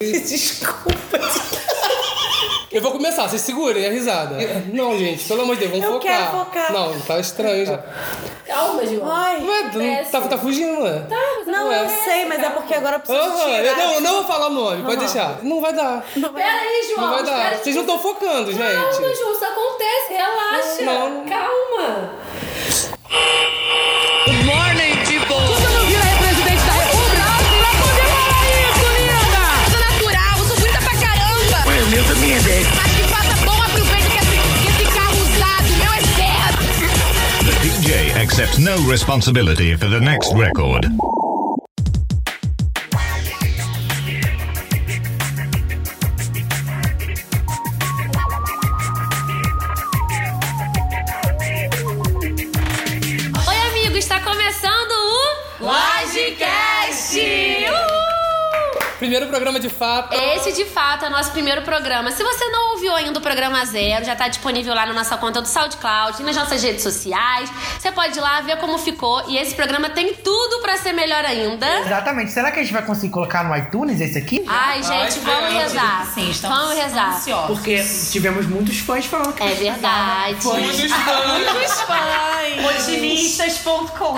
Desculpa. Eu vou começar, vocês segurem a risada. Não, gente, pelo amor de Deus, vamos Eu focar. quero focar. Não, tá estranho já. Calma, João. Ai. Ué, tu não- tá, tá fugindo, né? Não, eu sei, mas é porque agora eu preciso Aham, tirar. eu não, eu não vou falar o nome, pode deixar. Não vai dar. Pera aí, João. Não vai dar. que Vocês não estão focando, Calma, gente. João, isso acontece, relaxa. Não. Calma. Você accepts no responsibility for the next record. Primeiro programa de fato. Esse, de fato, é o nosso primeiro programa. Se você não ouviu ainda o programa zero, já tá disponível lá na nossa conta do SoundCloud e nas nossas redes sociais. Você pode ir lá ver como ficou. E esse programa tem tudo pra ser melhor ainda. Exatamente. Será que a gente vai conseguir colocar no iTunes esse aqui? Ai, gente, vamos rezar. Sim, estamos Vamos rezar. ansiosos. Porque tivemos muitos fãs falando que É verdade. Muitos fãs. Otimistas.com.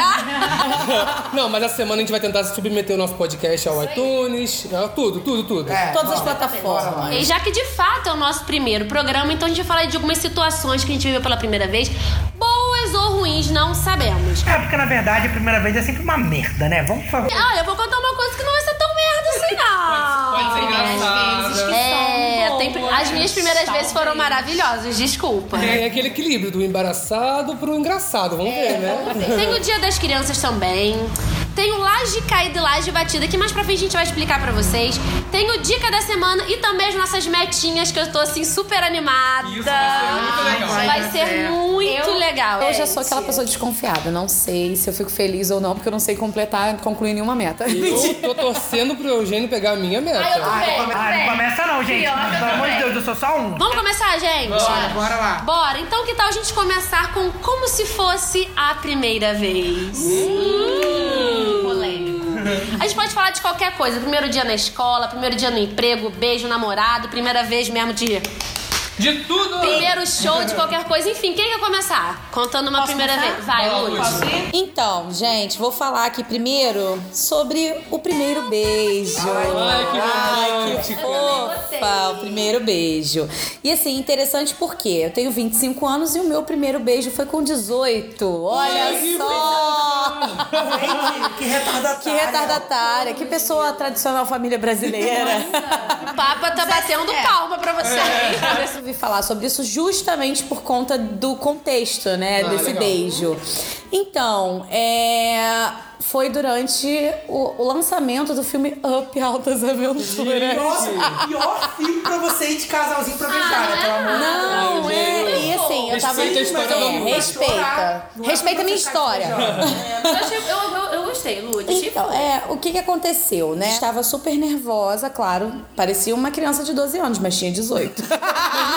Não, mas essa semana a gente vai tentar submeter o nosso podcast ao iTunes, a tudo, tudo, tudo. É, Todas as plataformas. E já que de fato é o nosso primeiro programa, então a gente vai falar de algumas situações que a gente viveu pela primeira vez. Boas ou ruins, não sabemos. É, porque na verdade a primeira vez é sempre uma merda, né? Vamos por favor. Olha, eu vou contar uma coisa que não vai ser tão merda assim, não. Pode ser engraçada. É, tem- boas, as minhas primeiras vezes foram maravilhosas, desculpa. Tem aquele equilíbrio do embaraçado pro engraçado, vamos ver, né? Tem o Dia das Crianças também. Tem o Laje Caída e Laje Batida, que mais pra frente a gente vai explicar pra vocês. Tem o Dica da Semana e também as nossas metinhas, que eu tô assim super animada. Isso vai ser muito legal. Vai ser muito legal. Eu já sou aquela pessoa desconfiada. Não sei se eu fico feliz ou não, porque eu não sei completar, concluir nenhuma meta. Eu tô torcendo pro Eugênio pegar a minha meta. Ah, não, come- ah, não começa não, gente. Pelo amor de Deus, eu sou só um. Vamos começar, gente? Bora lá. Bora, então que tal a gente começar com como se fosse a primeira vez? Hum. A gente pode falar de qualquer coisa. Primeiro dia na escola, primeiro dia no emprego, beijo, namorado, primeira vez mesmo de. De tudo! Primeiro show de qualquer coisa. Enfim, quem quer começar? Contando uma primeira vez. Vai, Luz. Posso ir? Então, gente, vou falar aqui primeiro sobre o primeiro beijo. Ai, que Ai, romântica. que fofa, o primeiro beijo. E assim, interessante porque eu tenho 25 anos e o meu primeiro beijo foi com 18. Olha Ai, que só! Gente, que retardatária. Que retardatária, que pessoa tradicional família brasileira. O Papa tá batendo palma pra você. Eu falar sobre isso justamente por conta do contexto, né, Ah, desse legal. beijo. Então, é, foi durante o, o lançamento do filme Up Altas Aventuras. Nossa, o pior filme pra você ir de casalzinho pra beijar, né? Pelo amor de Deus. Não, Ai, é, e assim, eu tava. Respeita a história é, da mulher. respeita. Respeita a minha história. Eu, achei- eu- eu- eu gostei, Lu. achei Então, fofo. é, o que que aconteceu, né? Estava super nervosa, claro. Parecia uma criança de 12 anos, mas tinha 18.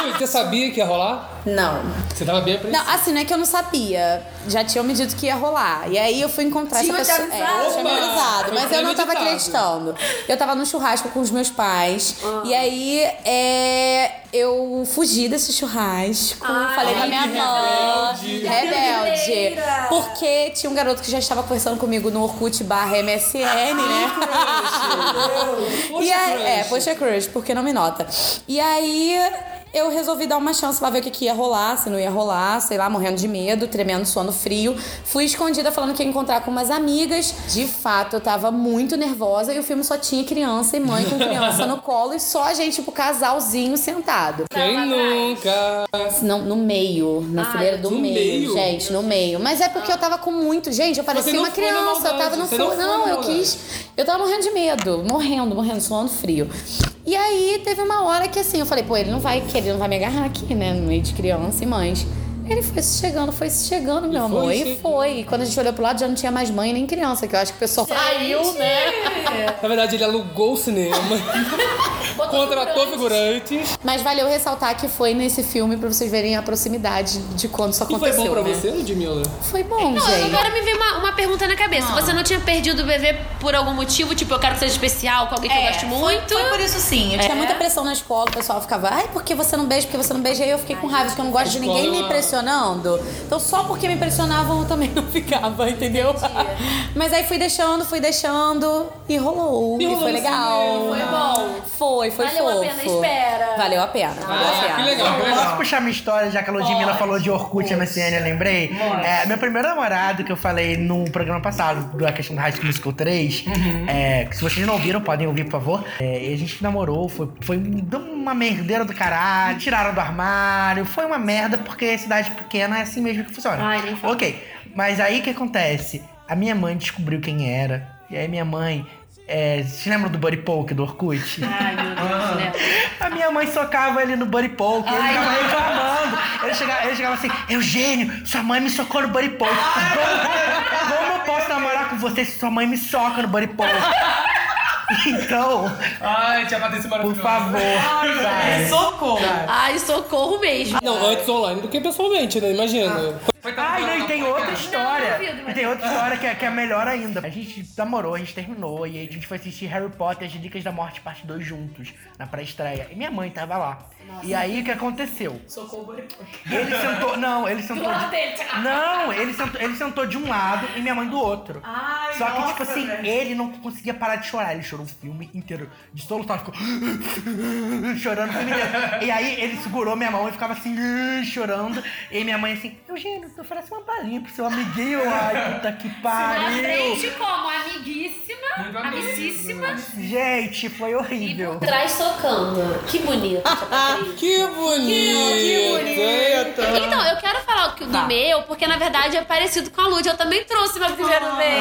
Mas, você sabia que ia rolar? Não. Você tava bem apreensivo. Não, assim, não é que eu não sabia. Já tinham me dito que ia rolar. E aí eu fui encontrar Tinha essa pessoa. avisado. É, tinha me avisado, mas eu não tava acreditando. Eu tava no churrasco com os meus pais. E aí é, eu fugi desse churrasco. falei com a minha mãe. Rebelde. Porque tinha um garoto que já estava conversando comigo no Orkut barra MSN, né? Poxa, e aí, crush. é, poxa crush, porque não me nota. E aí eu resolvi dar uma chance lá ver o que, que ia rolar, se não ia rolar, sei lá, morrendo de medo, tremendo, sono frio. Fui escondida falando que ia encontrar com umas amigas. De fato, eu tava muito nervosa e o filme só tinha criança e mãe com criança no colo e só a gente, tipo, casalzinho sentado. Quem nunca? Não, no meio, na fileira do no meio, meio? gente, no meio. Mas é porque eu tava com muito. Gente, eu parecia não uma criança, eu tava no não fundo. Não, na eu quis. Eu tava morrendo de medo, morrendo, morrendo, suando frio. E aí teve uma hora que assim, eu falei, pô, ele não vai ele não vai me agarrar aqui, né? No meio de criança e mães. Ele foi se chegando, foi se chegando, meu amor. foi E chegando. foi. E quando a gente olhou pro lado, já não tinha mais mãe nem criança, que eu acho que o pessoal saiu, né? Na verdade, ele alugou o cinema, contratou figurantes. Mas valeu ressaltar que foi nesse filme pra vocês verem a proximidade de quando isso E foi aconteceu. bom pra né? você, Ludmilla? Foi bom, Não, gente. agora me veio uma, uma pergunta na cabeça. Você não tinha perdido o bebê por algum motivo? Tipo, eu quero que seja especial com alguém que eu gosto foi, muito? foi por isso sim. Eu Tinha tinha muita pressão na escola, o pessoal ficava, ai, por que você não beija, por que você não beija? E aí eu fiquei com raiva, porque eu não gosto de ninguém me Escola- pressionando. Então só porque me pressionavam eu também não ficava, entendeu? Mas aí fui deixando, fui deixando e rolou. E, rolou foi no legal. Foi bom. Foi, foi Valeu a fofo. pena a espera. Valeu a pena, valeu a Ah, pena. que legal, que Posso legal. puxar minha história, já que a Ludmilla falou de Orkut e MSN, eu lembrei? É, meu primeiro namorado, que eu falei no programa passado, da questão do High School Musical 3, é, que se vocês não ouviram, podem ouvir, por favor. É, e a gente namorou, foi, foi uma merdeira do caralho, tiraram do armário, foi uma merda, porque cidade pequena é assim mesmo que funciona. Ai, nem fala. Ok, mas aí o que acontece? A minha mãe descobriu quem era, e aí minha mãe... É, vocês lembram do Buddy Poke do Orkut? Ai, meu Deus, né? A minha mãe socava ele no Buddy Poke, ele ficava reclamando. Ele chegava, ele chegava assim, Eugênio, sua mãe me socou no Buddy Poke. Como, como eu posso namorar com você se sua mãe me soca no Buddy Poke? Então, Ai, tinha Patrícia por favor, sabe? socorro. Ai, socorro mesmo. Não, antes online do que pessoalmente, né? Imagina. Ah, e não, e tem outra história. duvido, mas- E tem outra história que é, que é melhor ainda. A gente namorou, a gente terminou, e aí a gente foi assistir Harry Potter, As Relíquias da Morte, parte 2 juntos, na pré-estreia. E minha mãe tava lá. E aí o que aconteceu? Ele sentou. Não, ele sentou. De, não, ele sentou, ele sentou de um lado e minha mãe do outro. Ai, Só que, nossa, tipo assim, velho. ele não conseguia parar de chorar. Ele chorou o filme inteiro. De soluçar, ficou chorando o filme inteiro. E aí ele segurou minha mão e ficava assim, chorando. E minha mãe assim, Eugênio, oferece uma balinha pro seu amiguinho. Ai, puta que Na pariu. frente, como amiguíssima, amicíssima, Gente, foi e horrível. por trás tocando. Que bonito. Que bonito! Que bonito! Então, eu quero falar que- do meu, porque na verdade é parecido com a Lud. Eu também trouxe meu primeiro beijo.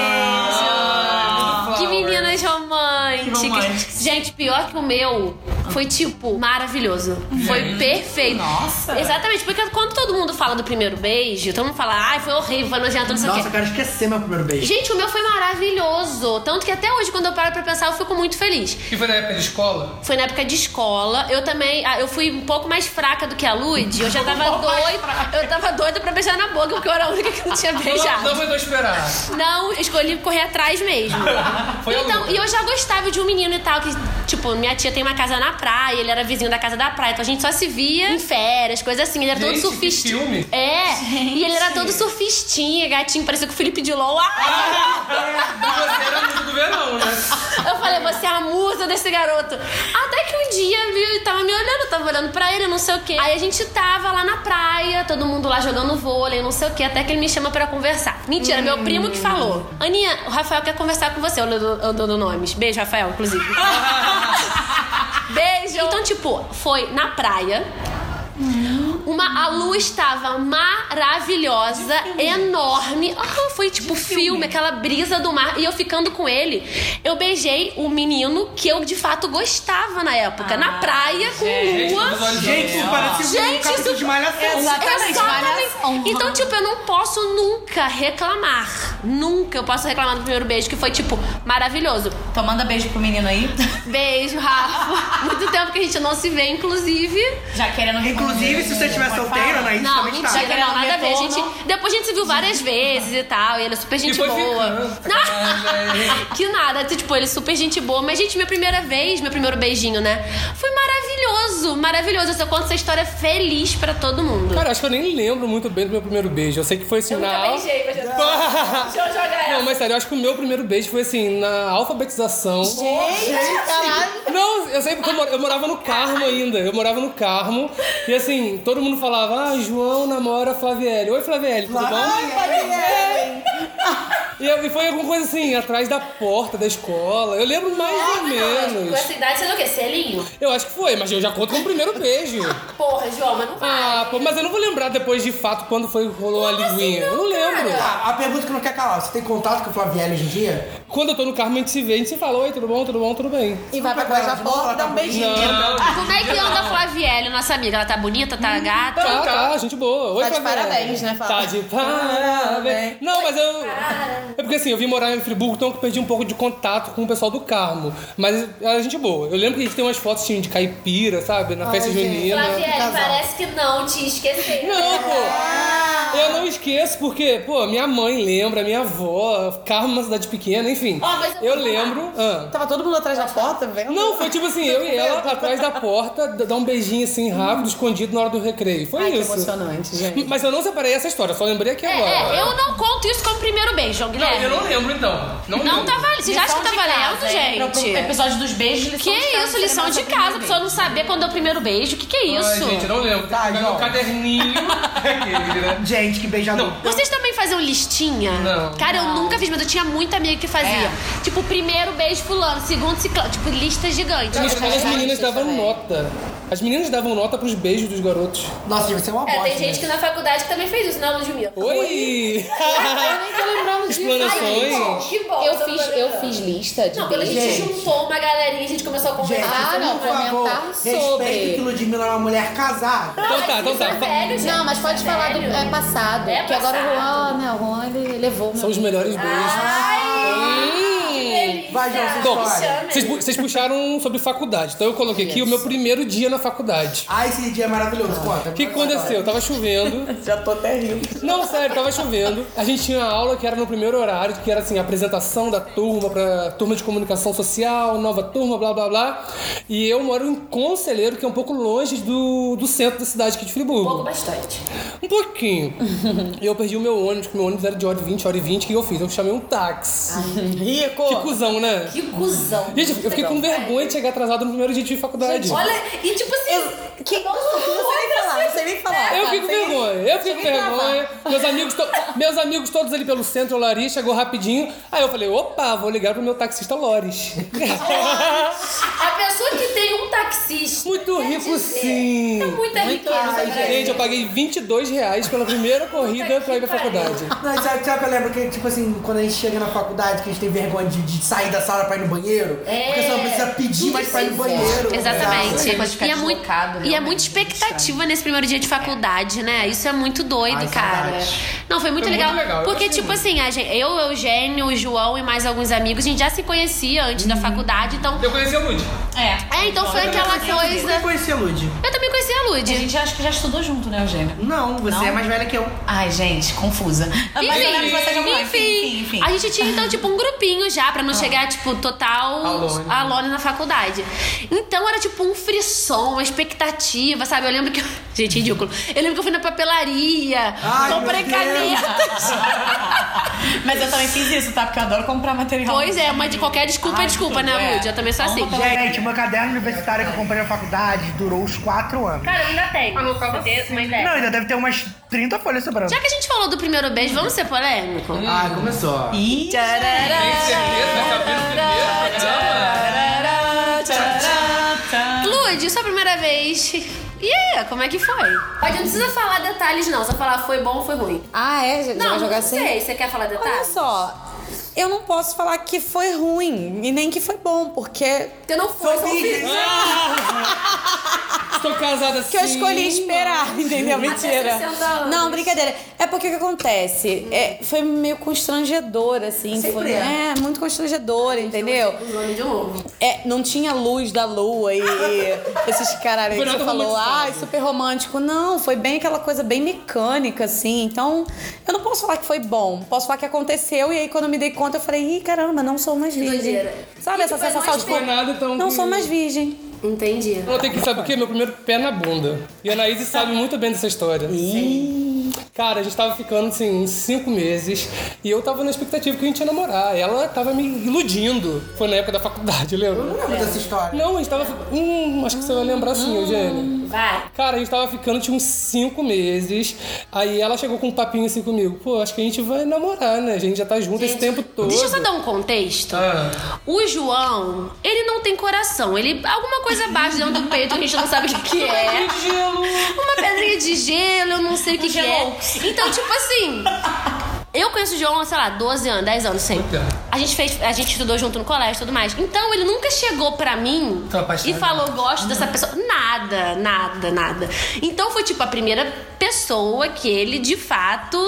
que meninas românticas. Que românticas. Gente, pior que o meu foi tipo maravilhoso. Foi perfeito. Nossa. Exatamente, porque quando todo mundo fala do primeiro beijo, todo mundo fala, ai, foi horrível, foi nojento, não sei o Nossa, quê. eu quero esquecer meu primeiro beijo. Gente, o meu foi maravilhoso. Tanto que até hoje, quando eu paro pra pensar, eu fico muito feliz. Que foi na época de escola? Foi na época de escola. Eu também. ah, Eu fui um pouco mais fraca do que a Lud. Eu já tava doida. Eu tava doida pra beijar na boca, porque eu era a única que não tinha Não, beijado. não vou esperar. Não, escolhi correr atrás mesmo. Foi então, e eu já gostava de um menino e tal, que, tipo, minha tia tem uma casa na praia, ele era vizinho da casa da praia, então a gente só se via em férias, coisa assim. Ele era Gente, todo que surfistinho. filme. É, e ele era todo surfistinha, gatinho, parecia com o Felipe Dilon. Ah! E você era muito do verão, né? Eu falei, você é a musa desse garoto. Até que um dia viu, ele tava me olhando, eu tava olhando pra ele, não sei o quê. Aí a gente tava lá na praia, todo mundo lá jogando vôlei, não sei o quê, até que ele me chama pra conversar. Mentira, meu primo que falou. Aninha, o Rafael quer conversar com você, eu dou, eu dou nomes. Beijo, Rafael, inclusive. Beijo! Então, tipo, foi na praia. Uma, a lua estava maravilhosa, enorme. Ah, foi tipo filme, aquela brisa do mar. E eu ficando com ele, eu beijei o menino que eu de fato gostava na época. na praia, com lua. visualizando. Gente, isso parece um Gente, capítulo isso- de malhação. Exatamente, malhação. Então, tipo, eu não posso nunca reclamar. Nunca eu posso reclamar do primeiro beijo, que foi, tipo, maravilhoso. Então manda beijo pro menino aí. Beijo, Rafa. Muito tempo que a gente não se vê, inclusive. Já querendo Inclusive, se você estiver solteira, né? Isso Não, também mentira, querendo não, nada a ver. A gente, depois a gente se viu várias vezes e tal, e ele é super gente boa. ficando. que nada, tipo, ele é super gente boa. Mas, gente, minha primeira vez, meu primeiro beijinho, né? Foi maravilhoso, maravilhoso. Eu conto essa história feliz pra todo mundo. Cara, acho que eu nem lembro muito bem do meu primeiro beijo. Eu sei que foi assim na. mas já... Deixa eu jogar Não, mas sério, eu acho que o meu primeiro beijo foi assim, na alfabetização. Não, eu sei porque eu, eu morava no Carmo ainda. Eu morava no Carmo. E assim, todo mundo falava, ah, João namora Flavielle. Oi, Flavielle, tudo bom? E, eu- e foi alguma coisa assim, atrás da porta da escola. Eu lembro mais ou Com menos. essa idade, você não quer selinho? Eu acho que foi, mas eu já conto com o primeiro beijo. Porra, João, mas não vai. Ah, pô, mas eu não vou lembrar depois de fato quando foi rolou a linguinha. eu não lembro. A, a pergunta que não quer calar, você tem contato com o Flavielle hoje em dia? Quando eu tô no carro, a gente se vê, a gente se fala, oi, tudo bom, tudo bom, tudo bem. E vai pra trás da porta, dá um beijinho. Não, Como é que anda a Flavielle? Franciele, nossa amiga. Ela tá bonita, tá gata? Tá, tá, gente boa. Oi, Tá de parabéns, né, Fala? Tá de parabéns. Não, mas eu. É porque assim, eu vim morar em Friburgo, então eu perdi um pouco de contato com o pessoal do Carmo. Mas é gente boa. Eu lembro que a gente tem umas fotos assim, de caipira, sabe? Na festa junina. Flaviele, parece que não te esqueceu. Não, pô. Eu não esqueço porque, pô, minha mãe lembra, minha avó, Carmo é uma cidade pequena, enfim. Mas eu eu lembro. Ah. Tava todo mundo atrás da porta, vendo? Não, foi tipo assim, eu e ela atrás da porta, dar um beijinho assim rápido, escondido na hora do recreio. Foi Ai, que isso. emocionante, gente. Mas eu não separei essa história, só lembrei aqui É, agora. é, eu não conto isso como primeiro beijo, João Não, Guilherme. eu não lembro então. Não, Não lembro. tá valendo. Vocês acham que tá valendo, casa, hein? Gente? episódio dos beijos, lição Que de casa, isso, lição você de casa, a pessoa não saber quando é o primeiro beijo. Que que é isso? Ai, gente, eu não lembro. Tá, Tá, caderninho. Aquele, né? Gente, que beijador. Não. Vocês também faziam listinha? Não. Cara, eu nunca fiz, mas eu tinha muita amiga que fazia. Tipo, primeiro beijo fulano, segundo ciclano. Tipo, lista gigante. As meninas davam nota. As meninas davam nota pros beijos dos garotos. Nossa, deve ser uma É, bosta. tem gente que na faculdade que também fez isso, não, Ludmilla? Oi! Eu nem tô lembrando disso. Explanações. Que bom. Eu essa fiz, programa. eu fiz lista de Não, quando a gente beijos. juntou uma galerinha, a gente começou a Gente, conversar. Ah, não, comentar Respeito sobre. que Ludmilla é uma mulher casada. Então tá, então tá. Isso é velho, gente. Não, mas pode é falar do é passado. É que agora o passado. Juan, né? O Juan, ele levou. São os melhores beijos. Vai, João, essa Bom, história. vocês, pu- vocês puxaram sobre faculdade. Então eu coloquei aqui o meu primeiro dia na faculdade. Ah, esse dia é maravilhoso. Conta. O que, que aconteceu? Tava chovendo. Já tô até rindo. Não, sério, tava chovendo. A gente tinha aula que era no primeiro horário, que era assim, apresentação da turma pra turma de comunicação social, nova turma, blá blá blá. E eu moro em Conselheiro, que é um pouco longe do, do centro da cidade aqui de Friburgo. Pouco bastante. Um pouquinho. e eu perdi o meu ônibus, que meu ônibus era de hora e 20, hora e 20. O que eu fiz? Eu chamei um táxi. Rico! Que cuzão, né? Que cuzão. Gente, eu fiquei com vergonha de chegar atrasado no primeiro dia de faculdade. Olha, e tipo assim. Que... Não sei nem falar, não sei nem falar. Eu tá? fiquei com vergonha, eu fiquei com vergonha. Meus amigos, to- meus amigos todos ali pelo centro, o Lari chegou rapidinho. Aí eu falei, opa, vou ligar pro meu taxista Lores. A pessoa que tem um taxista. Muito rico dizer, sim. É muita riqueza. Ai, né? Gente, eu paguei 22 reais pela primeira corrida pra ir pra faculdade. Não, sabe, sabe que eu lembro que, tipo assim, quando a gente chega na faculdade, que a gente tem vergonha de, de sair da sala pra ir no banheiro? É. Porque você não precisa pedir mais pra ir no banheiro. Exatamente. Pode ficar e, é muito, deslocado, e é muita expectativa nesse primeiro dia de faculdade, né? Isso é muito doido, Ai, cara. saudade. Não, foi muito Foi muito legal. legal, eu Porque, tipo muito. assim, a gente, eu, Eugênio, o João e mais alguns amigos, a gente já se conhecia antes da faculdade, então. Eu conheci a Lud. É. É, então foi aquela Eu coisa. conheci a Lud. Eu também conheci a A Lud. gente acho que já estudou junto, né, Eugênio? Não, você Não? é mais velha que eu. Ai, gente, confusa. Mas eu lembro que você já Enfim, enfim, enfim, enfim. A gente tinha, então, tipo, um grupinho já, pra não chegar, tipo, total Alone. alone na faculdade. Então era, tipo, um frisson, uma expectativa, sabe? Eu lembro que... Gente, ridículo. Eu lembro que eu fui na papelaria, Ai, comprei canetas. Mas eu também fiz isso, tá? Porque eu adoro comprar material. Pois é, mas de qualquer desculpa é Ai, desculpa, tudo, né, é. Lud? Eu também sou assim. Gente, meu caderno universitário que eu comprei na faculdade durou os quatro anos. Cara, ainda tem. Você tem uma ideia? Não, ainda deve ter umas 30 folhas sobrando. Já que a gente falou do primeiro beijo, vamos ser polêmico? Ah, começou. Ih, Tem certeza? Tá primeiro programa? Sua primeira vez. E aí, como é que foi? Pode, não precisa falar detalhes, não. Só falar foi bom ou foi ruim. Ah, é? Já Não, vai jogar não assim? sei. Você quer falar Olha detalhes? só. Eu não posso falar que foi ruim e nem que foi bom, porque Porque não foi, só fiz. Estou casada assim. que eu escolhi esperar, entendeu? Mentira. 60 anos. Não, brincadeira. É porque o que acontece? É, foi meio constrangedor, assim. Sempre foi, é. é, muito constrangedor, entendeu? O nome de novo. É, não tinha luz da lua e esses Foi que você falou, romantizado. ai, super romântico. Não, foi bem aquela coisa bem mecânica, assim. Então, eu não posso falar que foi bom. Posso falar que aconteceu e aí quando eu me dei conta eu falei, ih, caramba, não sou mais virgem. doideira. Sabe E essa sensação de Foi nada, então. não que- sou mais virgem. Entendi. Eu tenho que saber o quê? Meu primeiro pé na bunda. E a Anaíse sabe muito bem dessa história. Cara, a gente tava ficando, assim, uns cinco meses. E eu tava na expectativa que a gente ia namorar. Ela tava me iludindo. Foi na época da faculdade, lembra? Não lembro dessa história. Não, a gente tava. Hum, acho que você vai lembrar sim, Eugênio. Vai. Cara, a gente tava ficando, tinha uns cinco meses. Aí ela chegou com um papinho assim comigo. Pô, acho que a gente vai namorar, né? A gente já tá junto esse tempo todo. Deixa eu só dar um contexto. Ah. O João, ele não tem coração. Ele. Alguma coisa baixa dentro do peito que a gente não sabe o que, que é. Uma pedrinha de gelo, eu não sei o que, que é. Então, tipo assim. Eu conheço o João há, sei lá, 12 anos, 10 anos, sempre. A gente fez, a gente estudou junto no colégio e tudo mais. Então ele nunca chegou pra mim e falou, gosto dessa pessoa. Nada, nada, nada. Então foi tipo a primeira pessoa que ele de fato,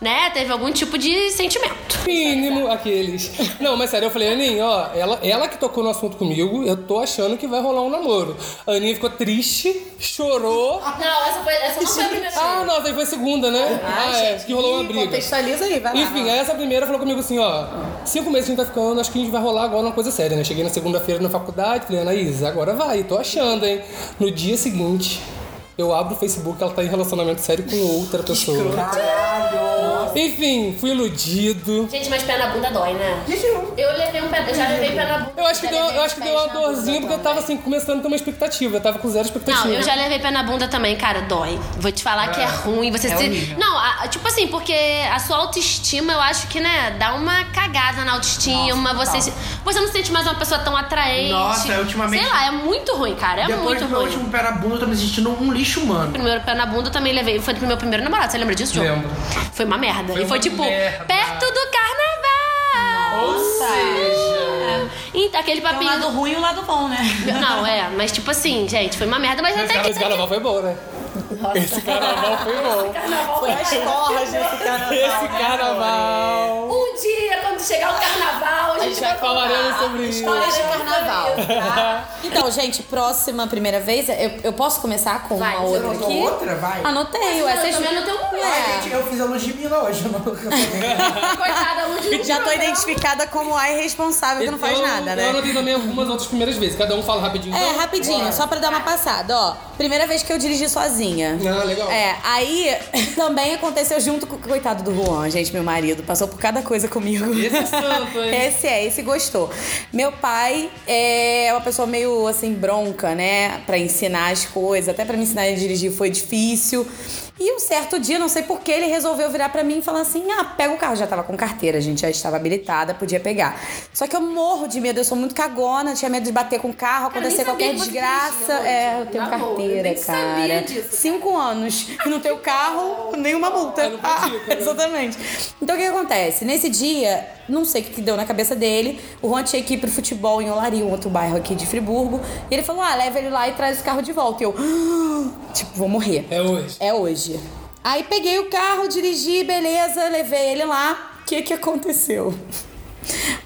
né, teve algum tipo de sentimento. Mínimo aqueles. Não, mas sério, eu falei, Aninha, ó, ela, ela que tocou no assunto comigo, eu tô achando que vai rolar um namoro. A Aninha ficou triste, chorou. Não, essa, foi, essa não foi a primeira Ah, não, daí foi a segunda, né? ah, é, que rolou uma briga. Contextualiza aí, vai lá. Enfim, aí essa primeira falou comigo assim, ó, cinco meses que a gente tá ficando, acho que a gente vai rolar agora uma coisa séria, né? Cheguei na segunda-feira na faculdade, falei, Anaísa, agora vai, tô achando, hein? No dia seguinte, eu abro o Facebook, ela tá em relacionamento sério com outra pessoa. Enfim, fui iludido. Gente, mas pé na bunda dói, né? Eu levei um pé, eu já levei pé na bunda. Eu acho que Já deu, levei eu acho que deu uma dorzinha porque eu tava assim, começando a ter uma expectativa. Eu tava com zero expectativa. Não, eu já levei pé na bunda também, cara, dói. Vou te falar que é ruim. Você se... Não, a- tipo assim, porque a sua autoestima, eu acho que, né, dá uma cagada na autoestima. você, se- você não se sente mais uma pessoa tão atraente. Nossa, ultimamente- Sei lá, é muito ruim, cara. É Depois muito do meu ruim. último pé na bunda, eu tô me sentindo um lixo humano. Primeiro pé na bunda eu também levei. Foi pro meu primeiro namorado. Você lembra disso, João? Lembro. Foi uma merda. Foi e foi tipo, merda. perto do carnaval. Ou seja... Então, aquele Tem um papinho. lado ruim e um lado bom, né? Não, é, mas tipo assim, gente, foi uma merda, mas Esse, até cara- que. esse carnaval foi bom, né? Esse carnaval foi bom. Foi as porras desse carnaval. Esse carnaval. Um dia, quando chegar o carnaval, a gente, vai Falaremos sobre isso. História de carnaval. tá? Então, gente, próxima primeira vez, eu, eu posso começar com Vai, uma você outra aqui? outra, vai. Anotei, ué. eu Vocês também. É. Gente, eu fiz a Ludmilla hoje. eu não- Coitada, Ludmilla. Já tô identificada como a irresponsável que não faz Eu- nada, Eu né? anotei também algumas outras primeiras vezes. Cada um fala rapidinho. É, então? rapidinho, só pra dar uma passada, ó. Primeira vez que eu dirigi sozinha. Ah, legal. É, aí também aconteceu junto com o coitado do Juan, gente, meu marido. Passou por cada coisa comigo. Esse é santo? Esse é, esse gostou. Meu pai é uma pessoa meio assim, bronca, né? Pra ensinar as coisas. Até pra me ensinar a dirigir foi difícil. E um certo dia, não sei por que, ele resolveu virar pra mim e falar assim: ah, pega o carro. Já tava com carteira, a gente já estava habilitada, podia pegar. Só que eu morro de medo, eu sou muito cagona, tinha medo de bater com o carro, acontecer sabia qualquer desgraça. é, eu tenho eu carteira, sabia cara. disso. Cinco anos e não tenho carro, nenhuma multa. Ah, não pratica, né? exatamente. Então o que acontece? Nesse dia, não sei o que deu na cabeça dele. O Juan tinha que ir pro futebol em Olaria, um outro bairro aqui de Friburgo. E ele falou: ah, leva ele lá e traz o carro de volta. E eu, tipo, vou morrer. É hoje. É hoje. Aí peguei o carro, dirigi, beleza, levei ele lá. O que que aconteceu?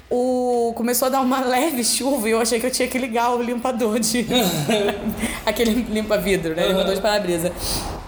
O... Começou a dar uma leve chuva e eu achei que eu tinha que ligar o limpador de. Aquele limpa-vidro, né? Limpador de para-brisa.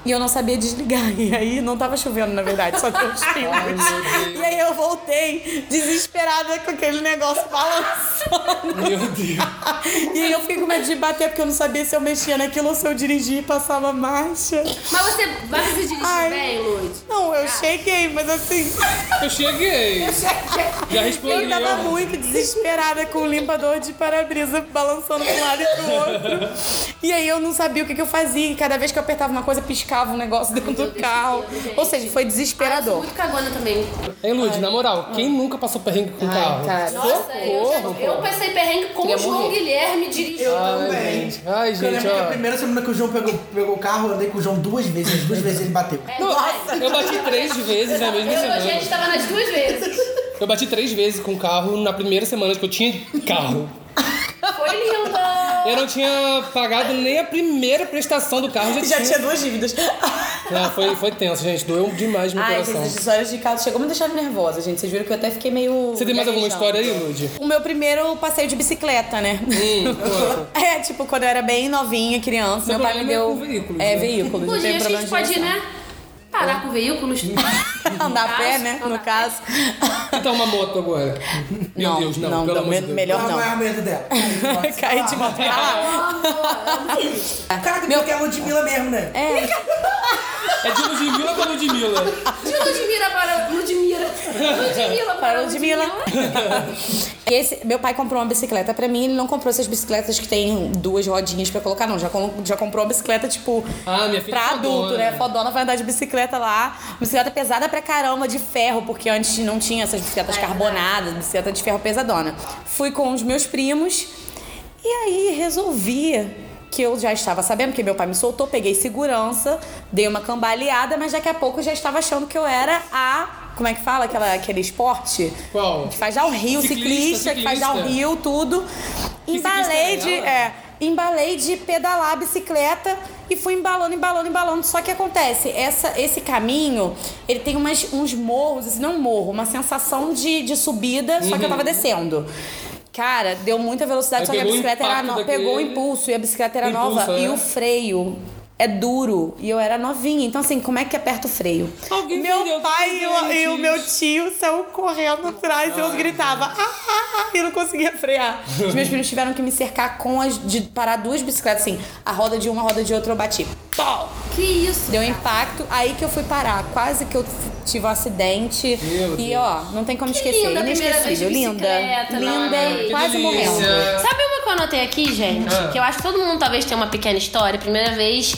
E eu não sabia desligar. E aí não tava chovendo, na verdade, só deu os pingos. E aí eu voltei desesperada com aquele negócio balançando. Meu Deus. E aí eu fiquei com medo de bater porque eu não sabia se eu mexia naquilo ou se eu dirigia e passava marcha. Mas você vai se dirigir Ai. bem, Lud? Não, eu cheguei, mas assim. Eu cheguei. Já respondi. Eu tava muito desesperada com o limpador de para-brisa balançando pra um lado e pro outro. E aí eu não sabia o que, que eu fazia. E cada vez que eu apertava uma coisa, piscava um negócio dentro do carro. Ou seja, foi Eu desesperador. muito cagona também. Hein, Lud, na moral, quem nunca passou perrengue com carro? cara. Nossa, eu, já, eu passei perrengue com Queria o João morrer. Guilherme dirigindo. Eu Ai, também. gente. Ai, Eu gente, lembro que a primeira semana que o João pegou, pegou o carro, eu andei com o João duas vezes. As duas vezes ele bateu. Não, eu bati três vezes na mesma Eu, a semana. gente tava nas duas vezes. Eu bati três vezes com o carro na primeira semana que eu tinha carro. Eu não tinha pagado nem a primeira prestação do carro. Já, Já tinha duas dívidas. É, foi, foi tenso, gente. Doeu demais no Ai, coração. essas histórias de carro chegou a me deixar nervosa, gente. Vocês viram que eu até fiquei meio. Você tem mais alguma história aí, Lud? O meu primeiro passeio de bicicleta, né? Hum, é, tipo, quando eu era bem novinha, criança, meu pai me é deu. É, né? veículos. Não tem a gente de pode, né? Parar com veículos. Andar a pé, né? No caso. Então, uma moto agora. Meu não, Deus, não. não, pelo não, me- de Deus. melhor Não, não. é a medo dela. Cair de moto pra lá. Caraca, meu... que é a Ludmilla mesmo, né? É, É de Ludmilla pra Ludmilla. De Ludmilla para Ludmilla. Ludmilla para para Ludmilla. Esse, meu pai comprou uma bicicleta pra mim, ele não comprou essas bicicletas que tem duas rodinhas pra colocar, não. Já, com- já comprou uma bicicleta, tipo, Ah, minha filha pra é adulto, fodona. né? Fodona vai andar de bicicleta lá. Bicicleta pesada pra caramba, de ferro, porque antes não tinha essas bicicletas carbonadas, bicicleta de ferro pesadona. Fui com os meus primos e aí resolvi que eu já estava sabendo que meu pai me soltou, peguei segurança, dei uma cambaleada, mas daqui a pouco eu já estava achando que eu era a como é que fala? Aquela, aquele esporte? Qual? Que faz downhill, Ciclista, ciclista, que faz ciclista. downhill, tudo. Embalei ciclista de. é ela? É, embalei de pedalar a bicicleta e fui embalando, embalando, embalando. Só que acontece, essa, esse caminho, ele tem umas, uns morros, assim, não um morro, uma sensação de, de subida, só que eu tava descendo. Cara, deu muita velocidade, Aí só que a bicicleta era nova. Pegou o impulso e a bicicleta era Impulso, nova. é. E o freio é duro. E eu era novinha. Então, assim, como é que aperta o freio? Alguém meu pai e o, e o meu tio saiu correndo atrás e eu gritava. Ah, ah, ah, e eu não conseguia frear. Os meus filhos tiveram que me cercar com as. de parar duas bicicletas, assim. A roda de uma, a roda de outra, eu bati. Pau! Que isso? Deu impacto, aí que eu fui parar. Quase que eu tive um acidente. Meu e Deus. ó, não tem como esquecer. linda Inesquecível. Linda. Linda, não é? quase Que morrendo. Sabe uma que eu anotei aqui, gente? Ah. Que eu acho que todo mundo talvez tenha uma pequena história. Primeira vez.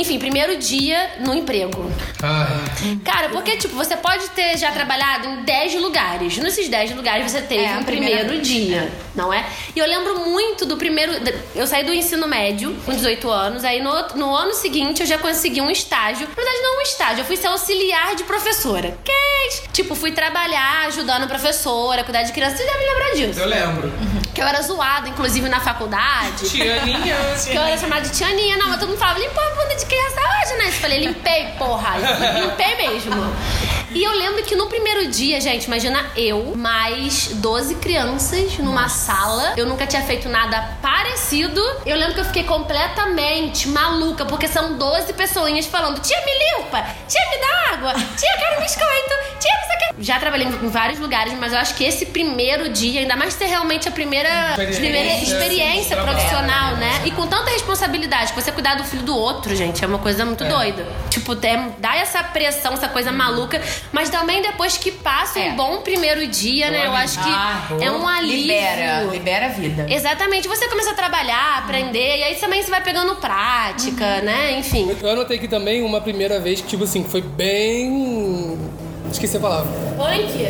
Enfim, primeiro dia no emprego. Ai. Cara, porque, tipo, você pode ter já trabalhado em 10 lugares. Nesses 10 lugares você teve É, um primeiro dia, não é? E eu lembro muito do primeiro. Eu saí do ensino médio com 18 anos, aí no, no ano seguinte eu já consegui um estágio. Na verdade, não um estágio, eu fui ser auxiliar de professora. Que é isso? Tipo, fui trabalhar ajudando a professora, cuidar de criança. Vocês devem lembrar disso. Eu lembro. Que eu era zoada, inclusive, na faculdade. Tianinha. Que eu era chamada de Tianinha. Não, mas todo mundo falava, limpou a bunda de criança hoje, né? Eu falei, limpei, porra. Limpei mesmo. E eu lembro que no primeiro dia, gente, imagina eu, mais 12 crianças numa sala. Eu nunca tinha feito nada parecido. Eu lembro que eu fiquei completamente maluca, porque são 12 pessoinhas falando: tia, me limpa, tia, me dá água, tia, quero um biscoito, tia, não sei o que. Já trabalhei em vários lugares, mas eu acho que esse primeiro dia, ainda mais ter realmente a primeira Experiência. primeira experiência profissional, né? E com tanta responsabilidade, você cuidar do filho do outro, gente, é uma coisa muito doida. Tipo, tem, dá essa pressão, essa coisa maluca, mas também depois que passa um É. bom primeiro dia, né? Eu acho que Ah, é um alívio. Libera, libera a vida. Exatamente, você começa a trabalhar, aprender, e aí também você vai pegando prática, né? Enfim. Eu anotei aqui também uma primeira vez que, tipo assim, foi bem. Esqueci a palavra. Punk,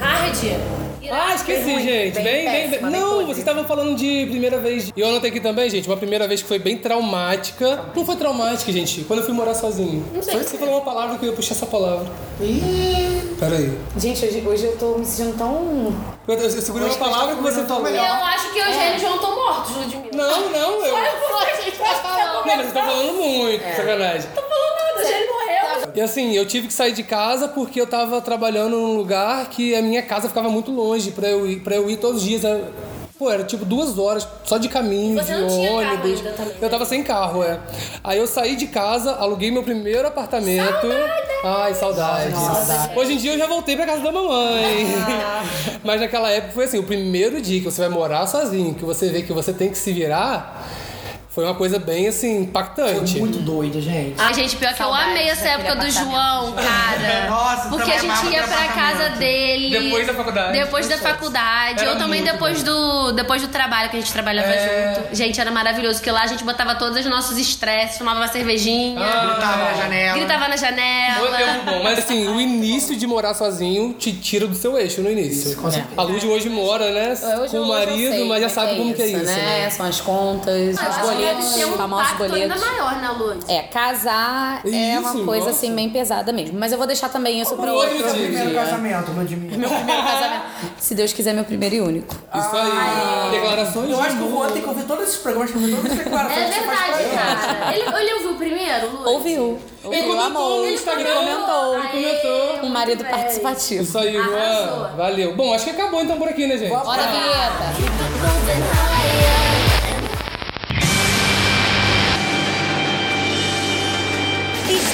hard. Ah, esqueci, ruim, gente. bem Bem, bem, bem. Não, podre. vocês estavam falando de primeira vez. E eu anotei aqui também, gente, uma primeira vez que foi bem traumática. Não foi traumática, gente, quando eu fui morar sozinho. Não sei. Você falou uma palavra que eu ia puxar essa palavra. Peraí. Gente, hoje, hoje eu tô me sentindo tão. Eu, eu, eu segurei uma palavra que você falou. Eu acho que Eugênio e João estão mortos, Ludmilla. Não, não, eu. a gente tá falando. Não, mas vocês estão falando muito, sacanagem. Eugênio morreu. E assim, eu tive que sair de casa porque eu tava trabalhando num lugar que a minha casa ficava muito longe pra eu ir, pra eu ir todos os dias. né? Pô, era tipo duas horas só de caminho, de ônibus. também, né? Eu tava sem carro, é. Aí eu saí de casa, aluguei meu primeiro apartamento. Ai, saudade. Hoje em dia eu já voltei pra casa da mamãe. Mas naquela época foi assim, o primeiro dia que você vai morar sozinho, que você vê que você tem que se virar, foi uma coisa bem assim, impactante. Muito doido, gente. Ai, gente, pior que eu amei essa daquele época do. João, cara. Nossa, Porque a gente ia pra casa dele. Depois da faculdade. Depois da faculdade. Era Ou também muito depois do, depois do trabalho que a gente trabalhava É. junto. Gente, era maravilhoso. Porque lá a gente botava todos os nossos estresses, tomava uma cervejinha. Gritava na janela. Gritava na Foi janela. tempo bom. Mas assim, o início de morar sozinho te tira do seu eixo no início. a Lud hoje mora, né? Hoje, com o marido, mas já como sabe como que é isso, né? São as contas, que deve ser um famosos ainda maior, né, Lud? É, casar é Isso, uma coisa nossa. assim bem pesada mesmo. Mas eu vou deixar também isso para outro outro dia. Primeiro dia. casamento, Ludmilla. Meu primeiro casamento. Se Deus quiser, meu primeiro e único. Isso aí. Declarações Eu acho que o. Juan tem que ouvir todos esses programas, que ouvir todas as É declarações pra verdade, ele. cara. Ele, ele ouviu primeiro, Lud? Ouviu. Ele Ouviu, comentou amou. no Instagram. comentou. Ele comentou. Um marido participativo. Isso aí. Juan. Valeu. Bom, acho que acabou então por aqui, né, gente? Bora, vinheta.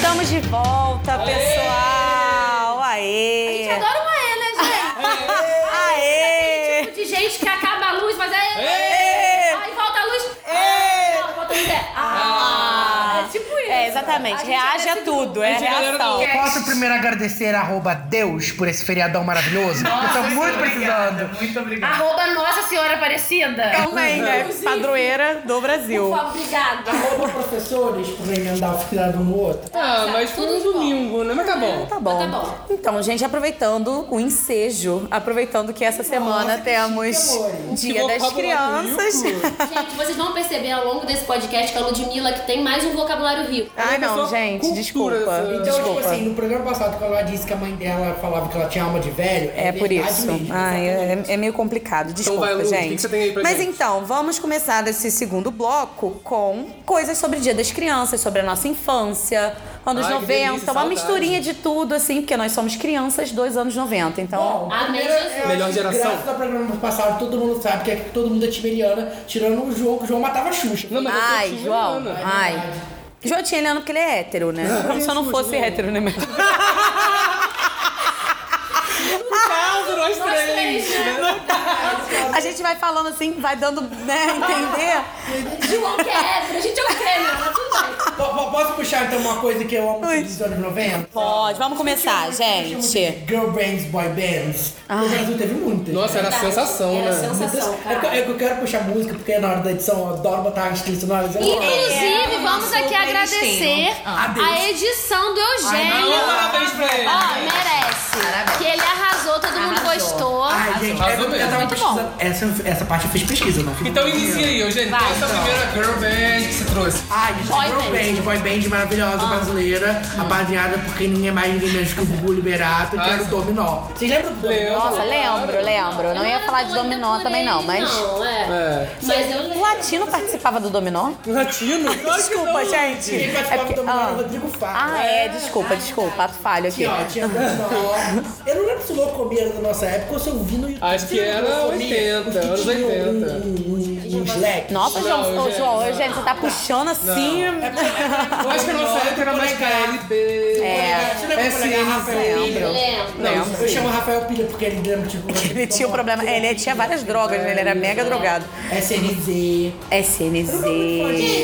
Estamos de volta, pessoal. Aê! A gente adora É, exatamente. Reage a tudo, é galera, reação. Posso primeiro agradecer arroba Deus por esse feriadão maravilhoso? eu tô muito precisando. Muito obrigado. Arroba Nossa Senhora Aparecida. Também, né? Padroeira do Brasil. Obrigada. Arroba professores por emendar o feriado um no outro. Ah, mas foi um domingo, né? Mas tá bom. Tá bom. Tá bom. Então, gente, aproveitando o ensejo, aproveitando que essa semana temos Dia das Crianças. Gente, vocês vão perceber ao longo desse podcast que a Ludmilla que tem mais um vocabulário rico. Ela é uma não, gente, cultura desculpa. dessa- Então, Desculpa. tipo assim, no programa passado, quando ela disse que a mãe dela falava que ela tinha alma de velho, É por verdade isso. mesmo, Ai, exatamente. é, é meio complicado. Desculpa, vai, Lu, o que gente. que você tem aí pra Mas gente? então, vamos começar desse segundo bloco com coisas sobre o Dia das Crianças, sobre a nossa infância, anos Ai, que 90, delícia, uma saudade. misturinha de tudo, assim, porque nós somos crianças dos anos 90. Então, Bom, Jesus. eu acho Melhor geração. Graças ao programa passado, todo mundo sabe que, é que todo mundo é tiberiana, tirando o João, que o João matava a Xuxa. Não, mas sou ai, João, ai. João tinha Eliana porque ele é hétero, né? Como se eu não fosse hétero, né? Caso, nós três. A gente vai falando assim, vai dando, né, entender. João que é a gente não crê, não, tudo Posso puxar então uma coisa que eu amo dos anos 90? Pode, vamos começar, Eu gente. Girl bands, boy bands. O Brasil teve muitas. Nossa, era Verdade. sensação, Era né? sensação, É que- cara. é que eu quero puxar música, porque na hora da edição eu adoro botar as trilhas sonoras. Eu. Inclusive, vamos aqui agradecer. Adeus. a edição do Ah, Eugênio. parabéns pra ele. Ó, merece. Parabéns. Que ele arrasou, todo mundo Gostou. Ai, gente, é eu, tava Muito pesquisando. Essa, essa parte eu fiz pesquisa, não fiz Então inicia aí, Eugênio. Vai, Qual é a sua então. primeira girl band que você trouxe? Ai, gente, Boy girl band. band, boy band maravilhosa brasileira, apadrinhada por quem ninguém mais ninguém menos que o Gugu Liberato, que Ah, era o sim. Dominó. Vocês lembram do. Dominó? Nossa, lembro, lembro. Não ia falar de dominó também não, mas... Não, é. É. Mas eu O latino participava do dominó? Latino? Desculpa, gente. Quem participava do Dominó ah. era o Rodrigo Faro. Ah, é, desculpa, desculpa, ato falho aqui. Tinha, tinha Dominó. Eu não lembro se o Loucomia era da nossa época ou se eu vi no YouTube. Acho que era Loucomia? 80, Os que anos tinham 80. Um, um, um, um Slack. Nossa, João, João, não. Eugênio, você tá puxando assim. Eu acho que a nossa época era mais KLB. É. Não, eu chamo Rafael Pilha porque ele lembra, tipo... Ele tinha um problema. Ele tinha várias drogas, né? Ele era mega drogado. SNZ. SNZ.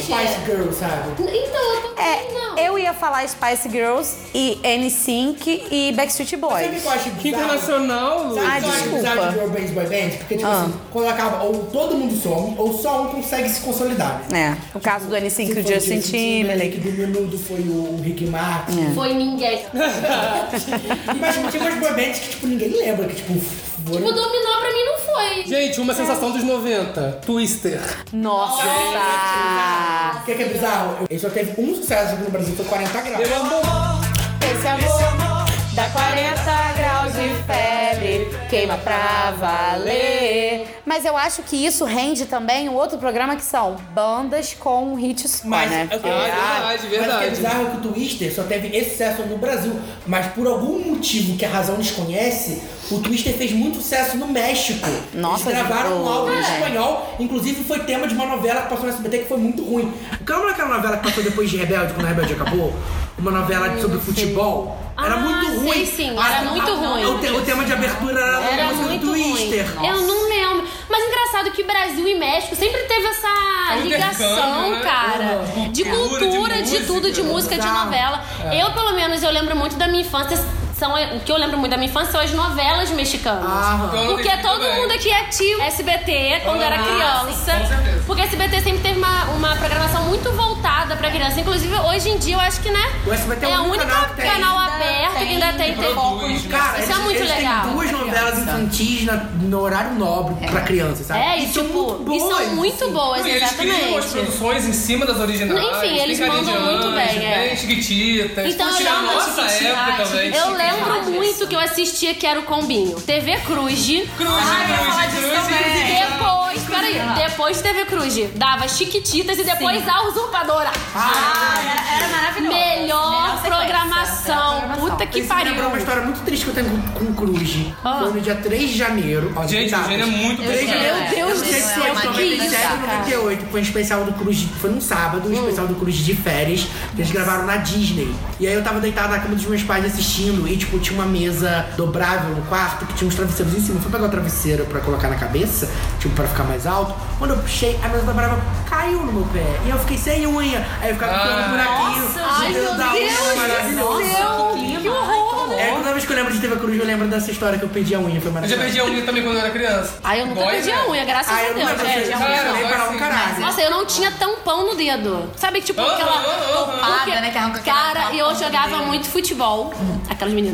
Spice Girl, sabe? Então, eu tô É, não. eu ia falar Spice Girls e NSYNC e Backstreet Sabe o que Boys. eu acho Que internacional, Lu. Sabe Ah, desculpa. de Girl Bands, Boy Bands? Porque, tipo Ah. assim, quando acaba, ou todo mundo some, ou só um consegue se consolidar. né? É, o caso do NSYNC e Se o foi o Justin Timberlake. Do menudo foi o Rick Martin. Foi ninguém. Mas tinha umas boy bands que, tipo, ninguém lembra. Que, tipo, foram... O dominó pra mim não foi. Gente, uma sensação dos 90. Twister. Nossa! O que é, que é bizarro? Ele só teve um sucesso aqui no Brasil, foi 40 graus. Eu amo. Esse amor dá 40 graus de febre, queima pra valer. Mas eu acho que isso rende também um outro programa que são bandas com hit só, Mas, né? é Ah, bizarro, verdade, mas o que é verdade. bizarro é que o Twister só teve esse sucesso no Brasil. Mas por algum motivo que a razão desconhece, o Twister fez muito sucesso no México. Nossa, Eles gravaram um álbum em é. espanhol, inclusive foi tema de uma novela que passou no SBT que foi muito ruim. Lembra aquela novela que passou depois de Rebelde, quando a Rebelde acabou? Uma novela sobre futebol. Era Ah, ruim. sim, A- era a- muito a- ruim. O, te- o tema de abertura era, Era muito do ruim. Twister. Eu não lembro. Mas engraçado que Brasil e México sempre teve essa ligação, né? cara. De Cultura, de cultura, de, música. tudo, de música, de novela. É. Eu, pelo menos, eu lembro muito da minha infância. São, o que eu lembro muito da minha infância são as novelas mexicanas. Ah, Porque Todas todo mundo aqui é tio SBT quando era Ah, criança. sim, com certeza. Porque SBT sempre teve uma, uma programação muito voltada pra criança. Inclusive, hoje em dia, eu acho que, né? O SBT é o é o único canal que tem. canal aberto que tem ainda tem. tem produz, né? Cara, Isso eles, é muito eles legal. têm duas novelas infantis na- no horário nobre pra criança, sabe? É, e E são tipo, muito boas. e são muito boas, E eles criam as exatamente. produções em cima das originais. Enfim, eles Picadinha mandam de muito Anjo, bem, é. Bem chiquititas. Então eu a lembro nossa Chiquititas. época também. Eu lembro muito que eu assistia que era o Combinho. TV Cruz. Cruz, cruz, cruz. Depois, peraí, depois de TV Cruz, dava Chiquititas e depois a Usurpadora. Ah, era, era maravilhoso. Melhor programação. Puta que Isso me lembrou pariu. uma história muito triste que eu tenho com, com o Cruz. Ah. Foi no dia 3 de janeiro. Ó, Gente, o. Eugênio é muito 3 de sei, janeiro. é. Deus Eu do céu, que 97 isso, ou 98. Foi um especial do Cruz. Foi num sábado, um Hum. especial do Cruz de férias. Que eles gravaram na Disney. E aí eu tava deitado na cama dos meus pais assistindo. E, tipo, tinha uma mesa dobrável no quarto que tinha uns travesseiros em cima. Eu fui pegar o travesseiro pra colocar na cabeça, tipo, pra ficar mais alto. Quando eu puxei, a mesa dobrável caiu no meu pé. E eu fiquei sem unha. Aí eu ficava Ah. ficando buraquinho. Ai, meu da unha, Deus maravilhoso. Que horror. É, toda vez que eu lembro de TV Cruz, eu lembro dessa história que eu perdi a unha, foi Eu já maravilhoso. perdi a unha também quando eu era criança. Ai, eu nunca Dói, perdi né? a unha, graças Ah, a eu não Deus. É, eu dói para um sim. caralho. Nossa, eu não tinha tampão no dedo. Sabe, tipo, aquela. Porque, né, que arranca cara, capa eu do jogava muito futebol. Aquelas meninas.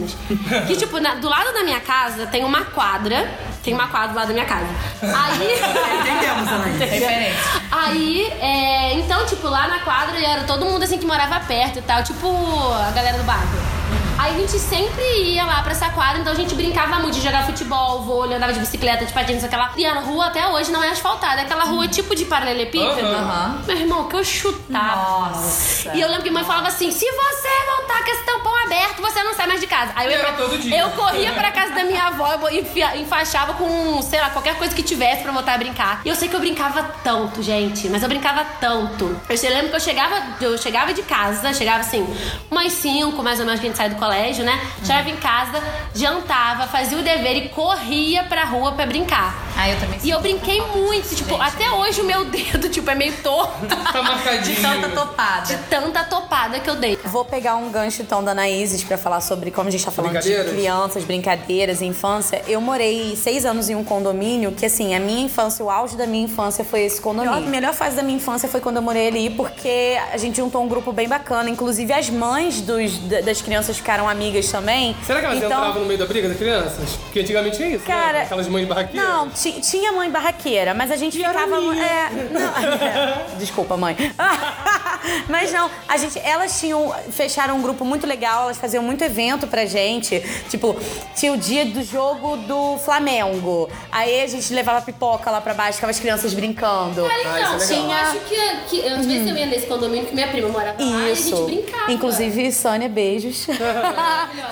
Que, tipo, na- do lado da minha casa tem uma quadra Tem uma quadra lá da minha casa. Aí. Entendemos, Anaís. Referência. Aí, é, então, tipo, lá na quadra era todo mundo assim que morava perto e tal, tipo a galera do bairro. Aí a gente sempre ia lá pra essa quadra, então a gente brincava muito de jogar futebol, vôlei, andava de bicicleta, de patins, aquela. E a rua até hoje não é asfaltada, é aquela rua tipo de paralelepípedo. Aham. Meu irmão, que eu chutava. Nossa. E eu lembro que a mãe falava assim: se você voltar com esse tampão aberto, você não sai mais de casa. Aí eu, ia pra- todo dia. eu corria pra casa da minha avó eu enfia- enfaixava com, sei lá, qualquer coisa que tivesse pra voltar a brincar. E eu sei que eu brincava tanto, gente, mas eu brincava tanto. Eu lembro que eu chegava, eu chegava de casa, chegava assim, umas 5, mais ou menos, que a gente sai do colégio, né? Chegava em casa, jantava, fazia o dever e corria pra rua pra brincar. Ah, eu também E eu brinquei muito, tipo, Gente. até hoje o meu dedo, tipo, é meio torto. Tá marcadinho. De tanta topada. De tanta topada que eu dei. Vou pegar um gancho então da Anaíses pra falar sobre como a gente tá falando de Brincadeiras? crianças, brincadeiras, infância. Eu morei seis anos em um condomínio que, assim, a minha infância, o auge da minha infância foi esse condomínio. A melhor fase da minha infância foi quando eu morei ali, porque a gente juntou um grupo bem bacana. Inclusive, as mães dos, da- das crianças ficaram amigas também. Será que elas então, entravam no meio da briga das crianças? Porque antigamente tinha isso, Cara, né? Aquelas mães barraqueiras. Não, ti- tinha mãe barraqueira, mas a gente ficava. É, não, desculpa, mãe. mas não, a gente, elas tinham fecharam um grupo muito legal, elas faziam muito evento pra gente. Tipo, tinha o dia do jogo do Flamengo. Aí a gente levava pipoca lá pra baixo, ficava as crianças brincando. Cara, então, isso é legal. eu acho que, que às vezes eu ia nesse condomínio que minha prima morava lá e a gente brincava. Inclusive, Sônia, beijos.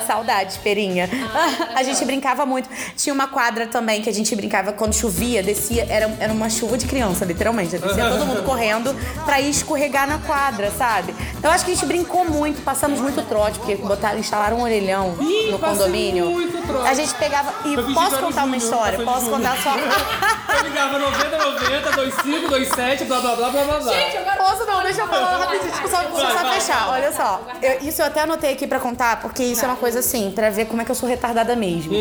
Saudades, Perinha. a gente brincava muito. Tinha uma quadra também que a gente brincava quando chovia, descia, era, era uma chuva de criança, literalmente. Descia todo mundo correndo pra ir escorregar na quadra, sabe? Eu acho que a gente brincou muito, passamos muito trote, porque botaram, instalaram um orelhão Ih, no condomínio. muito trote. A gente pegava. E posso contar uma história? Posso contar só. Eu ligava 90, 90, 25, 27, blá blá blá blá blá blá. Posso não, deixa eu falar rapidinho, só, só, Vai, só vai, fechar. Olha só, eu- isso eu até anotei aqui pra contar, porque isso é uma coisa assim, pra ver como é que eu sou retardada mesmo.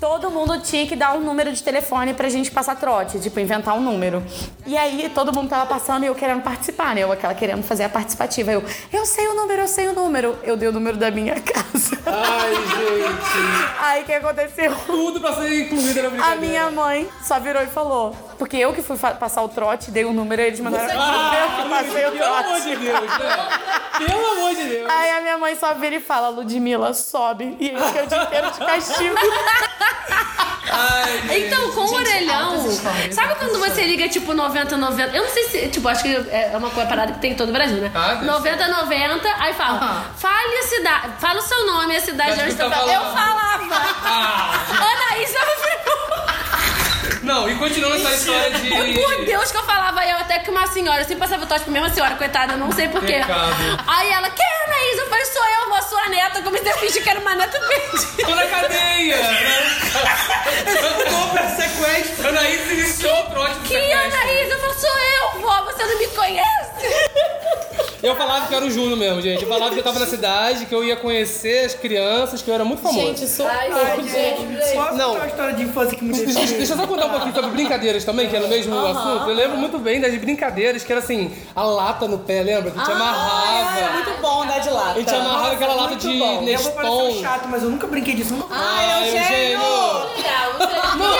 Todo mundo tinha que dar um número de telefone pra gente passar trote, tipo, inventar um número. E aí todo mundo tava passando e eu querendo participar, né? Eu aquela querendo fazer a participativa. Eu, eu sei o número, eu sei o número. Eu dei o número da minha casa. Ai, gente. Aí o que aconteceu? Tudo pra ser incluída na A minha mãe só virou e falou. Porque eu que fui passar o trote, dei o número e eles mandaram. eu que passei o Pelo amor trote. de Deus, né? Pelo amor de Deus. Aí a minha mãe só vira e fala, Ludmilla, sobe. E eu fiquei o dia inteiro de castigo. Ai. Então, com o orelhão, sabe quando você liga tipo 90, 90? Eu não sei se, tipo, acho que é uma coisa parada que tem em todo o Brasil, né? Ah, deve 90, 90, aí fala, Aham. fale a cidade, fala o seu nome a cidade onde você tá tá. Eu falava. Ah, Anaís, eu não, e continuando essa história de... Por Deus que eu falava, eu até que uma senhora, eu sempre passava o toque pra mesma senhora, coitada, eu não sei porquê. Pecado. Aí ela, quem é Anaís? Eu falei, sou eu, vou sua neta. Eu comecei a fingir que era uma neta perdida. Tô na cadeia! Compra sequestro! Anaís iniciou o trote do Quem é sequestro. Anaís? Eu falo, sou eu, vó, você não me conhece. Eu falava que era o Júnior mesmo, gente. Eu falava que eu tava na cidade, que eu ia conhecer as crianças, que eu era muito famoso. sou Posso Não. contar uma história de infância que me Deixa, deixou... deixa eu só contar um pouquinho sobre brincadeiras também, que é no mesmo assunto. Eu lembro muito bem das brincadeiras, que era assim, a lata no pé, lembra? Que a gente amarrava. É muito bom andar de lata. A gente amarrava aquela lata de bom. Eu vou parecer um Neston. chato, mas eu nunca brinquei disso. Nunca... Ai, Eugênio!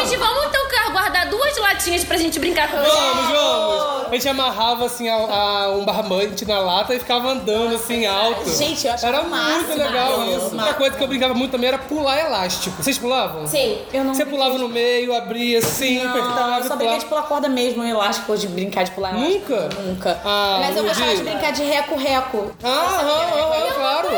Gente, vamos então guardar duas latinhas pra gente brincar com Vamos, vamos! A gente amarrava assim a, a- um barbante na lata e ficava andando assim alto. Gente, eu achava Era o muito máximo, legal eu isso. amava. Outra coisa que eu brincava muito também era pular elástico. Vocês pulavam? Sim. Eu não Você pulava no meio, abria assim, Não, apertava eu só brinquei de pular corda mesmo, elástico, de brincar de pular elástico. Nunca? Nunca. Ah, Mas eu gostava de brincar de reco-reco. Ah, aham, aham, claro.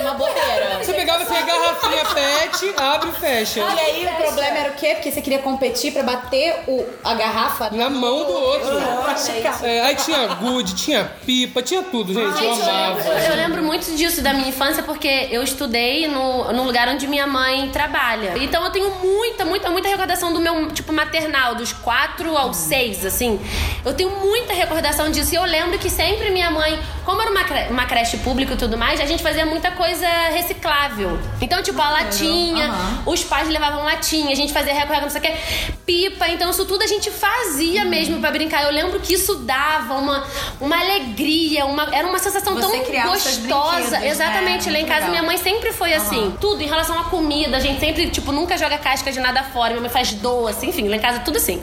Uma bobeira. Você pegava assim a garrafinha pet, abre e fecha. E aí o problema era o quê? Porque você queria competir pra bater o, a garrafa Na mão do outro. machucar. É, aí tinha gude, tinha pipa, tinha tudo, gente. Eu Gente, eu amava. lembro, eu lembro muito disso da minha infância porque eu estudei no, no lugar onde minha mãe trabalha. Então eu tenho muita, muita, muita recordação do meu, tipo, maternal, dos quatro aos seis, assim. Eu tenho muita recordação disso. E eu lembro que sempre minha mãe, como era uma, cre- uma creche pública e tudo mais, a gente fazia muita coisa coisa reciclável. Então, tipo, a latinha, os pais levavam latinha, a gente fazia recorrega, não sei o que, pipa. Então, isso tudo a gente fazia mesmo pra brincar. Eu lembro que isso dava uma, uma alegria, uma, era uma sensação Você tão gostosa. né? Exatamente. Lá em casa, legal. minha mãe sempre foi assim. Tudo em relação à comida, a gente sempre, tipo, nunca joga casca de nada fora. Minha mãe faz doce, enfim, lá em casa tudo assim.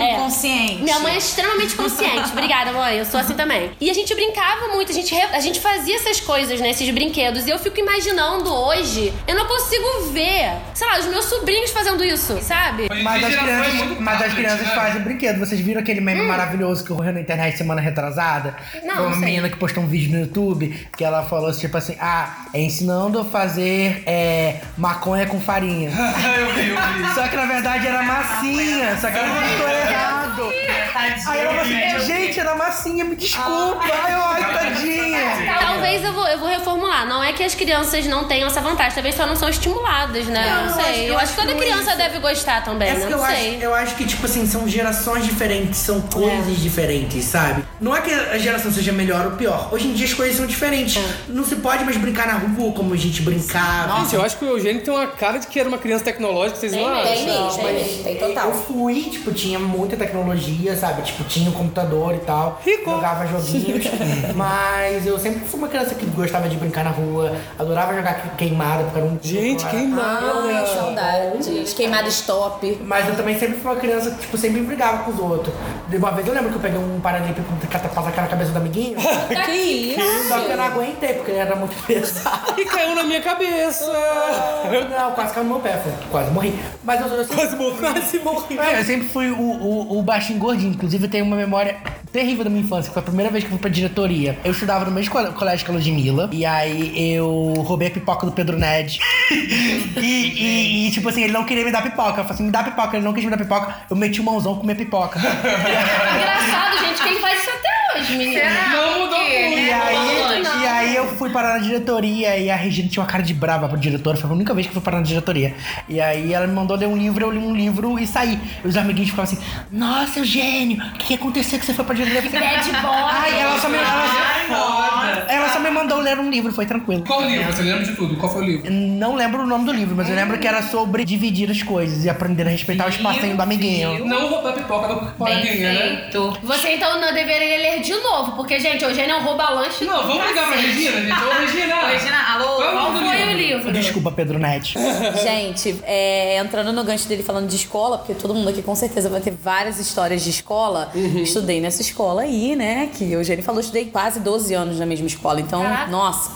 É. Consciente. Minha mãe é extremamente consciente. Obrigada, mãe. Eu sou assim também. E a gente brincava muito, a gente, a gente fazia essas coisas, né? Esses brinquedos. E eu fico imaginando hoje, eu não consigo ver, sei lá, os meus sobrinhos fazendo isso, sabe? Mas as crianças, mas as crianças né? fazem brinquedo. Vocês viram aquele meme maravilhoso que correu na internet semana retrasada? Não, Foi uma sei. menina que postou um vídeo no YouTube que ela falou tipo assim: Ah, é ensinando a fazer é, maconha com farinha. eu vi, eu vi. Só que na verdade era massinha, só que ela postou errado. Falou assim, gente, era massinha, me desculpa. Ai, ai, tadinha. Talvez eu vou, eu vou reformular. Não é que as crianças não tenham essa vantagem, talvez só não são estimuladas, né? Não, Não, eu acho- sei. eu Eu, acho que toda não é criança isso. deve gostar também, É né? porque eu Não acho, sei. eu acho que, tipo assim, são gerações diferentes, são coisas diferentes, sabe? Não é que a geração seja melhor ou pior. Hoje em dia as coisas são diferentes. Não se pode mais brincar na rua como a gente brincava. Gente, eu acho que o Eugênio tem uma cara de que era uma criança tecnológica, vocês não acham? Tem tem mesmo, tem total. Eu fui, tipo, tinha muita tecnologia, sabe? Tipo, tinha um computador e tal. Rico. Jogava joguinhos. mas eu sempre fui uma criança que gostava de brincar na rua. Adorava jogar que- queimada, porque era um Gente, queimada. Ah, saudades. Queimada stop. Mas eu também sempre fui uma criança que, tipo, sempre brigava com os outros. De uma vez eu lembro que eu peguei um paralelepípedo pra passar na cabeça do amiguinho. Que isso? Só que eu não aguentei, porque ele era muito pesado. E caiu na minha cabeça. Não, quase caiu no meu pé, quase morri. Mas eu, eu sempre... Quase morri. Quase morri. É, eu sempre fui o, o, o baixinho gordinho. Inclusive, eu tenho uma memória terrível da minha infância, que foi a primeira vez que eu fui pra diretoria. Eu estudava no mesmo colégio que a Ludmilla. E aí eu roubei a pipoca do Pedro Ned. e, e- e, tipo assim, ele não queria me dar pipoca. Eu falei assim, me dá pipoca. Ele não quis me dar pipoca. Eu meti o mãozão com minha pipoca. Engraçado, gente, quem faz isso até hoje, menina. Não mudou muito. E aí, e aí eu fui parar na diretoria e a Regina tinha uma cara de brava pra diretora. Foi a única vez que eu fui parar na diretoria. E aí ela me mandou ler um livro, eu li um livro e saí. E os amiguinhos ficavam assim, nossa, Eugênio, o que, que aconteceu que você foi pra diretoria? Eu falei, Bad boy. Ai, ela só, me, ela, ela só me mandou ler um livro, foi tranquilo. Qual livro? Você lembra de tudo? Qual foi o livro? Não lembro o nome do livro, mas eu lembro que era sobre dividir as coisas e aprender a respeitar o espacinho do amiguinho. Não roubar pipoca do coleguinha, né? Perfeito. Você então não deveria ler de novo, porque, gente, hoje é um rouba-lanche. Não, vamos ligar pra Regina, gente. Ô, Regina. Regina, alô? Qual foi o livro? Desculpa, Pedro Net. Gente, é, entrando no gancho dele falando de escola, porque todo mundo aqui com certeza vai ter várias histórias de escola. Estudei nessa escola aí, né? Que o Eugênio falou, estudei quase 12 anos na mesma escola. Então, Caraca. nossa,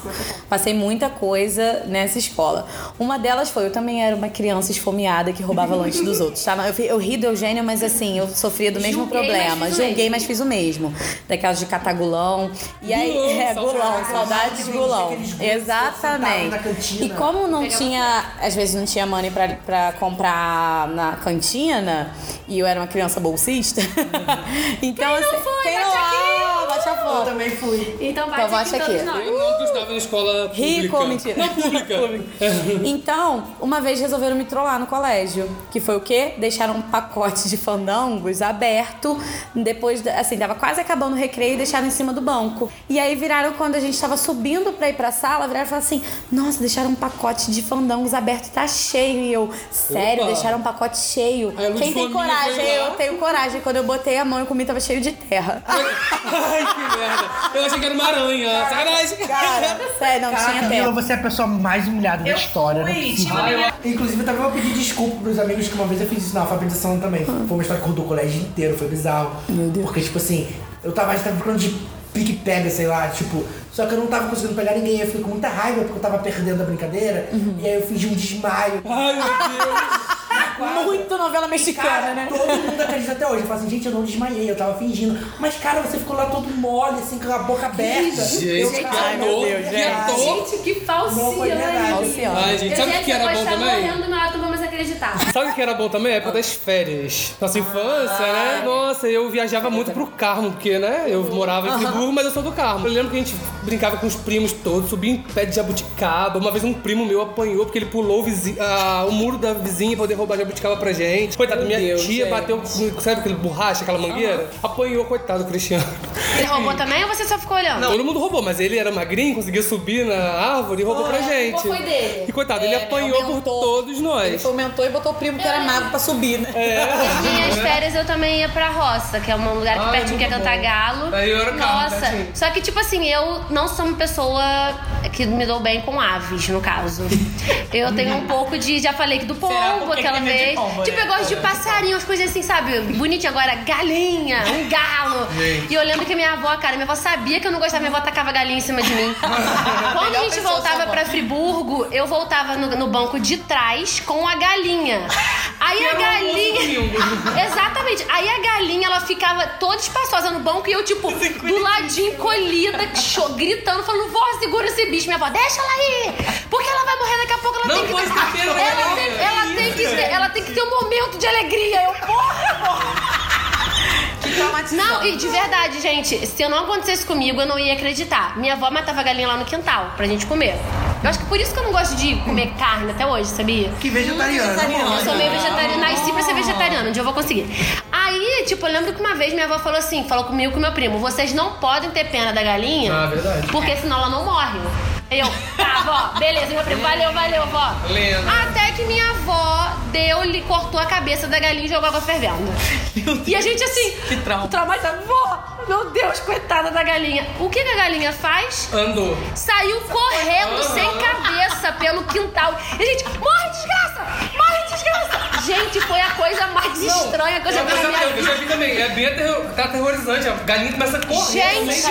passei muita coisa nessa escola. Uma delas foi, eu também era uma criança esfomeada que roubava lanche dos outros, tá? Eu, eu ri do Eugênio, mas assim, eu sofria do mesmo Julguei, mas problema. fiz o Julguei, mas fiz o mesmo. Daquelas de catagulão. E aí, Gulão, é, saudades. gulão, saudades de gulão. Exatamente. E como não tinha, às vezes não tinha money pra, pra comprar na cantina, e eu era uma criança bolsista, então Quem não assim, foi? quem não. Ah, bate a Eu também fui. Então bate Então bate aqui, aqui. todos nós. Eu não estava na escola pública. Rico, mentira. Não, pública. Então, uma vez resolveram me trollar no colégio. Que foi o quê? Deixaram um pacote de fandangos aberto. Depois, assim, tava quase acabando o recreio e deixaram em cima do banco. E aí viraram, quando a gente tava subindo pra ir pra sala, viraram e falaram assim: Nossa, deixaram um pacote de fandangos aberto e tá cheio. E eu, sério, Opa. deixaram um pacote cheio. Aí a Quem tem coragem? Eu tenho coragem. Quando eu botei a mão e comi, tava cheio de terra. Ai, que merda. Eu achei que era uma aranha. Sacanagem. Cara, sério, não Caraca, tinha Camila, terra. você é a pessoa mais humilhada da Eu história. não é fui, tipo, Inclusive, eu também vou pedir desculpa pros amigos que uma vez eu fiz isso na alfabetização também. Foi uma história que rodou o colégio inteiro, foi bizarro. Porque, tipo assim, eu tava, a gente tava de pique-pega, sei lá, tipo. Só que eu não tava conseguindo pegar ninguém. Eu fiquei com muita raiva porque eu tava perdendo a brincadeira. E aí eu fingi um desmaio. Ai, meu Deus. Muito novela mexicana, Cara, né? todo mundo acredita até hoje. Eu falo assim, gente, eu não desmaiei, eu tava fingindo. Mas, cara, você ficou lá todo mole, assim, com a boca aberta. Gente, eu, que cara, ator, meu que Deus, ator. Gente, que Não foi verdade. falsiane. Ai, gente, sabe o que, era bom também? morrendo meu mas. Sabe o que era bom também? A época das férias. Nossa infância, né? Nossa, eu viajava muito pro Carmo, porque, né? Eu morava em Friburgo, mas eu sou do Carmo. Eu lembro que a gente brincava com os primos todos, subia em pé de jabuticaba. Uma vez um primo meu apanhou porque ele pulou o, vizi- ah, o muro da vizinha pra poder roubar jabuticaba pra gente. Coitado, minha Deus, tia gente. bateu, com- sabe aquele borracha, aquela mangueira? Apanhou, coitado, do Cristiano. Ele roubou também ou você só ficou olhando? Todo mundo roubou, mas ele era magrinho, conseguia subir na árvore e roubou pra gente. foi dele. E coitado, ele É, né, apanhou por todos nós. Ele fomentou e botou o primo que era mago pra subir, né? Nas minhas férias eu também ia pra roça, que é um lugar aqui Ai, pertinho que é Cantagalo. Aí eu era carro, Nossa, pertinho. só que tipo assim, eu não sou uma pessoa que me dou bem com aves, no caso. Eu tenho um pouco de, já falei que do pombo aquela medo de vez. pombo, tipo, né? eu gosto de passarinho, as coisas assim, sabe? Bonitinho agora, galinha, um galo. Gente. E eu lembro que minha avó, cara, minha avó sabia que eu não gostava, minha avó tacava galinha em cima de mim. Quando a gente voltava pra Friburgo, eu voltava no, no banco de trás com a galinha. Aí a galinha. Exatamente. Aí a galinha, ela ficava toda espaçosa no banco e eu, tipo, do ladinho, colhida, cho- gritando, falando: vó, segura esse bicho. Minha avó, deixa ela aí! Porque ela vai morrer daqui a pouco, ela Não tem que. pena da ela, tem, ela, tem que ter, ela tem que ter um momento de alegria. Eu, porra! Que traumatizante. Não, e de verdade, gente, se eu não acontecesse comigo, eu não ia acreditar. Minha avó matava galinha lá no quintal pra gente comer. Eu acho que por isso que eu não gosto de comer carne até hoje, sabia? Que vegetariano. Eu sou meio vegetariana, nasci pra ser vegetariana, um dia eu vou conseguir. Aí, tipo, eu lembro que uma vez minha avó falou assim, falou comigo e com meu primo, vocês não podem ter pena da galinha, Ah, verdade. porque senão ela não morre. Eu, tá, vó, beleza, meu primo, valeu, valeu, vó. Até que minha avó deu-lhe, cortou a cabeça da galinha e jogou água fervendo. E a gente assim, Que trauma. traumatizada, vó, meu Deus, coitada da galinha. O que, que a galinha faz? Andou. Saiu correndo sem cabeça pelo quintal. E a gente, morre desgraça! Morre desgraça! Gente, foi a coisa mais estranha que eu já vi na minha eu, eu já vi também, é bem aterro- tá aterrorizante. A galinha começa a correr. Gente,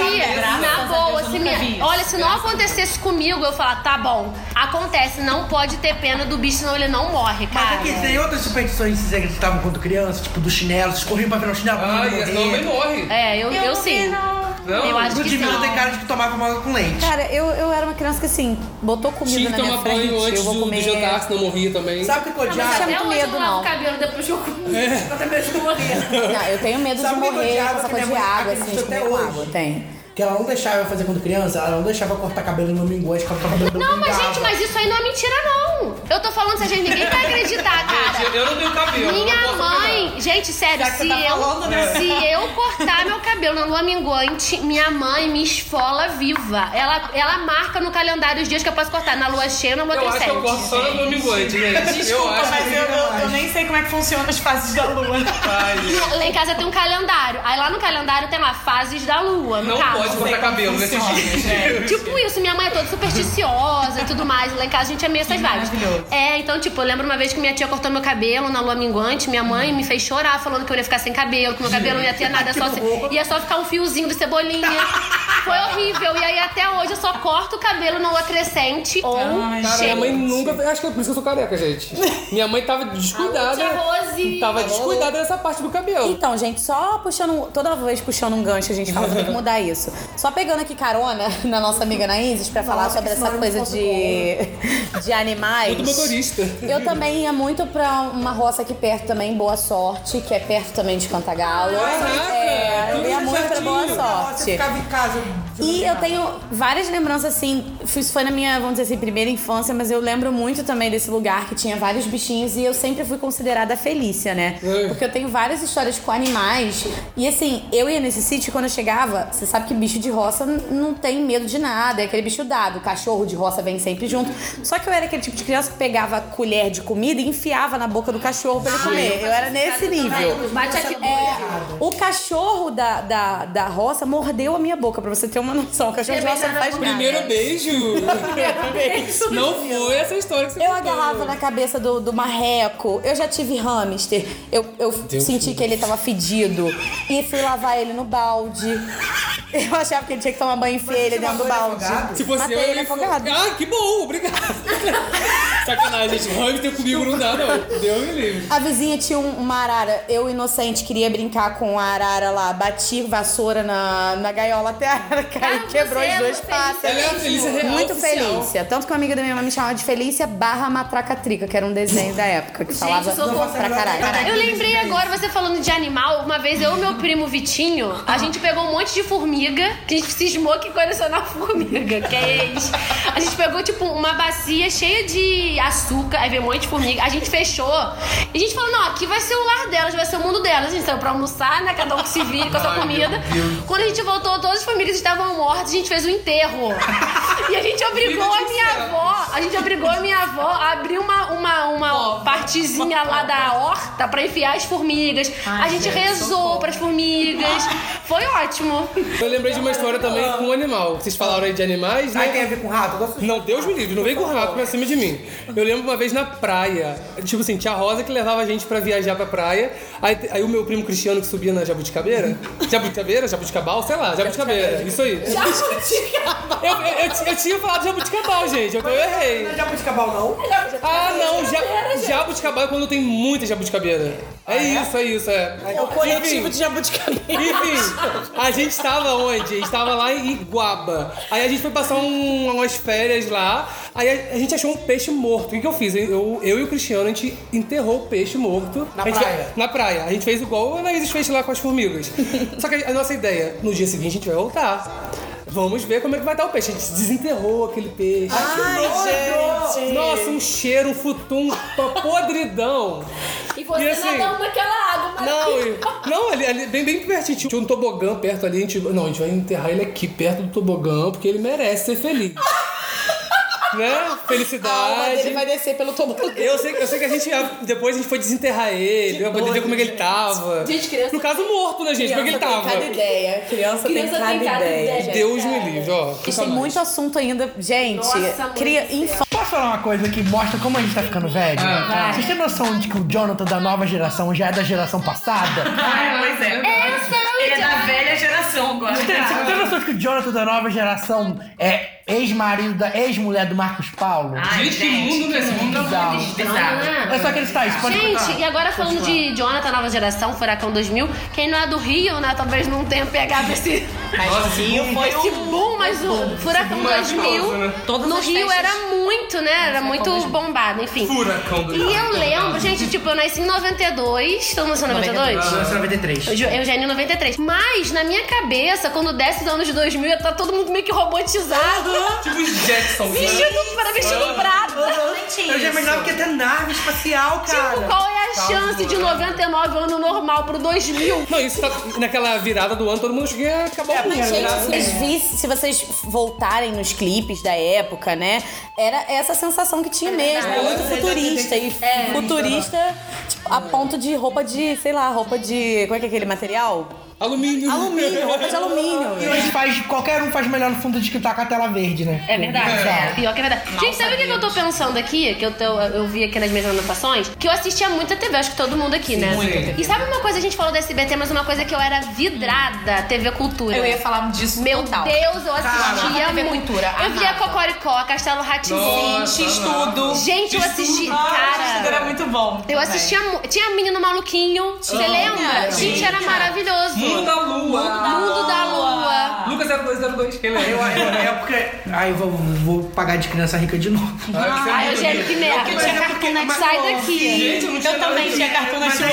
na boa, eu se minha- vi olha, se não acontecesse comigo, eu falar, tá bom, acontece, não pode ter pena do bicho, senão ele não morre, Mas cara. aqui, tem outras superstições que vocês acreditavam quando criança, tipo do chinelo, vocês corriam pra virar o chinelo não essa também morrer. morre. É, eu, eu, sim. Não, eu acho que sim. Tem cara de que tomava mal com leite. Cara, eu, eu era uma criança que assim, botou comida Tinha na que minha tomar frente, banho antes eu vou do, comer. do jantar, senão morria também. Sabe o que eu mas odiava? tinha Até muito hoje medo, eu lavo não. o cabelo depois que eu comi. É. Até mesmo que eu morrer. Não, eu tenho medo Sabe de o que eu morrer odiava com essa que coisa de mãe água, assim, de comer até com hoje? água. Tem. Que ela não deixava eu fazer quando criança, ela não deixava eu cortar cabelo no minguante, cortar cabelo no Não, mas gente, mas isso aí não é mentira, não. Eu tô falando, se a gente ninguém vai acreditar, cara. Gente, eu não tenho cabelo. Minha eu não posso mãe, gente, sério, se tá eu, falando, né? se eu cortar meu cabelo na lua minguante, minha mãe me esfola viva. Ela, ela marca no calendário os dias que eu posso cortar, na lua cheia ou na lua Eu acho que eu crescente. gosto só no domingoante, gente. eu Desculpa, acho mas eu, eu, eu nem sei como é que funciona as fases da lua. Ai, gente. Lá em casa tem um calendário. Aí lá no calendário tem lá fases da lua, no Não caso. pode cortar cabelo nesses dias. Tipo isso, minha mãe é toda supersticiosa e tudo mais. Lá em casa a gente é meio essas vibes. maravilhoso. É, então, tipo, eu lembro uma vez que minha tia cortou meu cabelo na lua minguante. Minha mãe me fez chorar falando que eu ia ficar sem cabelo, que meu cabelo não ia ter nada, só se- ia só ficar um fiozinho de cebolinha. Foi horrível. E aí até hoje eu só corto o cabelo na lua crescente ou Ai, Cara, minha mãe nunca. Acho que é por isso que eu sou careca, gente. Minha mãe tava descuidada. Alô, Rose. Tava descuidada dessa parte do cabelo. Então, gente, só puxando, toda vez puxando um gancho, a gente fala, ter que mudar isso. Só pegando aqui carona na nossa amiga Anaíses pra falar sobre essa coisa de, de animais. Todo motorista. Eu também ia muito pra uma roça aqui perto também, Boa Sorte, que é perto também de Cantagalo. Caraca, é, eu tudo ia muito pra Boa. Sorte. Você ficava em casa. E eu tenho várias lembranças, assim, isso foi na minha, vamos dizer assim, primeira infância, mas eu lembro muito também desse lugar que tinha vários bichinhos e eu sempre fui considerada Felícia, né? É. Porque eu tenho várias histórias com animais. E assim, eu ia nesse sítio quando eu chegava, você sabe que bicho de roça não tem medo de nada, é aquele bicho dado. O cachorro de roça vem sempre junto. Só que eu era aquele tipo de criança que pegava colher de comida e enfiava na boca do cachorro pra ele comer. Eu era nesse nível. É, o cachorro da, da, da roça mordeu a minha boca, pra você ter uma noção. O cachorro de roça não faz nada. Primeiro beijo. Não foi essa história que você Eu contou. agarrava na cabeça do, do marreco. Eu já tive hamster. Eu, eu senti que ele tava fedido. E fui lavar ele no balde. Eu achava que ele tinha que tomar banho feio ele dentro do balde. afogado? Se fosse Matei eu, ele afogado. Ah, que bom, obrigado. Sacanagem, gente. Hamster comigo não dá, não. Deus me livre. A vizinha tinha um- uma arara. Eu, inocente, queria brincar com a arara lá. Bati vassoura na, na gaiola até a arara cair. Ah, quebrou as é duas uma patas. Ela é a Felícia real Muito oficial. Felícia. Tanto que uma amiga da minha mãe me chamava de Felícia barra Matraca Trica, que era um desenho da época que falava socorro. pra caralho. Eu lembrei agora, você falando de animal, uma vez eu e meu primo Vitinho, a gente pegou um monte de formiga, que a gente cismou que colecionar formiga, que é eles. A gente pegou, tipo, uma bacia cheia de açúcar, aí veio um monte de formiga, a gente fechou. E a gente falou, não, aqui vai ser o lar delas, vai ser o mundo delas. A gente saiu pra almoçar, né? Cada um que se vire com a sua comida. Quando a gente voltou, todas as formigas estavam mortas, a gente fez um enterro. E a gente obrigou a minha avó, a gente obrigou a minha avó a abrir uma, uma, uma partezinha lá da horta pra enfiar as formigas. a gente rezou pras formigas. Foi ótimo. Eu lembrei de uma história também com um animal. Vocês falaram aí de animais, né? Aí tem a ver com rato? Não, Deus me livre, não vem com rato pra cima de mim. Eu lembro uma vez na praia, tipo assim, tia Rosa que levava a gente pra viajar pra praia. Aí, aí o meu primo Cristiano que subia na Jabuticabeira. Jabuticabeira, Jabuticabal, sei lá, Jabuticabeira, isso aí. Eu, eu, eu, eu tinha falado Jabuticabal, gente, eu, eu errei. Não é jabuticabal, não? Ah, não, ja, jabuticabal é quando tem muita jabuticabeira. É isso, é isso, é. É o coletivo Enfim. de jabuticabê. Enfim, a gente tava onde? A gente tava lá em Iguaba. Aí a gente foi passar um- umas férias lá. Aí a, a gente achou um peixe morto. O que, que eu fiz? Eu, eu e o Cristiano, a gente enterrou o peixe morto. Na gente praia? na praia. A gente fez igual a Anaíses fez lá com as formigas. Só que a, a nossa ideia, no dia seguinte a gente vai voltar. Vamos ver como é que vai estar o peixe. A gente desenterrou aquele peixe. Ai, gente. Nossa, um cheiro, um futum, podridão. E você E assim- nadando naquela água Não, não ali, ali, bem, bem pertinho. Tinha um tobogã perto ali. A gente, não, a gente vai enterrar ele aqui, perto do tobogã, porque ele merece ser feliz. Né? A alma Felicidade. dele vai descer pelo tobogã. Eu sei, eu sei que a gente depois a gente foi desenterrar ele, pra poder ver como é que ele tava. Gente, criança- No caso, morto, né, gente? Como é que ele Criança tava? tem cada ideia. Criança, Criança tem cada tem cada ideia. ideia. gente. Deus me livre, ó. A gente nunca tem muito assunto ainda. Gente, Nossa, cria infância. Posso falar uma coisa que mostra como a gente tá ficando velho? Ah. Vocês têm noção de que o Jonathan da nova geração já é da geração passada? Ah, pois é. Ele é da velha geração agora. Você tem, você tem noção de que o Jonathan da nova geração é ex-marido da ex-mulher do Marcos Paulo? Ai, Gente, que mundo nesse mundo. Bizarro. Bizarro. É só acreditar isso, pode Gente, contar. e agora falando de Jonathan Nova Geração, Furacão 2000, quem não é do Rio, né, talvez não tenha pegado esse, Mas o Rio foi esse boom, mas o Furacão boom 2000 maravilhoso, né? Todas no Rio era muito, né, era muito bombado, enfim. Furacão do E eu lembro, gente, tipo, eu nasci em 92, todo mundo nasceu em 92? Eu sou 93. Eu, Eugênio em 93. Mas, na minha cabeça, quando desce os anos 2000, ia tá todo mundo meio que robotizado. Tipo os Jackson. Vestido para vestido prata. Eu já imaginava que ia ter nave espacial, cara. Tipo, qual é a chance de 99 ano normal pro 2000? Não, isso tá naquela virada do ano, todo mundo que ia acabar o mundo. Mas, gente, né? se vocês, vissem- se vocês voltarem nos clipes da época, né? Era essa sensação que tinha mesmo. Era muito futurista. E futurista tipo, a ponto de roupa de, sei lá, roupa de. Como é que é aquele material? Alumínio. Alumínio, roupa de alumínio. E hoje faz, qualquer um faz melhor no fundo de que tá com a tela verde, né? É verdade, é. Pior que é verdade. Gente, sabe o que que eu tô pensando aqui? Que eu, tô, eu vi aqui nas minhas anotações? Que eu assistia muito a TV, acho que todo mundo aqui, né? muito. E sabe uma coisa, a gente falou da SBT, mas uma coisa que eu era vidrada, TV Cultura. Eu ia falar disso Meu total. Deus, eu assistia TV muito. Cultura, eu via. Cocoricó, Castelo Ratimbu. X-Tudo. Gente, eu assisti. X-Tudo Cara, era muito bom. eu assistia. Tinha Menino Maluquinho. Você lembra? Gente, era maravilhoso. Mundo da Lua. Mundo da Lua. Lucas 0202, quem Eu, eu, é porque. Ai, eu vou, vou pagar de criança rica de novo. Ai, Eugênio, que merda. Eu tinha Cartoon Network. Sai daqui. Gente, eu Eu também tinha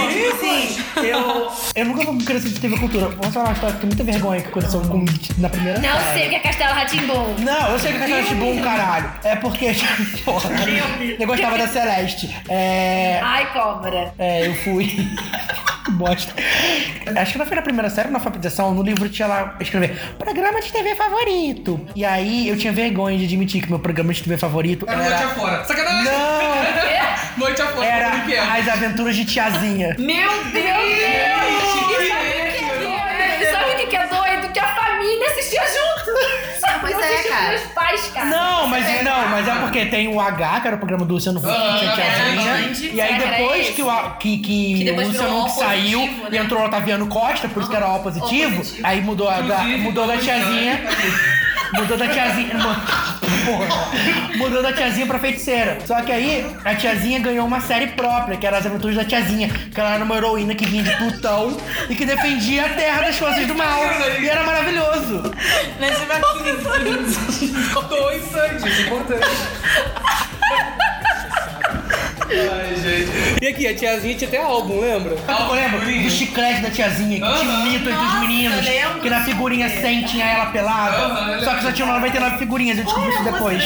tipo assim, eu, eu nunca vou crescer de TV Cultura. Vamos falar uma história que tem muita vergonha que aconteceu comigo na primeira Não sei o que é Castelo Ratimbu. Não, eu sei que a Castelo Tibum, caralho. É porque, porra, eu gostava da Celeste. É. Ai, cobra. É, eu fui. Que Bosta. Acho que não foi na primeira série, na alfabetização, no livro tinha lá escrever programa de TV favorito. E aí eu tinha vergonha de admitir que meu programa de TV favorito Era era. noite afora. Sacanagem! Não! Noite afora, Era que é? As Aventuras de Tiazinha. Meu Deus! E sabe o que que é doido? Que a família assistia junto. Pois Eu é, cara. meus pais, cara. Não, mas não, mas é porque tem o H, que era o programa do Luciano Huck, que tinha Tiazinha. E aí depois que o, que, que, Que depois o Luciano Huck saiu positivo, e né? entrou o Otaviano Costa, por isso que era O positivo, aí mudou, a, mudou da tiazinha. Mudou da tiazinha. porra. Mudou da tiazinha pra feiticeira. Só que aí, a tiazinha ganhou uma série própria, que era As Aventuras da Tiazinha. Que ela era uma heroína que vinha de Plutão e que defendia a Terra das forças do mal. E era maravilhoso. Dois sandes, importante. Ai, gente. E aqui, a tiazinha tinha até álbum, lembra? Eu lembro do chiclete da tiazinha, que tinha um mito entre os meninos. Que na figurinha 100 tinha ela pelada. Só que só tinha 99 figurinhas, eu descobri isso depois.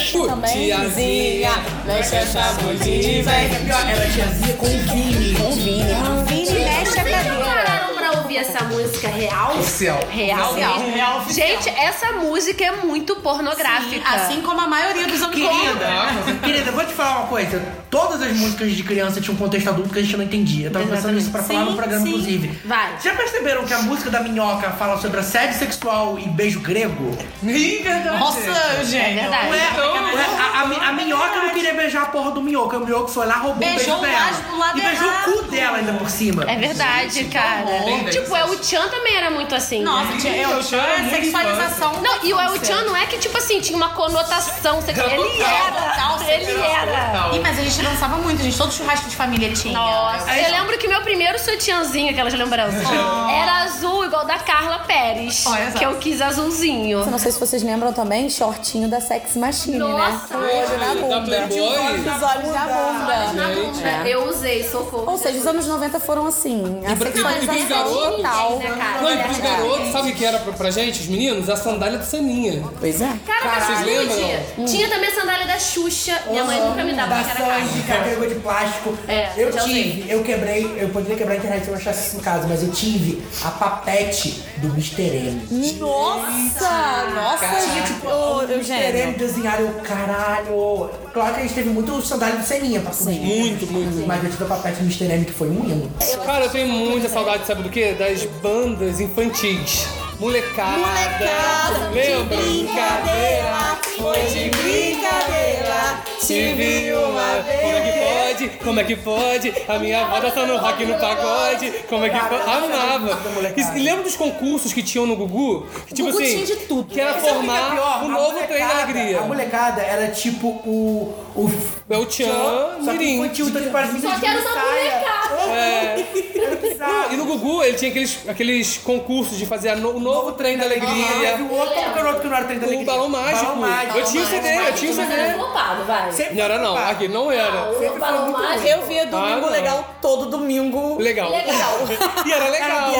Tiazinha, mexe essa bundinha. Era tiazinha com o Vini. Com Vini. Com Vini real? Oficial. Real? Oficial, real oficial. Gente, essa música é muito pornográfica. Assim como a maioria dos anos Querida, querida, eu vou te falar uma coisa. Todas as músicas de criança tinham um contexto adulto que a gente não entendia. Eu tava pensando nisso pra falar no Sim, programa, sim. inclusive. Vai. Já perceberam que a música da Minhoca fala sobre assédio sexual e beijo grego? Ih, verdade. Nossa, Eugênio. É verdade. Ué, ué, a, a, a minhoca não queria beijar a porra do minhoca. O minhoca foi lá, roubou Beijou um beijo dela. e beijou o cu errado. dela ainda por cima. É verdade, cara. Tendência. Tipo, o El-Chan também era muito assim. Nossa, tia, eu Chan sexualização. Não, e o El-Chan não é que, tipo assim, tinha uma conotação sexual. Ele era. total, Ele era. Ih, mas a gente dançava muito, gente. Todo churrasco de família tinha. Nossa, eu lembro que meu primeiro sutiãzinho, aquelas lembranças, era azul, igual da Carla Pérez. Olha que eu quis azulzinho. Eu não sei se vocês lembram também, shortinho da Sex Machine, Nossa. né? O olho na Da bunda. Os olhos na bunda. Eu usei, socorro. Ou seja, os anos 90 foram assim, a sexualização total. Né, cara? Não, e pros garotos, sabe o que era pra, pra gente, os meninos? A sandália do Saninha. Pois é. Cara, Vocês lembram? Rude, tinha também a sandália da Xuxa. Minha mãe nunca me dava, Da porque era cara. Sandy, que pegou de plástico. É, eu já usei. tive, eu quebrei, eu poderia quebrar a internet se eu achasse isso no caso, mas eu tive a papete do Mr. M. Nossa! Nossa, tipo Ô, o Mr. M eu, caralho. Claro que a gente teve muito sandália do Seninha pra subir. Muito, muito. Mas eu tive a papete Mr. M que foi um hino. Cara, eu tenho muita saudade, sabe do quê? Das bandas infantis. Molecada. Molecada, Lembra? brincadeira, foi de brincadeira, Te vi uma vez. Como é que pode? Como é que pode? A minha avó dançando rock no pagode. Como é que pode? Amava. E, lembra dos concursos que tinham no Gugu? Que, tipo Gugu assim, tinha de tudo. Que era é formar o A novo trem da alegria. A molecada era tipo o. O É o Tchan Só que Mirim. infantil, então tipo Só que era de uma molecada. É. Era bizarro. E no Gugu ele tinha aqueles, aqueles concursos de fazer a no- o novo trem da E alegria. o outro, como que era o outro que não era trem da O alegria? balão mágico. Balão mágico. Eu tinha o CD, eu tinha o Mas era CD. flopado, vai. Sempre Não era não, aqui não era. O balão mágico. Eu via Domingo Ah, não. Legal todo domingo. Legal. Legal. E era legal.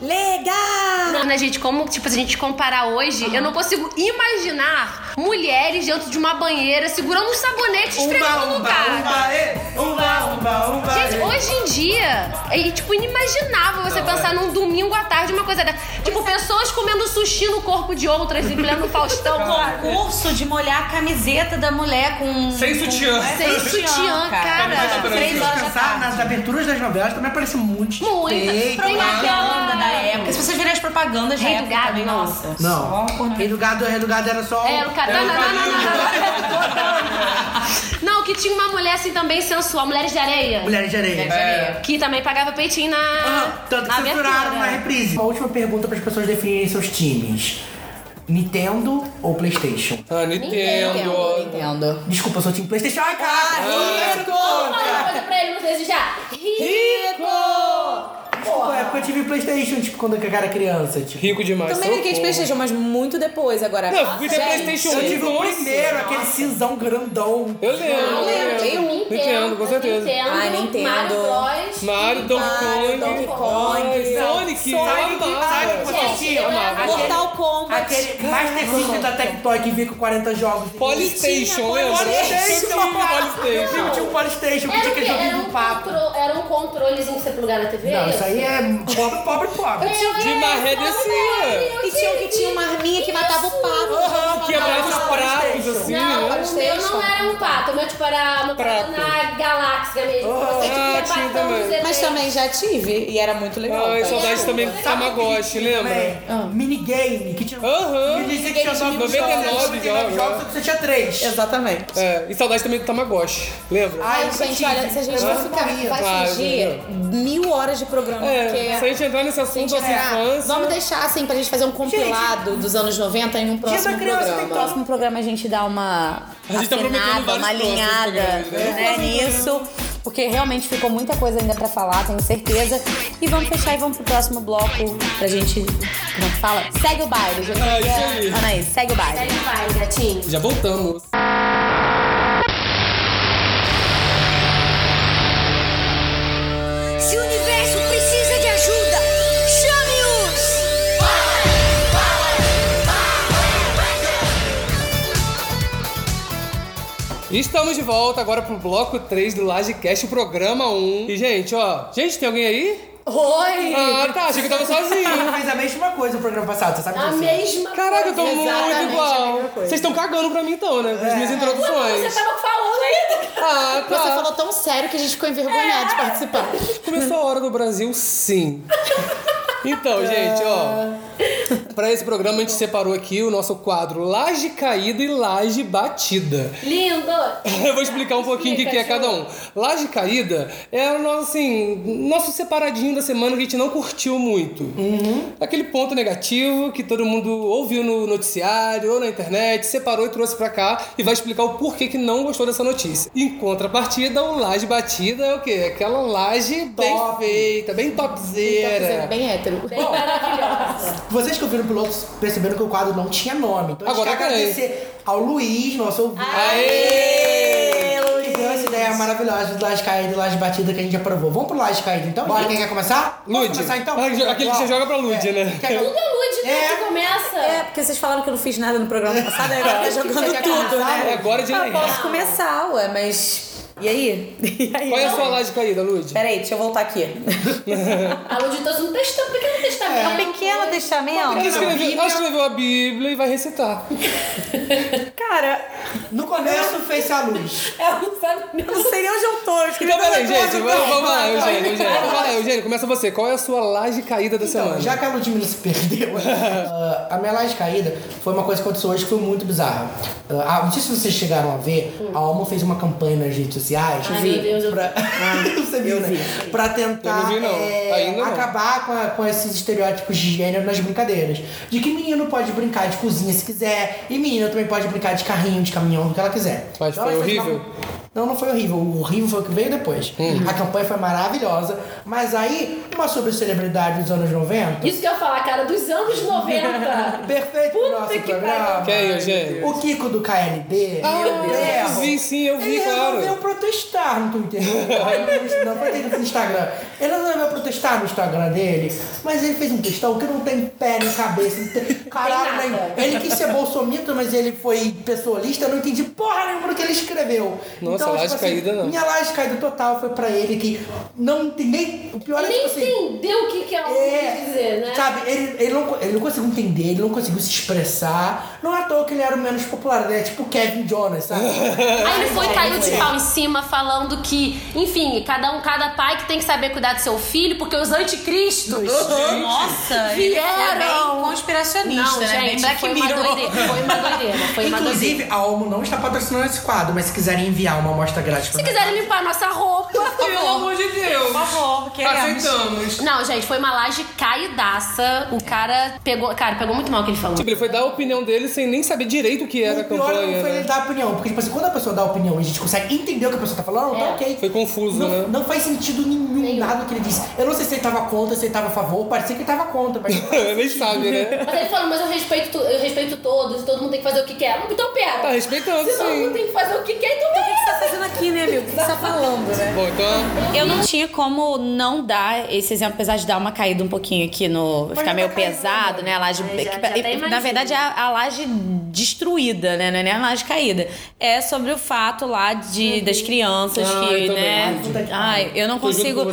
Legal! Não, né, gente, como tipo, se a gente comparar hoje, eu não consigo imaginar mulheres dentro de uma banheira segurando um sabonete Umba, esfregando o umba, cara. umba, ê, umba, umba. Gente, ê. hoje em dia, é tipo inimaginável você pensar num domingo à tarde uma coisa dessa. Tipo, pessoas comendo sushi no corpo de outras em pleno Faustão. Concurso de molhar a camiseta da mulher com. Sem com- sutiã. é, Sem sutiã, cara. Camiseta branca. Três horas da Pensar tarde. nas aberturas das novelas também aparece muito. Muita. Tem. Tem Propaganda da época. Se vocês verem as propagandas da Rei do Gado, também, nossa. Não. Rei do gado, rei do gado era só. É, o cara. Não, não, não. Não, que tinha uma mulher assim também sensual, Mulheres de Areia. Mulheres de areia. Que também pagava peitinho na. Aham, Tanto que censuraram na reprise. Uma última pergunta para as pessoas definirem seus times. Nintendo ou Playstation? Ah, Nintendo, Nintendo. Nintendo. Desculpa, eu sou time Playstation. Ai, caralho! Fala uma coisa pra ele, não desejar. Rico! Desculpa, é porque eu tive Playstation, tipo, quando eu era criança, tipo. Rico demais. Também brinquei de socorro. Playstation, mas muito depois agora. Não, fui ter Playstation Eu 1. tive o nossa. primeiro, aquele cinzão grandão. Eu lembro. eu lembro. Nintendo, com certeza. Nintendo, Ai, Nintendo. Mario Bros. Mario, Donkey Kong. Donkey Kong. Sonic. Eu que, que eu amava. Aquele- Mortal Kombat. Aquele Master System da Tectoy que vinha com 40 jogos. Polystation, lembra? Polystation. Eu tive Polystation. Tinha um Polystation que tinha um, do papo. era um controlezinho que você plugar na TV? Não, isso aí é pobre, pobre, pobre. De maré descia. E tinha um que tinha uma arminha que matava o pato. Quebrava os pratos assim, Não, né? o meu não era um pato, o meu tipo era uma Prato. na galáxia mesmo. Você tipo, Ah, tinha patão também. dos ETs. Mas também já tive e era muito legal. Ai, saudade também do Tamagotchi, lembra? É, minigame, que tinha. Aham. Que dizia que tinha nove 99 jogos, jogos, jogos, só que você tinha três. Exatamente. É, e saudade também do Tamagotchi, lembra? Ai, eu gente, tive. olha, se a gente for ficar, vai Claro, fugir mil horas de programa, É, porque... se a gente entrar nesse assunto Gente, nossa é, infância. Vamos deixar assim pra gente fazer um compilado dos anos 90 em um próximo da programa. No próximo programa a gente dá uma A gente tá afinada, vários uma alinhada né? né, nisso. Porque realmente ficou muita coisa ainda pra falar, tenho certeza. E vamos fechar e vamos pro próximo bloco pra gente. Como é que fala? Segue o baile, gente. Ah, isso aí. Anaís, segue o baile. Segue vai, gatinho. Já voltamos. Se o universo E estamos de volta agora pro bloco 3 do Lagecast, o programa 1. E, gente, ó. Gente, tem alguém aí? Oi! Ah, tá. Achei que eu tava sozinho. Eu fiz a mesma coisa no programa passado, você sabe A disso? mesma Caraca, eu tô coisa. muito Exatamente a igual. mesma coisa. Vocês estão cagando pra mim então, né? Com as minhas Você introduções. tava falando ainda. Ah, tá. Você falou tão sério que a gente ficou envergonhado de participar. Começou a hora do Brasil, sim. Então, gente, ó. Pra esse programa a gente separou aqui o nosso quadro Laje Caída e Laje Batida. Lindo. Eu vou explicar um pouquinho o que, que é cada um. Laje Caída é o nosso, assim, nosso separadinho da semana que a gente não curtiu muito. Aquele ponto negativo que todo mundo ouviu no noticiário ou na internet, separou e trouxe pra cá e vai explicar o porquê que não gostou dessa notícia. Em contrapartida, o Laje Batida é o quê? Aquela laje bem feita, bem topzera. Bem hétero. Vocês que ouviram o piloto perceberam que o quadro não tinha nome. Então a gente Agora quer tem. agradecer ao Luiz, nosso ouvinte. Aê! Que deu essa ideia maravilhosa do Laje Caída e Laje Batida que a gente aprovou. Vamos pro Laje Caída então? Bora, quem quer começar? Posso Lud. começar então? Aquele que você joga pra Lud, né? Quer que eu- Tudo é Lud, né? É. Que começa. É, porque vocês falaram que eu não fiz nada no programa passado, agora tá jogando tudo, né? Agora de Ah, posso começar, ué, mas. E aí? E aí? Qual é a sua laje caída, Lud? Peraí, deixa eu voltar aqui. A Lud trouxe um um pequeno testamento. Um pequeno testamento. Ela escreveu, ela escreveu a Bíblia e vai recitar. Cara, No começo fez a luz. ela não sabe. Eu não sei nem onde eu tô. Eu Então, peraí, gente, vamos, não. vamos lá, Eugênio, Eugênio. Vamos lá, Eugênio, começa você. Qual é a sua laje caída da semana? Então, já que a Ludmilla se perdeu, ah, a minha laje caída foi uma coisa que aconteceu hoje que foi muito bizarra. Ah, não sei se vocês chegaram a ver, a Alma fez uma campanha nas redes sociais. Ai, meu Deus, eu pra... Você viu, né? Pra tentar Eu não vi, não. é, acabar com, a- com esses estereótipos de gênero nas brincadeiras. De que menino pode brincar de cozinha se quiser, e menina também pode brincar de carrinho, de caminhão, do que ela quiser. Mas Então, foi horrível? uma- Não, não foi horrível. O horrível foi o que veio depois. Hum. A campanha foi maravilhosa, mas aí, uma sobre celebridade dos anos 90. Isso que eu ia falar, cara, dos anos 90. Perfeito Puta nosso que programa. Quem, Eugênio? O Kiko do KLB. Ah, meu Deus. eu vi sim, eu vi, Ele claro. resolveu protestar no Twitter. não foi no Instagram. Ele resolveu protestar no Instagram dele, mas ele fez um textão que não tem pé nem cabeça. Não tem, caralho, tem nada. nem, ele quis ser bolsomito, mas ele foi pessoalista. Eu não entendi porra nenhuma do que ele escreveu. Nossa, laje caída não. Minha laje caída total foi pra ele que não tem nem. O pior é Nem tipo assim. entendeu o que, que ela É, quis dizer, né? Sabe, ele, ele, não, ele não conseguiu entender, ele não conseguiu se expressar. Não é à toa que ele era o menos popular, né? Tipo Kevin Jonas, sabe? Aí ele foi, É, caiu de é. pau em cima, falando que, enfim, cada um, cada pai que tem que saber cuidar do seu filho, porque os anticristos Nossa, ele é vieram. bem conspiracionista, Não, né? Bem gente, Black foi uma doideira. Foi uma doideira. Foi uma Inclusive, doideira. a Almo não está patrocinando esse quadro, mas se quiserem enviar uma amostra grátis Se quiserem limpar nossa roupa, por Pelo favor. amor de Deus. Por favor, queremos. Aceitamos. Não, gente, foi uma laje caidaça. O cara pegou. Cara, pegou muito mal o que ele falou. Tipo, ele foi dar a opinião dele sem nem saber direito o que era a O pior não campanha, foi né? ele dar opinião, porque, tipo assim, quando a pessoa dá opinião e a gente consegue entender o que a pessoa tá falando, tá ok. Foi confuso, não, né? não faz sentido nenhum, nada do que ele disse. Eu não sei se ele tava contra, se ele tava a favor, parecia que ele tava contra, mas. Nem sabe, né? Mas ele falou, mas eu respeito, tu- eu respeito todos, todo mundo tem que fazer o que quer. Então pera. Tá respeitando, Se todo sim. mundo tem que fazer o que quer, então tem que você tá fazendo aqui, né, amigo? O que você tá falando, né? Bom, então. Eu não tinha como não dar esse exemplo, apesar de dar uma caída um pouquinho aqui no. ficar meio pesado, né? A laje. Já- já na verdade, é a, a laje destruída, né? Não é nem a laje caída. É sobre o fato lá de, das crianças Ah, que, eu né? Ai, eu não consigo.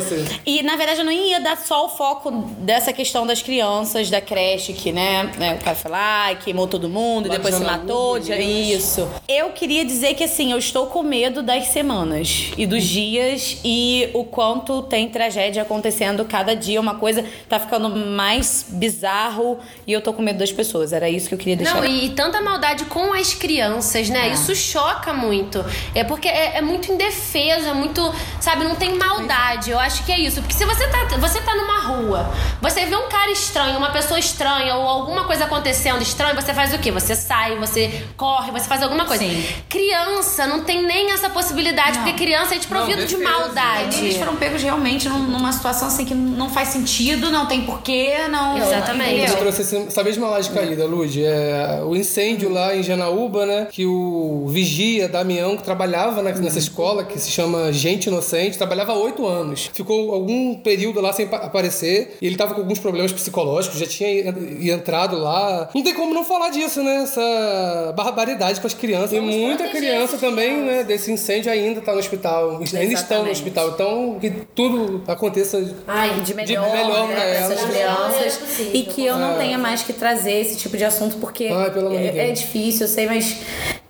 E na verdade eu não ia dar só o foco dessa questão das crianças da creche, que, né? né, O cara foi lá e queimou todo mundo, e depois se matou. de- Isso. Eu queria dizer que assim, eu estou com medo das semanas e dos dias e o quanto tem tragédia acontecendo cada dia. Uma coisa tá ficando mais bizarro e eu tô com medo das pessoas. Era isso que eu queria deixar. Não, e tanta maldade com as crianças, né? Isso choca muito. É porque é, é muito indefeso, é muito. Sabe, não tem maldade. Eu acho que é isso. Porque se você tá, você tá numa rua, você vê um cara estranho, uma pessoa estranha, ou alguma coisa acontecendo estranha, você faz o quê? Você sai, você corre, você faz alguma coisa. Sim. Criança não tem nem essa possibilidade, porque criança é desprovido de maldade. Eles foram pegos realmente num- numa situação assim que não faz sentido, não tem porquê, não. Exatamente. Eu trouxe essa mesma laje caída, Lud. É, o incêndio lá em Janaúba, né? Que o vigia, Damião, que trabalhava na- nessa escola, que se chama Gente Inocente, trabalhava há oito anos. Ficou algum período lá sem pa- aparecer. E ele tava com alguns problemas psicológicos, já tinha en- entrado lá. Não tem como não falar disso, né? Essa barbaridade com as crianças. E muita criança também, né? Desse incêndio ainda tá no hospital. Ainda estão no hospital. Então, que tudo aconteça Ai, de melhor, melhor né, elas. essas crianças. E que eu não tenha mais que trazer esse tipo de assunto, porque Ai, de é, é difícil, eu sei, mas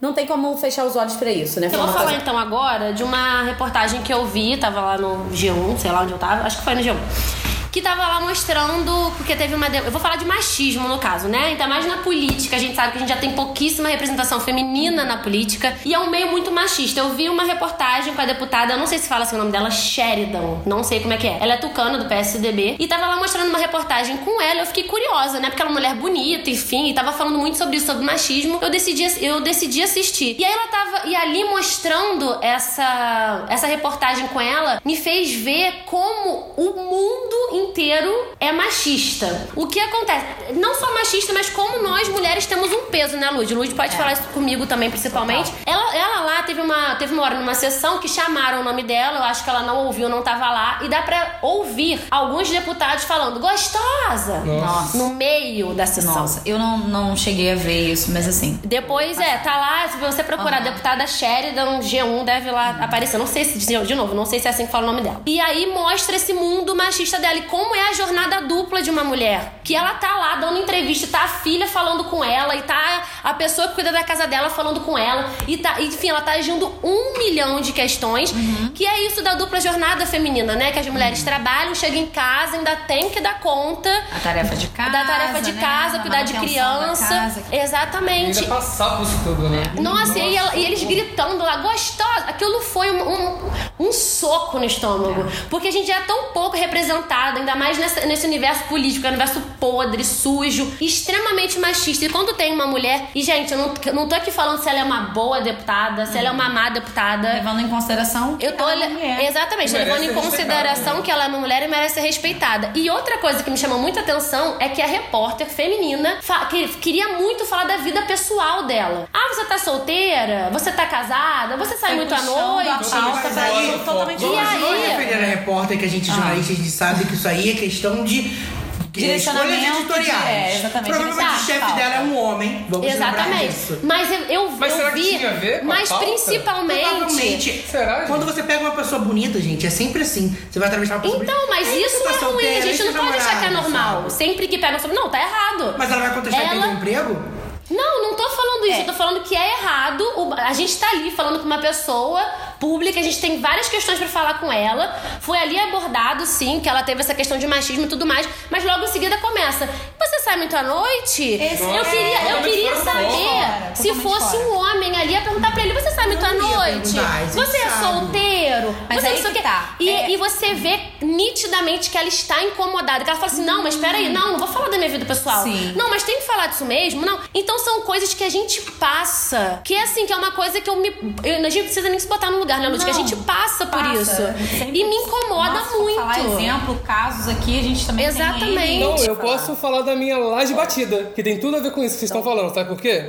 não tem como fechar os olhos pra isso, né? Eu vou falar então agora de uma reportagem que eu vi, tava lá no G1, sei lá onde eu tava, acho que foi no G1. Que tava lá mostrando, porque teve uma. Eu vou falar de machismo no caso, né? Ainda mais na política. A gente sabe que a gente já tem pouquíssima representação feminina na política. E é um meio muito machista. Eu vi uma reportagem com a deputada, eu não sei se fala assim o nome dela, Sheridan. Não sei como é que é. Ela é tucana do PSDB. E tava lá mostrando uma reportagem com ela. Eu fiquei curiosa, né? Porque ela é uma mulher bonita, enfim. E tava falando muito sobre isso, sobre machismo. Eu decidi, eu decidi assistir. E aí ela tava. E ali mostrando essa, essa reportagem com ela, me fez ver como o mundo inteiro é machista. O que acontece? Não só machista, mas como nós mulheres temos um peso, né, Lud? Lud pode falar isso comigo também, principalmente. Ela, ela lá teve uma, teve uma hora numa sessão que chamaram o nome dela, eu acho que ela não ouviu, não tava lá, e dá pra ouvir alguns deputados falando gostosa Nossa. no meio da sessão. Nossa, eu não, não cheguei a ver isso, mas assim. Depois, é, tá lá, se você procurar Aham. deputada Sheridan G1, deve lá aparecer. Não sei se, de novo, não sei se é assim que fala o nome dela. E aí mostra esse mundo machista dela e como é a jornada dupla de uma mulher. Que ela tá lá dando entrevista, e tá a filha falando com ela, e tá a pessoa que cuida da casa dela falando com ela, e tá, enfim, ela tá agindo um milhão de questões, que é isso da dupla jornada feminina, né? Que as mulheres trabalham, chegam em casa, ainda tem que dar conta A tarefa de casa. da tarefa de né? casa, A cuidar de criança. casa. Exatamente. Ainda passar por isso tudo, né? Nossa, e, aí ela- e eles gritando lá, gostosa. Aquilo foi um, um, um soco no estômago. Porque a gente é tão pouco representado, ainda mais nessa- nesse universo político, é um universo podre, sujo, extremamente machista. E quando tem uma mulher. E, gente, eu não, eu não tô aqui falando se ela é uma boa deputada, se ela é uma má deputada. Levando em consideração que Eu tô. ela é mulher. Exatamente, levando em consideração que ela é uma mulher e merece ser respeitada. E outra coisa que me chamou muita atenção é que a repórter feminina que- queria muito falar da vida pessoal dela. Ah, você tá solteira? Você tá casada? Você sai Foi muito à noite? pauta pra ir totalmente E Vamos aí? defender a repórter, que a gente, jornalista, a gente sabe que isso aí é questão de. Direcionamento escolhas editoriais. de- é, exatamente. Provavelmente o Exato. chefe dela é um homem. Vamos lembrar Exatamente. disso. Mas eu, eu, Mas eu será que vi. tinha a ver com a mas pauta? principalmente. Provavelmente. Será, gente? Quando você pega uma pessoa bonita, gente, é sempre assim. Você vai atravessar uma pessoa Então, bonita. mas Aí isso tá é ruim. solteira, A aí gente não pode achar que é normal. sabe? Sempre que pega sobre. Não, tá errado. Mas ela vai contestar Ela- perder o emprego? Não, não tô falando isso. É. Eu tô falando que é errado. O- A gente tá ali falando com uma pessoa pública, a gente tem várias questões pra falar com ela. Foi ali abordado, sim, que ela teve essa questão de machismo e tudo mais. Mas logo em seguida começa. Você sai muito à noite? Esse- eu é, queria, eu queria saber fora, se fosse fora. um homem ali, ia perguntar pra ele: você sai muito à noite? a Você é sabe. solteiro? Mas você aí não sei que tá. E, É. e você vê nitidamente que ela está incomodada. Que ela fala assim: não, mas peraí, não, não vou falar da minha vida pessoal. Sim. Não, mas tem que falar disso mesmo? Não. Então são coisas que a gente passa. Que é assim, que é uma coisa que eu me. eu- a gente não precisa nem se botar no lugar. Lugar, né, Luz? Que a gente passa por Passa. isso. Sempre- E me incomoda Nossa, muito. Falar exemplo, casos aqui, a gente também Exatamente. tem Não, eu posso falar da minha laje batida, que tem tudo a ver com isso que vocês estão falando, sabe por quê?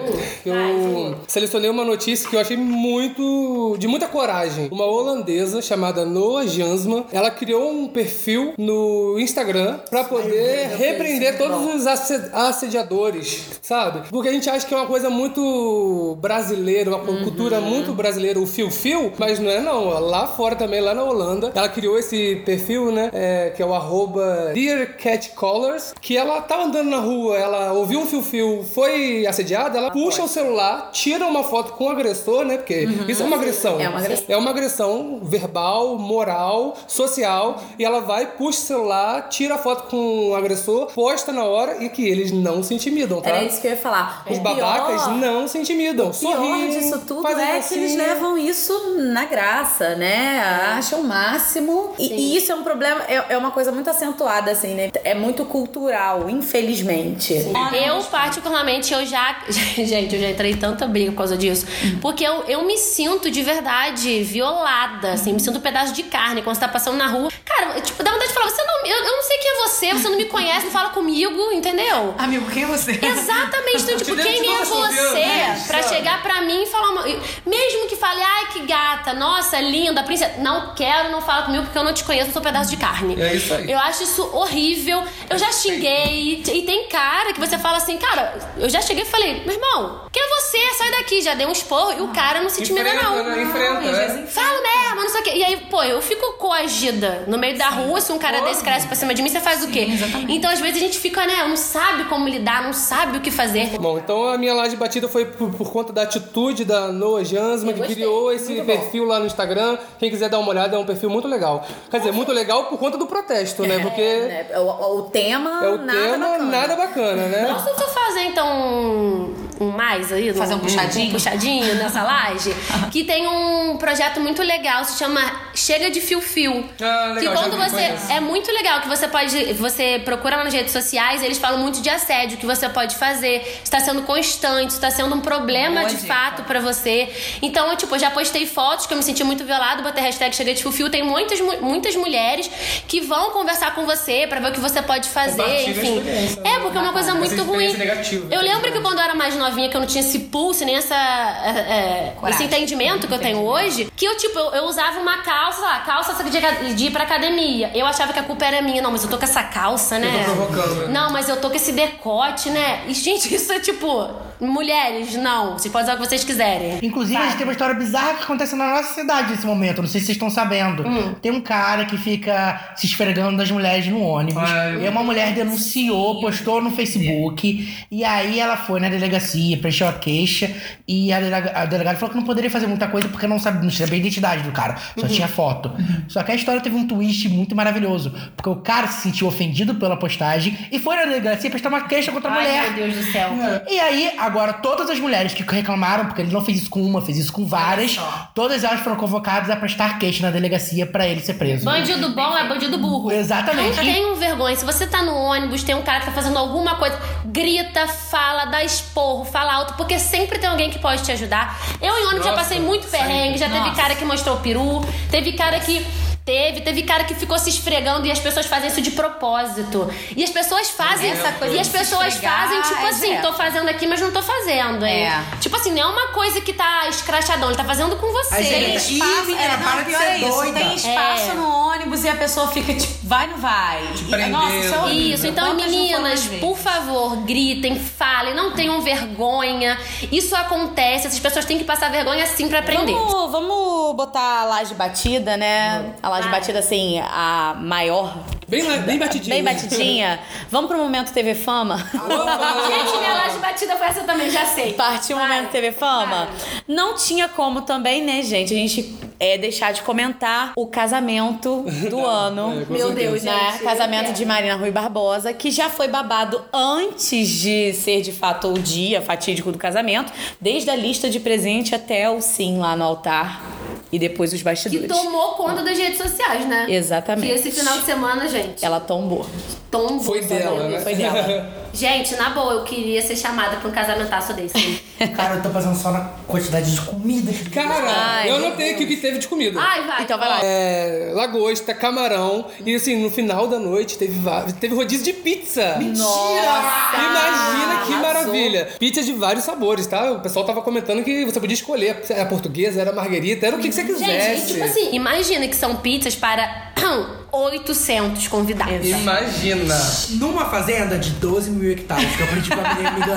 Eu selecionei uma notícia que eu achei muito. de muita coragem. Uma holandesa chamada Noah Jansma, ela criou um perfil no Instagram pra poder repreender todos os asse- assediadores, sabe? Porque a gente acha que é uma coisa muito brasileira, uma cultura muito brasileira, o fio-fio, mas não é não. Lá fora também, lá na Holanda, ela criou esse perfil, né? é, que é o arroba Dear Cat Collars, que ela tá andando na rua, ela ouviu um fio-fio, foi assediada, ela puxa o celular, tira uma foto com o agressor, né? Porque isso é uma agressão. É uma agressão. É uma agressão verbal, moral, social, e ela vai, puxa o celular, tira a foto com o agressor, posta na hora e que eles não se intimidam, tá? Era isso que eu ia falar. Os O babacas pior- não se intimidam. O pior sorriem, disso tudo é que eles gracinha. levam isso na graça, né? Acham o máximo. E, e isso é um problema, é, é uma coisa muito acentuada, assim, né? É muito cultural, infelizmente. Eu, particularmente, eu já. Gente, eu já entrei em tanta briga por causa disso. Porque eu, eu me sinto de verdade violada, assim, me sinto um pedaço de carne quando você tá passando na rua. Cara, tipo, dá vontade de falar, você não. Eu, eu não sei quem é você, você não me conhece, não fala comigo, entendeu? Amigo, quem é você? Exatamente, então, tipo, quem é você né? pra chegar pra mim e falar uma. Mesmo que fale, ai, que gata, nossa, linda, princesa. Não quero, não fala comigo porque eu não te conheço, eu sou um pedaço de carne. É isso aí. Eu acho isso horrível. Eu já xinguei. E tem cara que você fala assim, cara, eu já cheguei e falei, meu irmão, quem é você? Sai daqui. Já dei um esporro e o cara não se intimida, não. né? Enfrenta, e às é. vezes Fala mesmo, não sei o quê. E aí, pô, eu fico coagida no meio da rua. Se um cara desse cresce pra cima de mim, você faz o quê? exatamente. Então, às vezes, a gente fica, né? Não sabe como lidar, não sabe o que fazer. Bom, então a minha laje batida foi por, por conta da atitude da Noah Jansma, que criou esse perfil lá no Instagram. Quem quiser dar uma olhada, é um perfil muito legal. Quer dizer, muito legal por conta do protesto, né? Porque É, o, o tema, é o nada tema bacana. nada bacana, né? Posso só fazer então um, mais aí? Fazer um puxadinho? Um puxadinho nessa laje? que tem um projeto muito legal, se chama Chega de Fio Fio. Ah, legal, que quando você. É muito legal que você pode. Você procura lá nas redes sociais, eles falam muito de assédio que você pode fazer. Está sendo constante, está sendo um problema Boa de dica. fato pra você. Então, eu, tipo, eu já postei fotos que eu me senti muito violado, botei hashtag Chega de Fio Fio. Tem muitas, mu- muitas mulheres que vão conversar com você pra ver o que você pode fazer, enfim. experiência, É, porque é uma coisa muito ruim. negativa, Eu né? lembro que quando eu era mais novinha, que eu não tinha esse pulso, nem essa, é, é, esse entendimento que eu tenho hoje, que eu, tipo, eu, eu usava uma calça, sei lá, calça de, de ir pra academia. Eu achava que a culpa era minha. Não, mas eu tô com essa calça, né? tô provocando, né? Não, mas eu tô com esse decote, né? E, gente, isso é tipo, mulheres, não. Vocês podem usar o que vocês quiserem. Inclusive, a gente tem uma história bizarra que acontece na nossa cidade nesse momento. Não sei se vocês estão sabendo. Hum. Tem um cara que fica se esfregando das mulheres no ônibus. Eu e uma mulher denunciou, postou no Facebook. E aí ela foi na delegacia, preencheu a queixa. E a, delega, a delegada falou que não poderia fazer muita coisa porque não sabe, não sabia a identidade do cara. Só tinha foto. Só que a história teve um twist muito maravilhoso. Porque o cara se sentiu ofendido pela postagem e foi na delegacia prestar uma queixa contra a mulher. Ai, meu Deus do céu. E aí, agora, todas as mulheres que reclamaram, porque ele não fez isso com uma, fez isso com várias, todas elas foram convocadas a prestar queixa na delegacia pra ele ser preso. Bandido bom é bandido burro. Exatamente. Não tenham vergonha. Se você tá no ônibus, tem um cara que tá fazendo alguma coisa, grita, fala, dá esporro, fala alto, porque sempre tem alguém que pode te ajudar. Eu em ônibus já Nossa, passei muito perrengue, já teve Nossa. cara que mostrou o peru, teve cara que. Teve, teve cara que ficou se esfregando e as pessoas fazem isso de propósito. E as pessoas fazem Essa coisa E as de pessoas esfregar fazem, tipo é assim, direto. tô fazendo aqui, mas não tô fazendo, hein? É. Tipo assim, não é uma coisa que tá escrachadão, ele tá fazendo com você. Tem espaço, menina, é, para não, de pior ser é isso. doida. Tem espaço É. no ônibus e a pessoa fica tipo, vai ou não vai? E-. Nossa, isso é horrível. Isso, então Quantas meninas, por favor, gritem, falem, não tenham vergonha. Isso acontece, essas pessoas têm que passar vergonha sim pra aprender. Vamos, vamos botar a laje batida, né? A laje Vai. batida, assim, a maior. Bem, bem batidinho. Bem batidinha. Vamos pro momento TV Fama? Gente, minha laje batida foi essa também, já sei. Partiu o momento TV Fama? Não tinha como também, né, gente? A gente é, deixar de comentar o casamento do ano. é, Meu. Deus, né? gente. Casamento de Marina Rui Barbosa, que já foi babado antes de ser de fato o dia fatídico do casamento, desde a lista de presente até o sim lá no altar e depois os Que bastidores. tomou conta das redes sociais, né? Exatamente. Que esse final de semana, gente, Ela tombou. tombou. Foi dela, né? Foi dela. Gente, na boa, eu queria ser chamada pra um casamentaço desse. Cara, eu tô pensando só na quantidade de comida que Cara, Ai, eu meu anotei aqui o que teve de comida. Ai, vai. Então vai lá. É, lagosta, camarão. E assim, no final da noite teve, teve rodízio de pizza. Nossa! Imagina que Arrasou. maravilha. Pizza de vários sabores, tá? O pessoal tava comentando que você podia escolher. Era portuguesa, era marguerita, era o que, que você Gente, quisesse. e tipo assim, imagina que são pizzas para 800 convidados. Imagina. Numa fazenda de 12 mil hectares, que eu aprendi minha amiga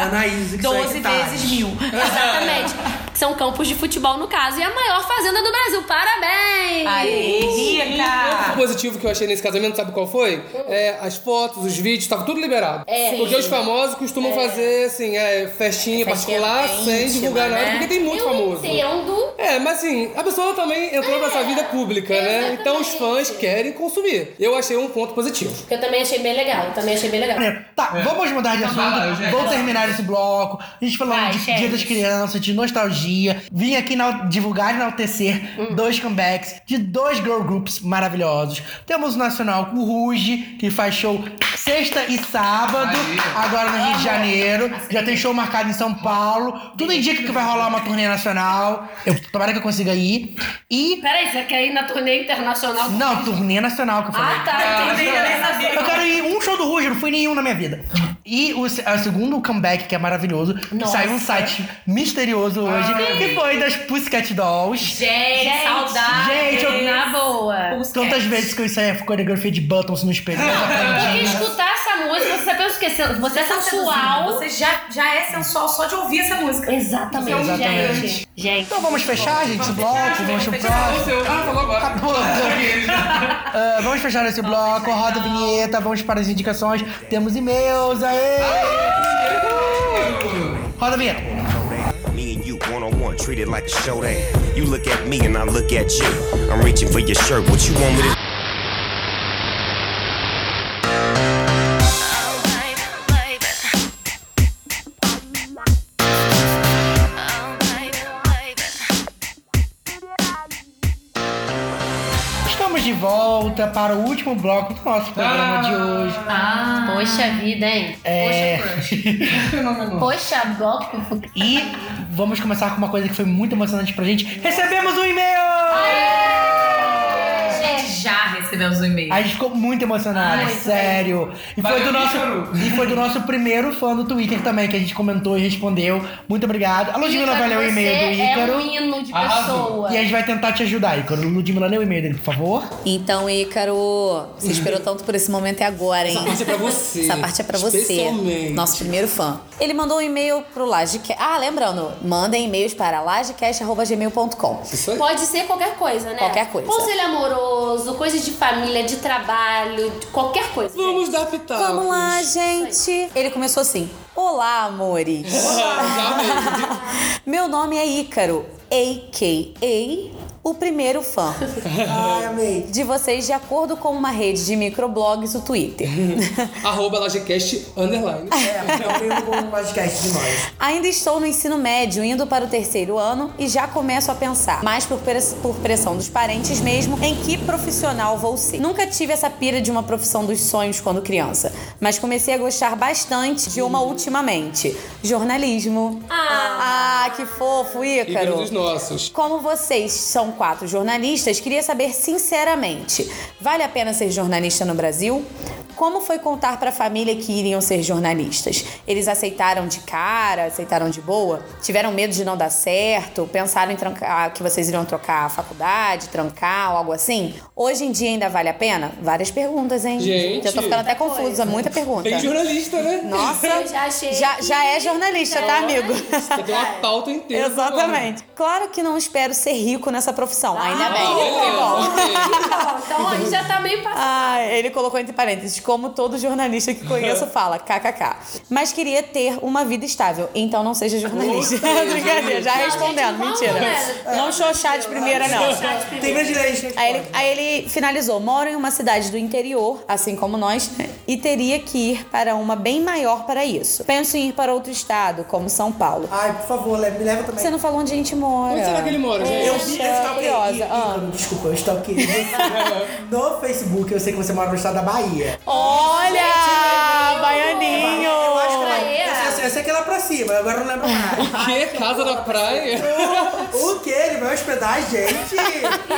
são 12 hectares. vezes mil. Exatamente. São campos de futebol, no caso, e a maior fazenda do Brasil. Parabéns! Outro rica! positivo que eu achei nesse casamento, sabe qual foi? É, as fotos, os vídeos, tava tudo liberado. É. Porque os famosos costumam fazer, assim, é, festinha, Festinha particular, sem íntima, divulgar nada, né? porque tem muito eu famoso. entendo. É, mas assim, a pessoa também entrou nessa vida pública, né? Então os fãs querem consumir. Eu achei um ponto positivo. Eu também achei bem legal. Eu também achei bem legal. Tá, vamos mudar de assunto. Vou terminar esse bloco. A gente Vai, de Chefe. Dia das Crianças, de nostalgia. Vim aqui enal- divulgar e enaltecer dois comebacks de dois girl groups maravilhosos. Temos o nacional com o Ruge, que faz show sexta e sábado, agora no Rio de Janeiro. Já tem show marcado em São Paulo. Tudo indica que vai rolar uma turnê nacional. Eu, tomara que eu consiga ir. E. Peraí, você quer ir na turnê internacional? Não, turnê nacional que eu falei. Ah, tá, entendi. Eu nem sabia. Eu quero ir um show do Ruge, não fui nenhum na minha vida. E o, o segundo comeback, que é maravilhoso, que saiu um site misterioso hoje, que foi das Pussycat Dolls. Gente, saudade! Gente, eu- Na boa. Tantas vezes que eu ensaio a coreografia de Buttons no espelho, Porque escutar essa música, você pensa o quê? Você é Tá sensual. Você já, já é sensual só de ouvir essa música. Exatamente, Exatamente. gente. Gente. Então vamos fechar, gente, esse bloco, vamos pro próximo. Ah, falou agora. Acabou. Ah, vamos fechar esse bloco, roda a vinheta, vamos para as indicações. Temos e-mails, aê! Roda a vinheta. Me and you one on one, treated like a show day. You look at me and I look at you. I'm reaching for your shirt. What you want me to Estamos de volta para o último bloco do nosso programa de hoje. Poxa vida, hein? É... Poxa, bloco. E vamos começar com uma coisa que foi muito emocionante pra gente. Recebemos um e-mail! Gente, recebemos um e-mail. A gente ficou muito emocionado, sério. E foi, do nosso, e foi do nosso primeiro fã do Twitter também, que a gente comentou e respondeu. Muito obrigado. A Ludmilla vai ler o e-mail do é Ícaro. um hino de Arrasou. pessoa. E a gente vai tentar te ajudar, Ícaro. Ludmilla, lê o e-mail dele, por favor. Então, Ícaro, você esperou tanto por esse momento e agora, hein? Essa parte é pra você. Essa parte é pra você. Nosso primeiro fã. Ele mandou um e-mail pro Lagecast. Ah, lembrando, mandem e-mails para lagecast.gmail.com. Aí. Pode ser qualquer coisa, né? Qualquer coisa. Conselho amoroso, coisa de família, de trabalho, de qualquer coisa. Vamos dar pitaco. Vamos lá, gente. Ele começou assim: Olá, amores. Mesmo. Meu nome é Ícaro, a.k.a. o primeiro fã Ai, amei. de vocês de acordo com uma rede de microblogs, o Twitter. Arroba Lagecast underline. É, eu venho com um podcast de nós. Ainda estou no ensino médio, indo para o terceiro ano e já começo a pensar, mais por, por pressão dos parentes mesmo, em que profissional vou ser. Nunca tive essa pira de uma profissão dos sonhos quando criança, mas comecei a gostar bastante de uma ultimamente: jornalismo. Ah, que fofo, Ícaro Ícaro. dos nossos. Como vocês são quatro jornalistas, queria saber sinceramente: vale a pena ser jornalista no Brasil? Como foi contar para a família que iriam ser jornalistas? Eles aceitaram de cara, aceitaram de boa? Tiveram medo de não dar certo? Pensaram em trancar, que vocês iriam trocar a faculdade, trancar ou algo assim? Hoje em dia ainda vale a pena? Várias perguntas, hein? Gente. Eu tô ficando até confusa, muita pergunta. Tem jornalista, né? Nossa, Eu já achei já, que- já é jornalista, tá, amigo? Você tem uma pauta inteira. Exatamente. Claro que não espero ser rico nessa profissão. Ainda bem. Que bom. Então aí já tá meio passado. Ah, ele colocou entre parênteses, como todo jornalista que conheço fala, kkk. Mas queria ter uma vida estável, então não seja jornalista. Brincadeira, já respondendo, mentira. Não xoxar de primeira, não. Tem grande leite. Aí ele, aí ele finalizou: moro em uma cidade do interior, assim como nós, e teria que ir para uma bem maior para isso. Penso em ir para outro estado, como São Paulo. Ai, por favor, me leva também. Você não falou onde a gente mora. Onde será que ele mora, gente? Eu vi, eu stalkeei. Curiosa. Í- Ah. Ícaro, Desculpa, eu stalkeei você no Facebook. Eu sei que você mora no estado da Bahia. Olha! Ah, baianinho! Eu acho que ela, essa, essa é aquela pra cima, agora eu não lembro mais. O quê? Casa na praia? o quê? Ele vai hospedar a gente?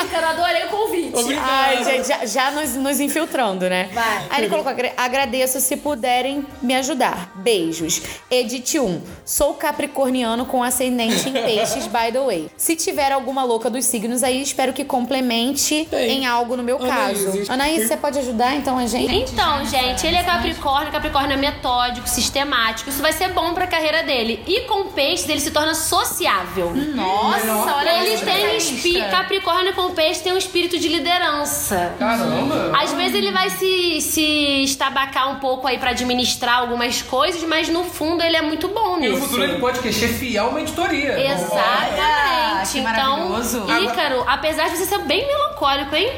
Ícaro, adorei o convite. Obrigado. Ai, gente, já, já nos, nos infiltrando, né? Vai. Aí ele colocou: "Agra- agradeço se puderem me ajudar. Beijos. Edit 1. Sou capricorniano com ascendente em peixes, by the way. Se tiver alguma louca dos signos aí, espero que complemente Tem. em algo no meu Anaís, caso. existe. Anaís, você pode ajudar então a gente? Então, gente, ele é Capricórnio, Capricórnio é metódico, sistemático. Isso vai ser bom pra carreira dele. E com peixes, ele se torna sociável. Nossa, olha Ele tem espírito. Capricórnio com peixe tem um espírito de liderança. Caramba. Às vezes ele vai se, se estabacar um pouco aí pra administrar algumas coisas, mas no fundo ele é muito bom E no nisso. futuro ele pode que chefiar uma editoria. Exatamente. que então, maravilhoso. Ícaro, apesar de você ser bem melancólico, hein?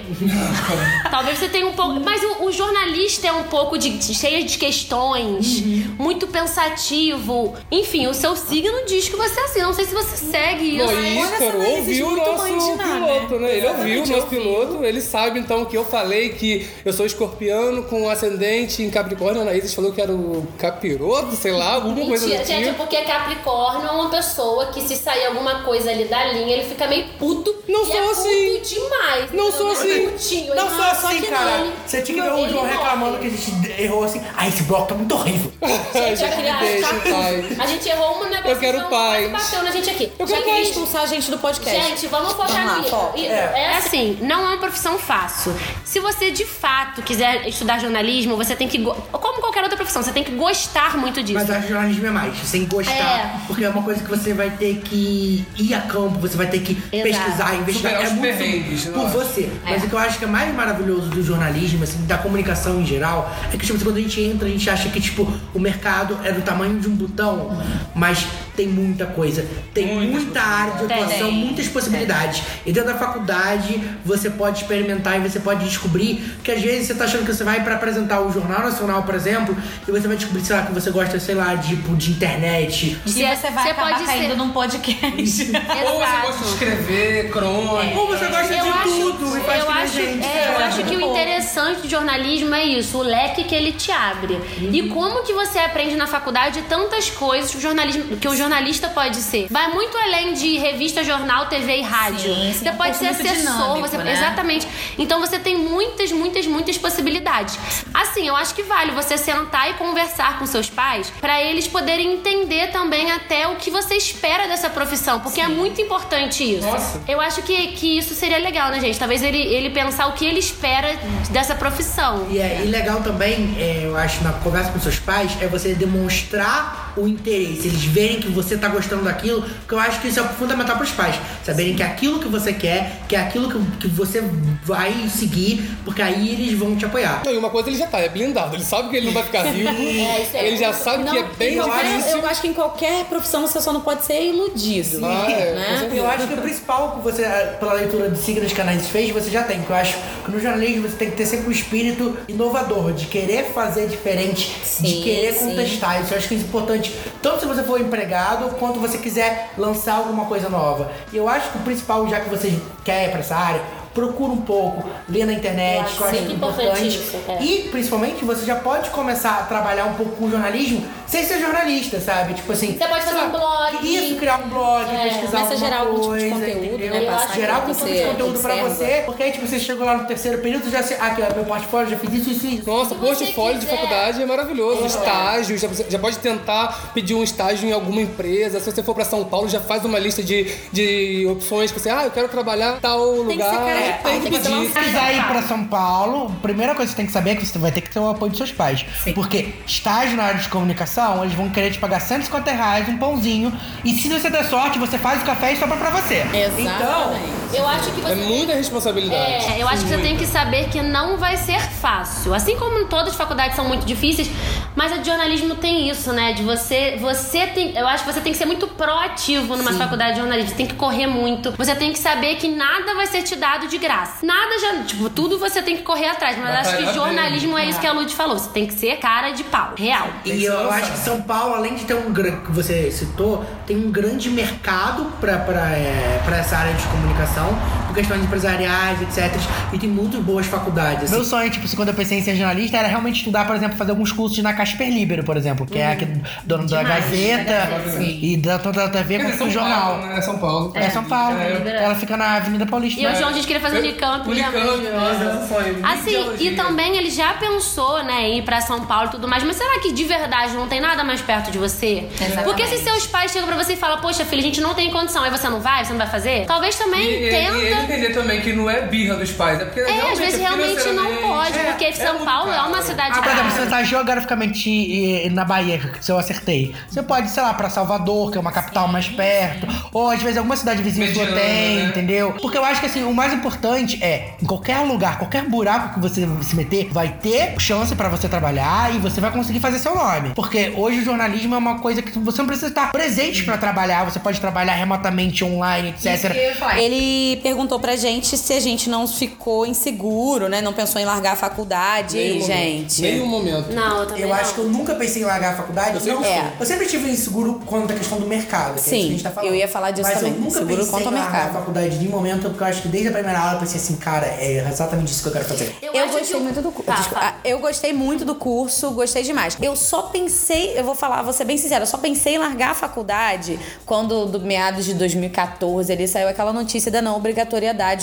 Talvez você tenha um pouco. Mas o, o jornalista é um pouco de, de- cheio de questões, muito pensativo. Enfim, o seu signo diz que você é assim. Não sei se você segue isso. Não, e Ícaro ouviu o nosso piloto, né? Ele ouviu o nosso piloto, ele sabe então que eu falei que eu sou escorpiano com ascendente em Capricórnio. A Anaíses falou que era o capiroto, sei lá, alguma coisa Mentira, do gente, é tipo. porque Capricórnio é uma pessoa que se sair alguma coisa ali da linha, ele fica meio puto. Não e sou é assim. demais. Não sou é assim. putinho, Não sou assim, cara. Você tinha que ver o João morre. reclamando que a gente errou assim. Ah, esse bloco tá muito horrível. Gente, Já a que me criança- deixa, pai. A gente errou um negócio. Eu quero paz. bateu na gente aqui. Eu quero Gente, expulsar a gente do podcast. Gente, vamos focar Vamos lá, nisso. foca. Isso, É. assim, não é uma profissão fácil. Se você de fato quiser estudar jornalismo, você tem que. go- Como qualquer outra profissão, você tem que gostar muito disso. Mas eu acho que jornalismo é mais. Você tem que gostar. É. Porque é uma coisa que você vai ter que ir a campo, você vai ter que pesquisar, investigar. Superar é os muito perrengues, por é? você. Mas o que eu acho que é mais maravilhoso do jornalismo, assim, da comunicação em geral, é que tipo, quando a gente entra, a gente acha que tipo, o mercado é do tamanho de um botão, mas tem muita coisa. Tem muita área de atuação, Tem. muitas possibilidades. E dentro da faculdade, você pode experimentar e você pode descobrir que às vezes você tá achando que você vai para apresentar o Jornal Nacional, por exemplo, e você vai descobrir, sei lá, que você gosta, sei lá, tipo, de internet. E Você- você vai você acabar pode caindo ser- num podcast. Ou você gosta de escrever, crônica. Ou você gosta Eu de acho, tudo e faz eu acho, gente. é, eu acho que o interessante do jornalismo é isso, o leque que ele te abre. E como que você aprende na faculdade tantas coisas que o, jornalismo, que o jornalista pode ser. Vai muito além de revista, jornal, TV e rádio. Sim, sim, você é um pode ser assessor, dinâmico, você, né? exatamente. Então você tem muitas, muitas, muitas possibilidades. Assim, eu acho que vale você sentar e conversar com seus pais pra eles poderem entender também até o que você espera dessa profissão, porque é muito importante isso. Nossa. Eu acho que, que isso seria legal, né, gente? Talvez ele, ele pensar o que ele espera dessa profissão. E é e legal também, é, eu acho, na conversa com seus pais, é você demonstrar o interesse, eles verem que você tá gostando daquilo, porque eu acho que isso é fundamental pros pais. Saberem que é aquilo que você quer, que é aquilo que, que você vai seguir, porque aí eles vão te apoiar. Não, e uma coisa ele já tá, é blindado. Ele sabe que ele não vai ficar rico. isso é ele já sabe que é bem difícil. eu acho que em qualquer profissão você só não pode ser iludido. Ah, é, né? Eu acho que o principal que você, pela leitura de signos que a Anaís fez, você já tem. Porque eu acho que no jornalismo você tem que ter sempre um espírito inovador, de querer fazer diferente, de Sim, querer sim. contestar. Isso eu acho que é importante, tanto se você for empregado, quanto você quiser lançar alguma coisa nova. E eu acho que o principal, já que você quer ir pra essa área, procura um pouco, lê na internet, Eu que eu acho é muito importante. isso, é. E, principalmente, você já pode começar a trabalhar um pouco com jornalismo sem ser jornalista, sabe? Tipo assim... Você pode fazer um blog. Isso, criar um blog, pesquisar começa a alguma gerar algum tipo de coisa, conteúdo, entendeu? né, passar gerar algum tipo de conteúdo pra observa. você, porque aí tipo, você chegou lá no terceiro período, já se, ah, aqui ó, meu portfólio, já fiz isso, isso, isso. Nossa, portfólio de faculdade é maravilhoso. Estágio, já, já pode tentar pedir um estágio em alguma empresa. Se você for pra São Paulo, já faz uma lista de, de opções que você, ah, eu quero trabalhar em tal Tem que ser lugar. Pau, tem que pedir. Se quiser ir pra São Paulo, a primeira coisa que você tem que saber é que você vai ter que ter o apoio dos seus pais. Porque estágio na área de comunicação, eles vão querer te pagar 150 reais, um pãozinho. E se você der sorte, você faz o café e sobra pra você. Então, Eu acho que você É muita responsabilidade. É, eu acho que você tem que saber que não vai ser fácil. Assim como todas as faculdades são muito difíceis, mas a de jornalismo tem isso, né? De você. Você tem. Eu acho que você tem que ser muito proativo numa faculdade de jornalismo. Você tem que correr muito. Você tem que saber que nada vai ser te dado de graça. Nada já. Tipo, tudo você tem que correr atrás. Mas acho que jornalismo é isso que a Lud falou. Você tem que ser cara de pau. Real. E eu acho que São Paulo, além de ter um grande, que você citou, tem um grande mercado pra, pra, é, pra essa área de comunicação. Por questões empresariais, etc. E tem muito boas faculdades. assim. Meu sonho, tipo, quando eu pensei em ser jornalista, era realmente estudar, por exemplo, fazer alguns cursos na Casper Libero, por exemplo, que é aqui dono da Demais, Gazeta da Gazeta, e da toda a TV com o jornal. Paulo, né? É São Paulo. É São Paulo. É. Ela fica na Avenida Paulista. E o? João diz que ele fazer Unicamp. Unicamp, né? nossa, sonho. Assim, e também ele já pensou, né, em ir pra São Paulo e tudo mais, mas será que de verdade não tem nada mais perto de você? Exatamente. Porque se seus pais chegam pra você e falam, poxa, filho, a gente não tem condição, aí você não vai, você não vai fazer? Talvez também E, e- tenta. E ele entender também que não é birra dos pais, é porque É, às vezes realmente não pode, porque São muito Paulo é caro. uma cidade Ah, por exemplo, se cara. você tá geograficamente eh, na Bahia, se eu acertei, você pode, sei lá, pra Salvador, que é uma capital mais perto, ou às vezes alguma cidade vizinha sua Mediana, tem, né? entendeu? Porque eu acho que assim, o mais importante é, em qualquer lugar, qualquer buraco que você se meter, vai ter chance pra você trabalhar e você vai conseguir fazer seu nome. Porque hoje o jornalismo é uma coisa que você não precisa estar presente pra trabalhar, você pode trabalhar remotamente, online, etc. Ele perguntou pra gente se a gente não ficou inseguro, né? Não pensou em largar a faculdade. Nenhum momento. gente? Nenhum momento. Não, eu também Eu não. acho que eu nunca pensei em largar a faculdade. Eu sempre não, fui. eu sempre tive inseguro quanto à questão do mercado. que é isso Sim, que a gente tá falando. eu ia falar disso Mas também, Eu nunca inseguro pensei quanto em largar mercado. a faculdade de momento, porque eu acho que desde a primeira aula eu pensei assim, cara, é exatamente isso que eu quero fazer. Eu, Eu gostei que- muito do curso. Tá. Ah, Eu gostei muito do curso, gostei demais. Eu só pensei, eu vou falar, vou ser bem sincera, eu só pensei em largar a faculdade quando, do meados de 2014, ali saiu aquela notícia da não obrigatoriedade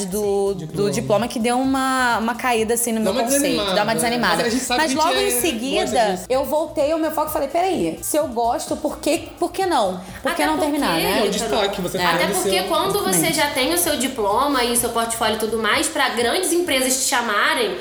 do do diploma, que deu uma, uma caída assim no Dá meu conceito, dá uma né? desanimada. Mas a gente sabe Mas logo em é- seguida, eu voltei ao meu foco e falei: peraí, se eu gosto, por que, por que não? Por que Até não terminar, porque- né? É o destaque, você Até falando do porque seu- quando você já tem o seu diploma e seu portfólio e tudo mais, pra grandes empresas te chamarem,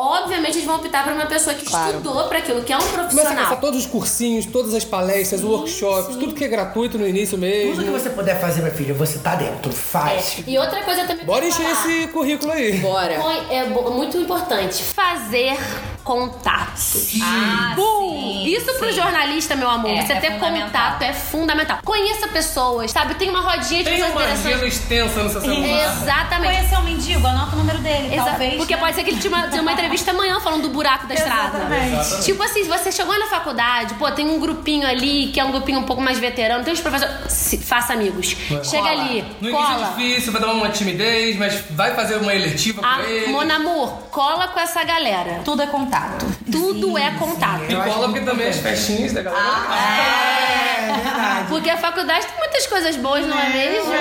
obviamente eles vão optar por uma pessoa que Claro. estudou pra aquilo, que é um Começa a profissional. todos os cursinhos, todas as palestras, workshops, tudo que é gratuito no início mesmo. Tudo que você puder fazer, minha filha, você tá dentro. Faz. E outra coisa também. Bora encher falar. esse currículo aí. Bora. É muito importante fazer contatos. Ah, Bum! sim, Isso pro sim. jornalista, meu amor, É, você é ter contato é fundamental. Conheça pessoas, sabe? Tem uma rodinha de Tem pessoas uma agenda extensa no seu celular. Exatamente. Conhecer um mendigo, anota o número dele, Exa- talvez. Porque né? pode ser que ele te tenha uma entrevista amanhã falando do buraco da estrada. Exatamente. Tipo assim, você chegou na faculdade, pô, tem um grupinho ali que é um grupinho um pouco mais veterano, tem os professores. se- faça amigos. Chega Cola. ali, No início é cola. difícil, vai dar uma timidez, mas vai fazer uma eletiva A, com ele. Mon amour, cola com essa galera. Tudo é contato. Tudo é contato. E cola porque também as festinhas da galera. É, verdade. Porque a faculdade tem muitas coisas boas, não é mesmo?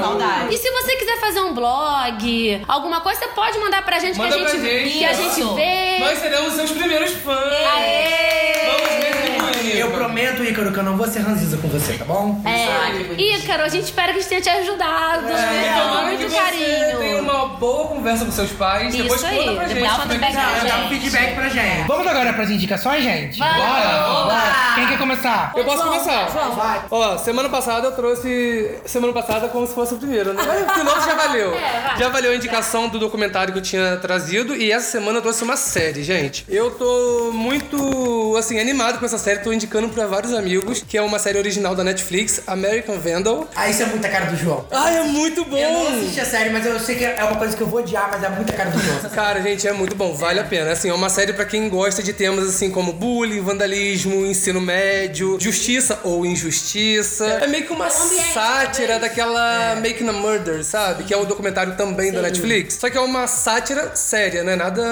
Saudade. E se você quiser fazer um blog, alguma coisa, você pode mandar pra gente Manda que a gente, pra gente, que a gente vê. Nós seremos seus primeiros fãs. Aê! Vamos Eu prometo, Ícaro, que eu não vou ser ranziza com você, tá bom? É. Ícaro, a gente espera que a gente tenha te ajudado. Com que muito você carinho. tenha uma boa conversa com seus pais. Isso depois aí, conta pra depois gente. conta como é pra que gente. tá. Dá um feedback pra gente. Vamos agora pras indicações, gente? Vamos. Bora? Bora. Quem quer começar? Eu posso começar. Vai. Ó, semana passada eu trouxe. Semana passada como se fosse o primeiro, né? Mas o final já valeu. Já valeu a indicação do documentário que eu tinha trazido. E essa semana eu trouxe uma série, gente. Eu tô muito, assim, animado com essa série. Tô indicando pra vários amigos, que é uma série original da Netflix, American Vandal. Ah, isso é muita cara do João. Ai, é muito bom! Eu não assisti a série, mas eu sei que é uma coisa que eu vou odiar, mas é muita cara do João. Cara, gente, é muito bom, vale a pena. Assim, é uma série pra quem gosta de temas assim como bullying, vandalismo, ensino médio, justiça ou injustiça. É meio que uma sátira daquela Making a Murder, sabe? Que é um documentário também da Netflix. Só que é uma sátira séria, né? Nada.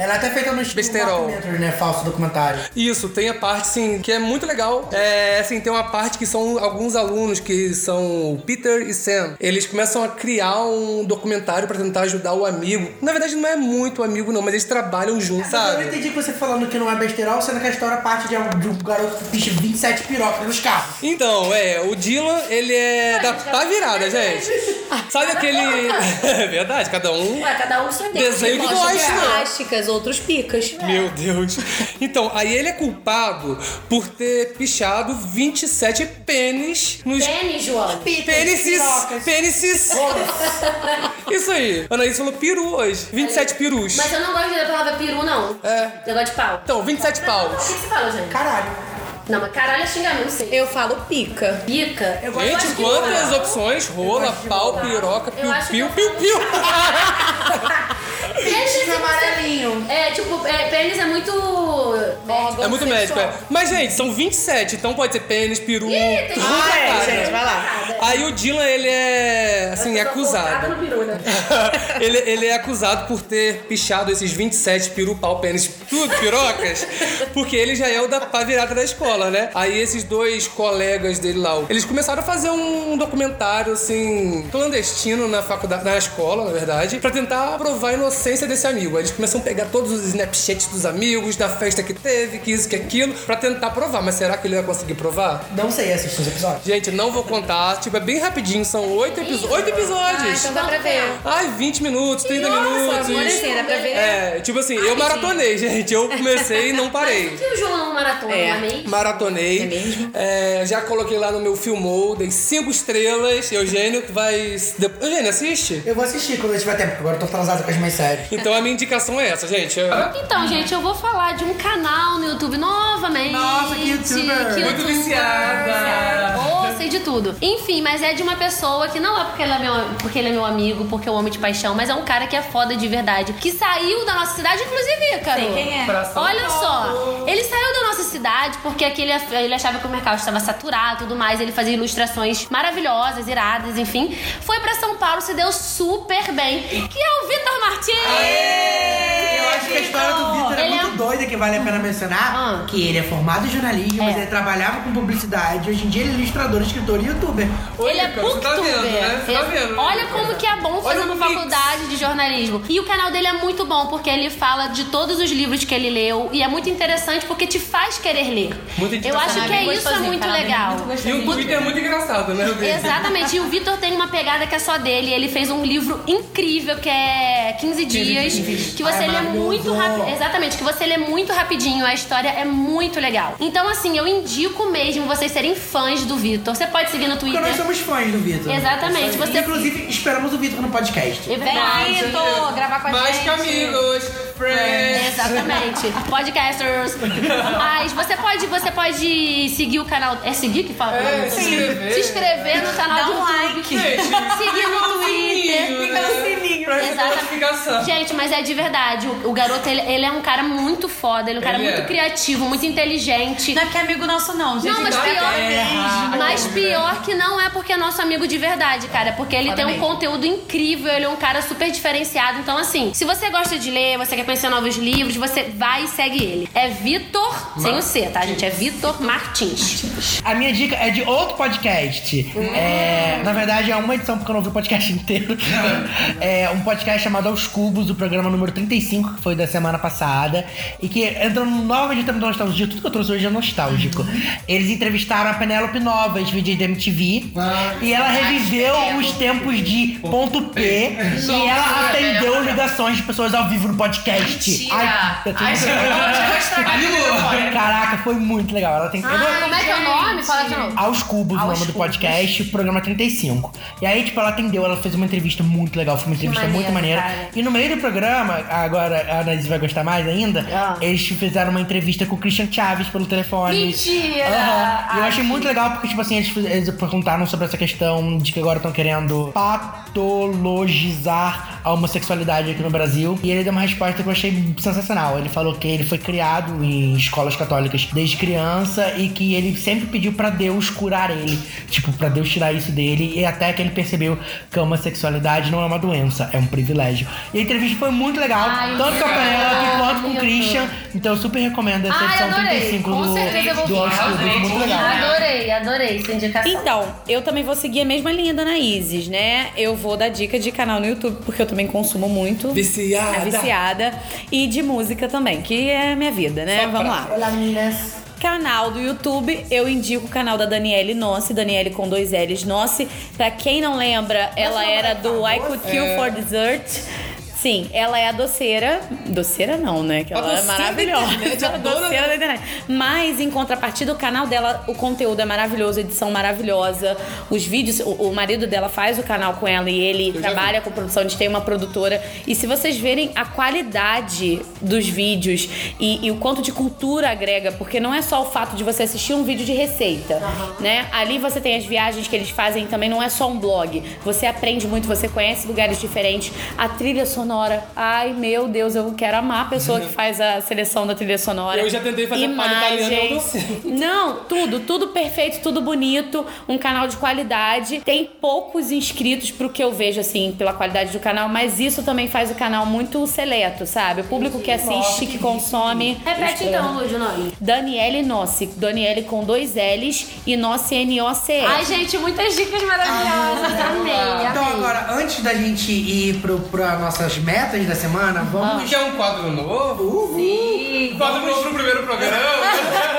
Ela é até feita no estilo né? Falso documentário. Isso, tem a parte, assim, que é muito legal. É, assim, tem uma parte que são alguns alunos que são o Peter e Sam. Eles começam a criar um documentário pra tentar ajudar o amigo. Na verdade, não é muito amigo, não, mas eles trabalham juntos, Eu não sabe? entendi que você falando que não é besterol, sendo que a história parte de um, de um garoto que picha 27 pirocas nos carros. Então, é, o Dylan, ele é da pá virada, gente. Sabe aquele. É verdade, cada um. Ué, cada um seu Desenho que Gosta plásticas, outros picas. Meu Deus. Então, aí ele é culpado por ter pichado 27 pênis nos. Tênis, João. Pênises! pirocas. Pênises! Isso aí. Anaís falou peru hoje. 27 perus. Mas eu não gosto da palavra peru, não. É. Eu gosto de pau. Então, 27 O paus. que que você fala, gente? Caralho. Não, mas caralho é xingamento, sei. Eu falo pica. Pica. Eu Gente, acho que quantas rola. opções? Rola, pau, piroca, piu-piu, piu-piu. Pênis é amarelinho. É, tipo, é, pênis é muito. É muito médico, é. Mas, gente, são 27, então pode ser pênis, peru, tudo tem- Ah, é, gente, vai lá. Aí o Dylan, ele é. assim, acusado. né? ele, ele é acusado por ter pichado esses 27 peru, pau, pênis, tudo, pirocas, porque ele já é o da pá virada da escola, né? Aí esses dois colegas dele lá, eles começaram a fazer um documentário, assim, clandestino na faculdade, na escola, na verdade, pra tentar provar a inocência desse amigo. Aí eles começam a pegar todos os snapchats dos amigos, da festa que teve, que isso, que aquilo, pra tentar provar. Mas será que ele vai conseguir provar? Não sei assistir os episódios. Gente, não vou contar. Tipo, é bem rapidinho. São oito, episo oito Ah, episódios. então dá pra ver. Ai, 20 minutos, 30 minutos. Morezinha, dá pra ver. É, tipo assim, eu maratonei, gente. Eu comecei e não parei. Que o João maratona, É. não é? Maratonei. É mesmo? É, já coloquei lá no meu Filmou, dei cinco estrelas. Eugênio que vai. Eugênio, assiste? Eu vou assistir quando eu tiver tempo, porque agora eu tô atrasado com as minhas séries. Então a minha indicação é essa, gente. Então, gente, eu vou falar de um canal no YouTube novamente. Nossa, que youtuber. Que Muito viciada. Oh, sei de tudo. Enfim, mas é de uma pessoa que não é porque ele é, meu, porque ele é meu amigo, porque eu amo de paixão, mas é um cara que é foda de verdade. Que saiu da nossa cidade, inclusive, cara. Sei quem é. Olha Paulo. só, ele saiu da nossa cidade porque aquele, ele achava que o mercado estava saturado e tudo mais. Ele fazia ilustrações maravilhosas, iradas, enfim. Foi pra São Paulo, se deu super bem. Que é o Vitor Martins! Eu acho que a história do Vitor é Ele é muito doida, que vale a pena mencionar. Ah. Que ele é formado em jornalismo, mas É. ele trabalhava com publicidade. Hoje em dia ele é ilustrador, escritor e youtuber. Ele é cara, você tá booktuber. vendo, né? Você tá vendo, né? Olha como que é bom fazer uma mix. faculdade de jornalismo. E o canal dele é muito bom, porque ele fala de todos os livros que ele leu. E é muito interessante porque te faz querer ler. Muito Eu acho que é isso, é muito legal. muito E o Twitter é muito engraçado, né? Exatamente, e o Vitor tem uma pegada que é só dele. Ele fez um livro incrível que é 15 dias. Que você Ai, lê muito rápido. Exatamente, que você lê muito rapidinho. A história é muito legal. Então, assim, eu indico mesmo vocês serem fãs do Vitor. Você pode seguir no Twitter. Nós somos fãs do Vitor. Exatamente, você- Inclusive, esperamos o Vitor no podcast. É verdade. Vem, Vitor, gravar com a Mais gente. que amigos, friends. Exatamente. Podcasters. Mas você pode, você pode seguir o canal. É seguir que fala? É, se inscrever. Se inscrever no canal Dá do um YouTube. like. Gente, Seguir no Twitter. Fica no sininho. Pra notificação. Gente, mas é de verdade. O, o garoto, ele, ele é um cara muito foda. Ele é um cara Ele muito é. criativo, muito inteligente. Não é porque é amigo nosso, não, gente. Não, mas pior, beijo. mas pior que não é porque é nosso amigo de verdade, cara. É porque ele Foda tem um mesmo. conteúdo incrível, ele é um cara super diferenciado. Então, assim, se você gosta de ler, você quer conhecer novos livros, você vai e segue ele. É Vitor, sem o C, tá, gente? É Vitor Martins. A minha dica é de outro podcast. É, na verdade, é uma edição, porque eu não vi o podcast inteiro. É um podcast chamado Aos Cubos, o programa número 35, que foi da semana passada. E que entrando novamente dentro da nostalgia, tudo que eu trouxe hoje é nostálgico. Eles entrevistaram a Penélope Nova, vídeos da MTV. e ela reviveu os tempos de ponto P. e ela atendeu ligações de pessoas ao vivo no podcast. Mentira. Ai, eu tô Ai, gente, eu. Caraca, foi muito legal. Ela tem. Ah, como é que é o nome? Fala de novo. Aos Cubos, o nome do podcast, programa 35. E aí, tipo, ela atendeu, ela fez uma entrevista muito legal, foi uma entrevista maneiro, muito maneira. cara. E no meio do programa, agora a Anaís vai gostar mais ainda, Ah. eles fizeram uma entrevista com o Christian Chaves pelo telefone. Mentira! Aham. E eu Ai, achei muito legal porque, tipo assim, eles, eles perguntaram sobre essa questão de que agora estão querendo patologizar a homossexualidade aqui no Brasil. E ele deu uma resposta que eu achei sensacional. Ele falou que ele foi criado em escolas católicas desde criança e que ele sempre pediu pra Deus curar ele. Tipo, pra Deus tirar isso dele. E até que ele percebeu que a homossexualidade não é uma doença, é um privilégio. E a entrevista foi muito legal, Ai, tanto com a Penélope quanto com o. Christian. Então eu super recomendo essa Ai, edição adorei. 35 Com do, certeza eu vou do Cubos. Muito legal. Adorei, adorei essa indicação. Então, eu também vou seguir a mesma linha da Anaíses, né? Eu vou dar dica de canal no YouTube, porque eu também consumo muito. Viciada. É viciada. E de música também, que é a minha vida, né? Vamos lá. Olá, meninas. Canal do YouTube, eu indico o canal da Daniele Nossi, Daniele com dois L's Nossi. Pra quem não lembra, ela era do I Could Kill for Dessert. Sim, ela é a doceira. Doceira não, né? Que ela é maravilhosa. internet, a doceira da- internet. Mas, em contrapartida, o canal dela, o conteúdo é maravilhoso, a edição maravilhosa. Os vídeos, o, o marido dela faz o canal com ela e ele já trabalha com produção, a gente tem uma produtora. E se vocês verem a qualidade dos vídeos e, e o quanto de cultura agrega, porque não é só o fato de você assistir um vídeo de receita, né? Ali você tem as viagens que eles fazem também, não é só um blog. Você aprende muito, você conhece lugares diferentes. A trilha sonora sonora. Ai, meu Deus, eu quero amar a pessoa que faz a seleção da trilha sonora. Eu já tentei fazer palha italiana, não certo. Não, tudo, tudo perfeito, tudo bonito, um canal de qualidade. Tem poucos inscritos pro que eu vejo, assim, pela qualidade do canal, mas isso também faz o canal muito seleto, sabe? O público que assiste, que consome. Repete então, Lud, o nome. Daniele Nossi. Daniele com dois L's e Nossi N-O-C-E. Ai, gente, muitas dicas maravilhosas. Amei, Então amei. agora, antes da gente ir pro, pra metas da semana, vamos. Já é um quadro novo? Sim. Quadro novo pro primeiro programa.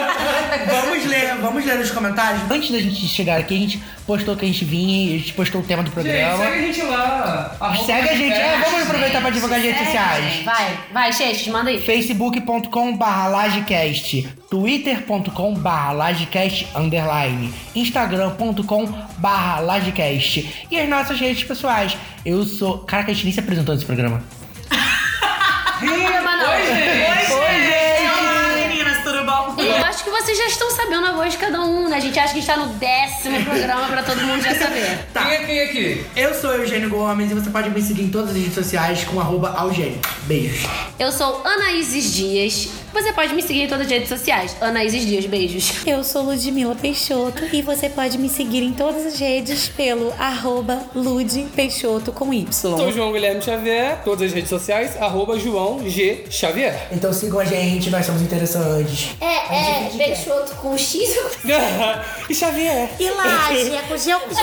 Vamos ler, vamos ler os comentários. Antes da gente chegar aqui, a gente postou que a gente vinha, a gente postou o tema do Gente, programa. segue a gente lá. Arroba Segue a gente, é, vamos aproveitar pra divulgar as redes sociais. Vai, vai, Cheixo, manda aí. facebook.com barra lagecast, twitter.com barra underline, instagram.com barra e as nossas redes pessoais. Eu sou... Caraca, a gente nem se apresentou nesse programa. Oi, gente. Olá, meninas, tudo bom? E eu acho que vocês já estão sabendo a voz de cada um, né? A gente acha que está no décimo programa pra todo mundo já saber. Quem é quem aqui? Eu sou Eugênio Gomes e você pode me seguir em todas as redes sociais com arroba Algênio. Beijos. Eu sou Anaíses Dias. Você pode me seguir em todas as redes sociais. Anaíses Dias, beijos. Eu sou Ludmila Peixoto e você pode me seguir em todas as redes pelo arroba Lud Peixoto com Y. Sou João Guilherme Xavier, todas as redes sociais, arroba João G. Xavier. Então sigam a gente, nós somos interessantes. É, é, Peixoto com X. e Xavier. E Laje, é com G ou com J?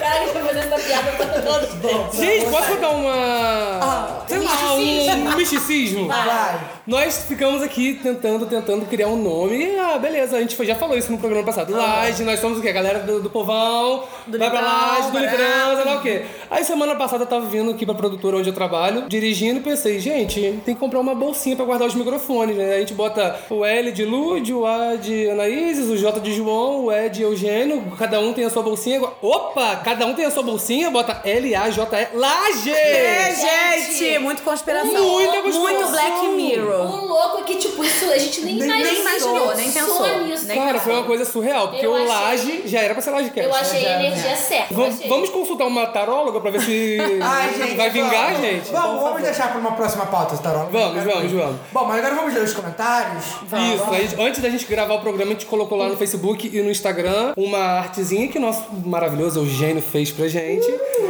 Cara, eu vou fazer essa piada pra todos. Gente, posso botar uma. sei lá, um misticismo? Vai. Nós ficamos aqui tentando, tentando criar um nome. E, ah, beleza, a gente foi- já falou isso no programa passado. Laje, nós somos o quê? A galera do, do povão, vai pra Laje, do Librão, sei lá o quê. Aí semana passada eu tava vindo aqui pra produtora onde eu trabalho, dirigindo, e pensei, gente, tem que comprar uma bolsinha pra guardar os microfones, né? A gente bota o L de Lud, o A de Anaíses, o J de João, o E de Eugênio, cada um tem a sua bolsinha. Opa, cada um tem a sua bolsinha, bota L-A-J-E, Laje! É, gente, muito conspiração. Muita conspiração. Muito Black Mirror. O louco é que, tipo, isso a gente nem, Nem- imaginou. nem imaginou, nem pensou. nisso. Nem Cara, foi uma coisa surreal, porque Eu o achei- Laje já era pra ser Laje Eu achei a energia certa. eu Va- achei. Vamos consultar uma taróloga pra ver se Ai, gente, vai vingar, vamos. gente? Vamos, vamos deixar pra uma próxima pauta, Tarola. Vamos, vamos, vamos. Bom, mas agora vamos ler os comentários. Isso, aí, antes da gente gravar o programa, a gente colocou lá no Facebook e no Instagram uma artezinha que o nosso maravilhoso Eugênio fez pra gente.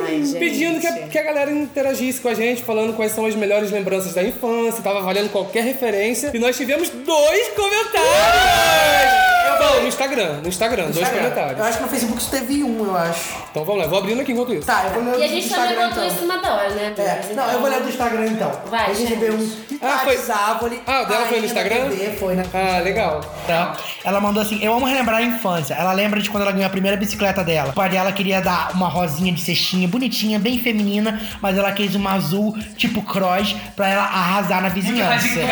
Ai, gente. Pedindo que a, que a galera interagisse com a gente, falando quais são as melhores lembranças da infância, tava valendo qualquer referência. E nós tivemos dois comentários! Não, no Instagram, no Instagram, dois Instagram. comentários. Eu acho que no Facebook só teve um, eu acho. Então vamos lá, vou abrindo aqui enquanto isso. Tá, eu vou ler E a do gente também Instagram botou então. cima da hora, né? É, não, eu vou ler do Instagram então. Vai, a gente gente. vê um Ah, foi- Árvore. Ah, o dela foi no Instagram? Foi na Ah, legal. Tá. Ela mandou assim: Eu amo relembrar a infância. Ela lembra de quando ela ganhou a primeira bicicleta dela. O pai dela queria dar uma rosinha de cestinha bonitinha, bem feminina, mas ela quis uma azul, tipo cross, pra ela arrasar na vizinhança. Super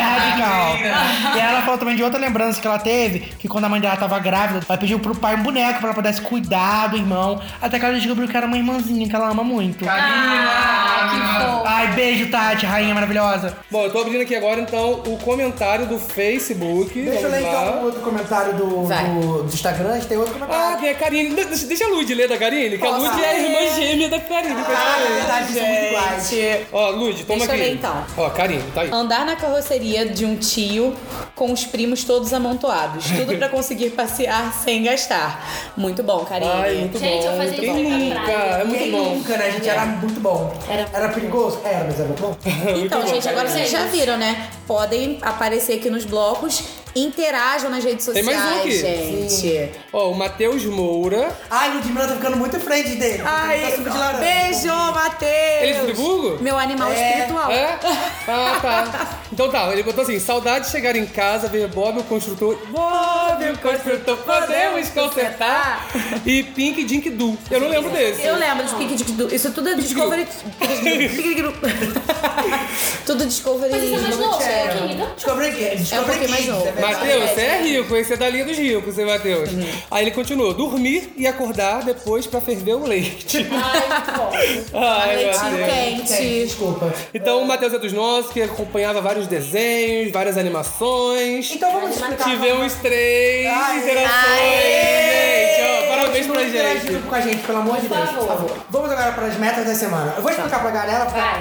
radical. E ela falou também de outra lembrança que ela teve, que quando a mãe dela tava grávida, ela pediu pro pai um boneco pra ela pudesse cuidar do irmão, até que ela descobriu que era uma irmãzinha que ela ama muito. Ai, beijo, Tati, rainha maravilhosa. Bom, eu tô abrindo aqui agora então o comentário do Facebook. Deixa eu ler lá. então o outro comentário do, do, do Instagram, a gente tem outro comentário. Ah, tem a Karine. De- Deixa, deixa a Lud ler da Karine, que a Lud é a irmã gêmea da Karine. que eu Ah, é verdade, são muito iguais. Gente. Ó, Lud, toma Deixa eu aqui. ler, então. Ó, Karine, tá aí. Andar na carroceria de um tio com os primos todos amontoados. Tudo pra conseguir passear sem gastar. Muito bom, Karine. Ai, muito Gente, bom. eu fazia Quem isso nunca? praia. É muito Quem bom. nunca, né? Gente era muito bom. Era- perigoso? Era, mas era muito bom. Então, bom, gente, agora Karine. vocês já viram, né? Podem aparecer aqui nos blocos. Interajam nas redes Tem sociais, mais um aqui. gente. Ó, o Matheus Moura. Ai, Ludmilla tá ficando muito à frente dele. Ai, Tá suco de laranja. beijo, Matheus! Ele é de Friburgo? Meu animal É. espiritual. É? Ah, tá. Então tá, ele botou assim: saudade de chegar em casa, ver Bob o construtor. Bob o construtor, podemos consertar. E Pink Dink Du. Eu não lembro desse. Eu lembro de Pique de Du. Isso tudo é Discovery. tudo Discovery. Mas isso é mais novo, É. querida. Descobre aqui. É um Descobre pouquinho mais aqui. novo. é verdade. Matheus, você é rico, esse é da linha dos ricos, você, Matheus. Aí ele continuou: dormir e acordar depois pra ferver o leite. Ai, muito bom. Ai, Leitinho quente. Desculpa. Então o Matheus é dos nossos, que acompanhava vários desenhos, várias animações. Então vamos explicar. Tivemos três Aê. interações, gente. Ó, parabéns, pra gente. com a gente, pelo amor de Deus, por favor. Vamos agora para as metas da semana. Eu vou explicar pra galera, pra,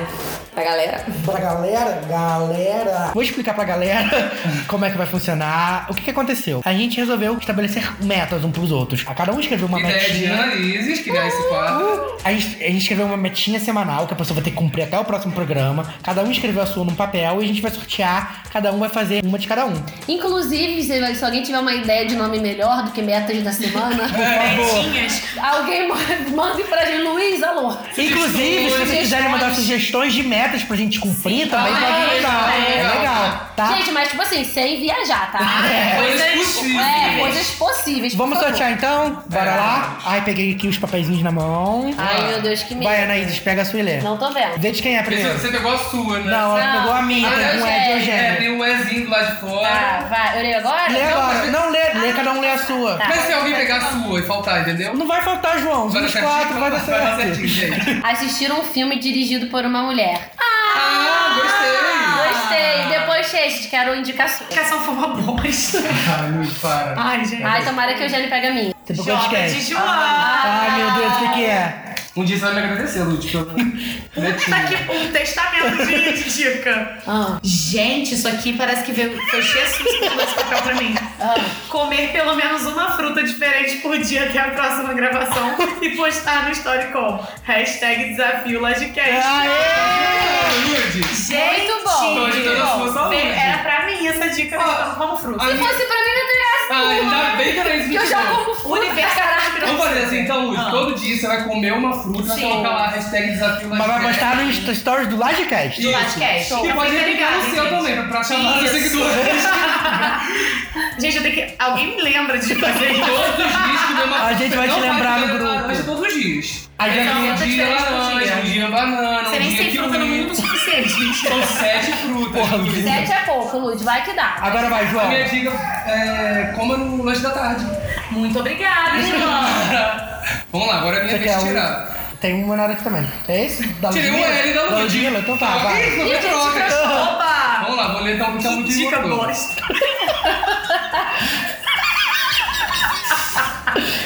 Pra galera. pra galera, galera. Vou explicar pra galera como é que vai funcionar. O que, que aconteceu? A gente resolveu estabelecer metas um pros outros. A cada um escreveu uma Ideia de metinha. Analises, criar esse quadro. A gente, a gente escreveu uma metinha semanal que a pessoa vai ter que cumprir até o próximo programa. Cada um escreveu a sua num papel e a gente vai sortear. Cada um vai fazer uma de cada um. Inclusive, se, se alguém tiver uma ideia de nome melhor do que metas da semana, Metinhas. alguém ma- mande pra gente. Luiz, alô. Inclusive, se vocês quiserem mandar sugestões de metas pra gente cumprir, também Ah, pode é, é, É, é. legal, tá? Gente, mas tipo assim, sem viajar, tá? Coisas possíveis. É, coisas possíveis. Vamos sortear então? Bora lá? Ai, peguei aqui os papeizinhos na mão. Ai, meu Deus, que medo. Vai, Anaíses, pega a sua e lê. Não tô vendo. Vê de quem é primeiro. você pegou a sua, né? Não, ela pegou a minha, Ah, tem um Eugênio. Ed É, Eugênio. tem um Ezinho do lado de fora. Tá, vai. Eu leio agora? Lê agora. Não, lê, lê, cada um lê a sua. Tá. Mas se alguém pegar a sua e faltar, entendeu? Não vai faltar, João. Vai dar Os quatro vai dar certo. certinho, gente. Assistir um filme dirigido por uma mulher. Ah, gostei. Gostei. Depois, gente, quero indicação. Indicação foi uma bosta. Ai, Luiz, para. Ai, gente. Ai, tomara que o Eugênio pegue a minha. Você pegou de Jota quem? de João. Ai, meu Deus, o que que é? Um dia você vai me agradecer, Lud, que eu Tá Netinho. aqui um testamento de, de dica. Ah. Gente, isso aqui parece que veio, foi Jesus que mandou esse papel pra mim. Comer pelo menos uma fruta diferente por dia até a próxima gravação e postar no story com hashtag desafio Lodcast. Lud. Gente, Muito bom. Saúde. veio- era pra mim essa dica ah, como fruta. Se fosse pra mim, não teria Ah, ainda bem que era isso Que eu já como O fruta. universo tá Vamos fazer assim, então, Lud. Todo dia você vai comer uma fruta, vai Sim. colocar lá a hashtag desafio Mas vai postar no Insta Stories do Livecast. Do Lodcast. E pode ligar no seu gente. também, pra chamar os seguidores. Gente, eu tenho que. Alguém me lembra de fazer isso? Todos os dias comer uma A gente vai te lembrar no grupo. laranja todos os dias. A gente- um fruta dia laranja, dia. um dia banana, Você um nem dia tem fruta no kiwi. mundo o suficiente, gente. São sete frutas. Porra, Lud. Sete é pouco, Lud. Vai que dá. Agora vai, A João. minha dica é coma no lanche da tarde. Muito obrigada, João. Vamos lá, agora é minha Você vez de um? tirar. Tem um menor aqui também. É esse? Da Tirei um Ludmilla? L da Lud. Ludmilla? Então tá, Ah, vai. Isso, não foi troca. Opa! Vamos lá, vou ler então o que a Lud Dica botou. bosta.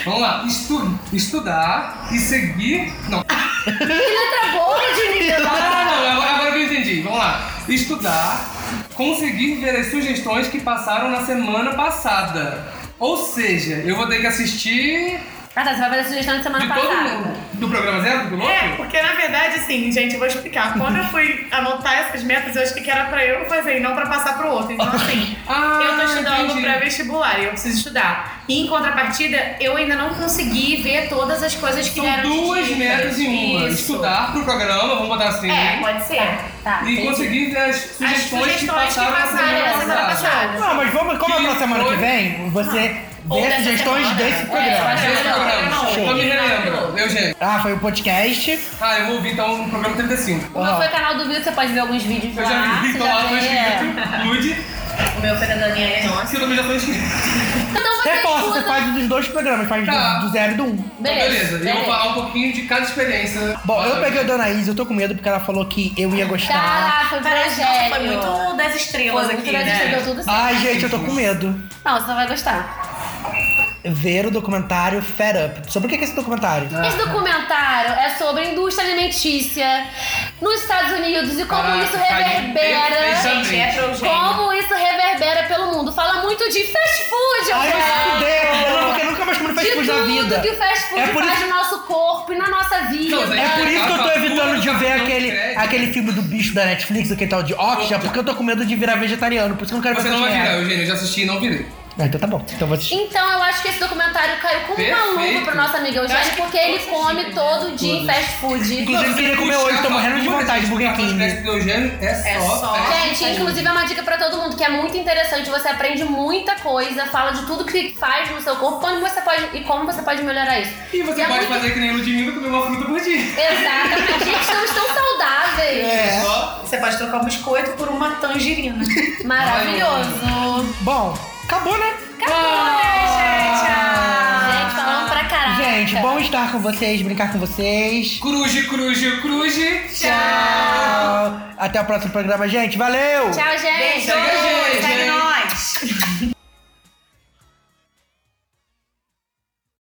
Vamos lá, estu estudar e seguir. Não, Que letra boa, Ludmilla. não, não, agora, agora que eu entendi. Vamos lá. Estudar, conseguir ver as sugestões que passaram na semana passada. Ou seja, eu vou ter que assistir Ah, tá. Você vai fazer a sugestão de semana de todo passada. mundo. Do programa zero, do piloto? É, porque na verdade, assim, gente, eu vou explicar. Quando eu fui anotar essas metas, eu achei que era pra eu fazer e não pra passar pro outro. Então, assim, Ah, eu tô estudando entendi. pra vestibular e eu preciso estudar. E em contrapartida, eu ainda não consegui ver todas as coisas que São deram de duas dicas. metas em uma. Isso. Estudar pro programa, vamos botar assim. É, pode ser. Tá. E entendi. conseguir ver as As sugestões, sugestões que passaram, na semana passada. Não, mas vamos, como é pra semana que vem, você Ou vê dessa sugestões semana. desse É, programa. pode Esse Não, programa. Então me não. relembra. Eugênio. Ah, foi o podcast. Ah, eu vou ouvir então no programa 35. O meu foi canal do Viu, você pode ver alguns vídeos Eu lá. já vi, tô lá no vê. Escrito. O meu foi da Daniela Nossa. Se eu também já tô inscrito. Então você Reforça, você faz dos dois programas, faz Tá. do, do zero e do um. Então, Beleza. beleza. E eu vou falar um pouquinho de cada experiência. Bom, eu peguei a Dona Isa, eu tô com medo porque ela falou que eu ia gostar. Tá, foi Parece, nossa, foi muito das estrelas Foi aqui, muito né? deu tudo certo. Ai, gente, eu tô com medo. Não, você vai gostar. Ver o documentário Fed Up. Sobre o que que é esse documentário? Esse documentário é sobre a indústria alimentícia nos Estados Unidos e como Caraca, isso caiu reverbera. é. Como isso reverbera pelo mundo. Fala muito de fast food, Ai, fudeu! Eu não vou querer nunca mais comer fast De food na tudo vida. que o fast food É por faz isso- no nosso corpo e na nossa vida. Não, É por isso que eu tô evitando de ver aquele, aquele filme do bicho da Netflix, aquele tal de Okja, porque eu tô com medo de virar vegetariano, por isso que eu não quero Você não vai virar. Eugênio. Eu já assisti e não virei. Ah, então tá bom. Então eu vou assistir. Então eu acho que esse documentário caiu como uma Perfeito. luva pro nosso amigo Eugênio, porque ele come todo dia em fast food. Inclusive, eu queria comer hoje, tô morrendo de vontade de Burger King. Eugênio é só. só. fast Gente, inclusive é uma dica pra todo mundo que é muito interessante. Você aprende muita coisa, fala de tudo que faz no seu corpo, como você pode e como você pode melhorar isso. E você é pode muito- fazer que nem Ludmilla comer uma fruta por dia. Exatamente. Gente, estamos tão saudáveis. É. Só. Você pode trocar um biscoito por uma tangerina. Maravilhoso. Bom, Acabou, né? Acabou, né, gente? Ah. Gente, falando pra caralho. Gente, bom estar com vocês, brincar com vocês. Cruze, cruze, cruze. Tchau. Até o próximo programa, gente. Valeu! Tchau, gente. Beijo, Segue nós.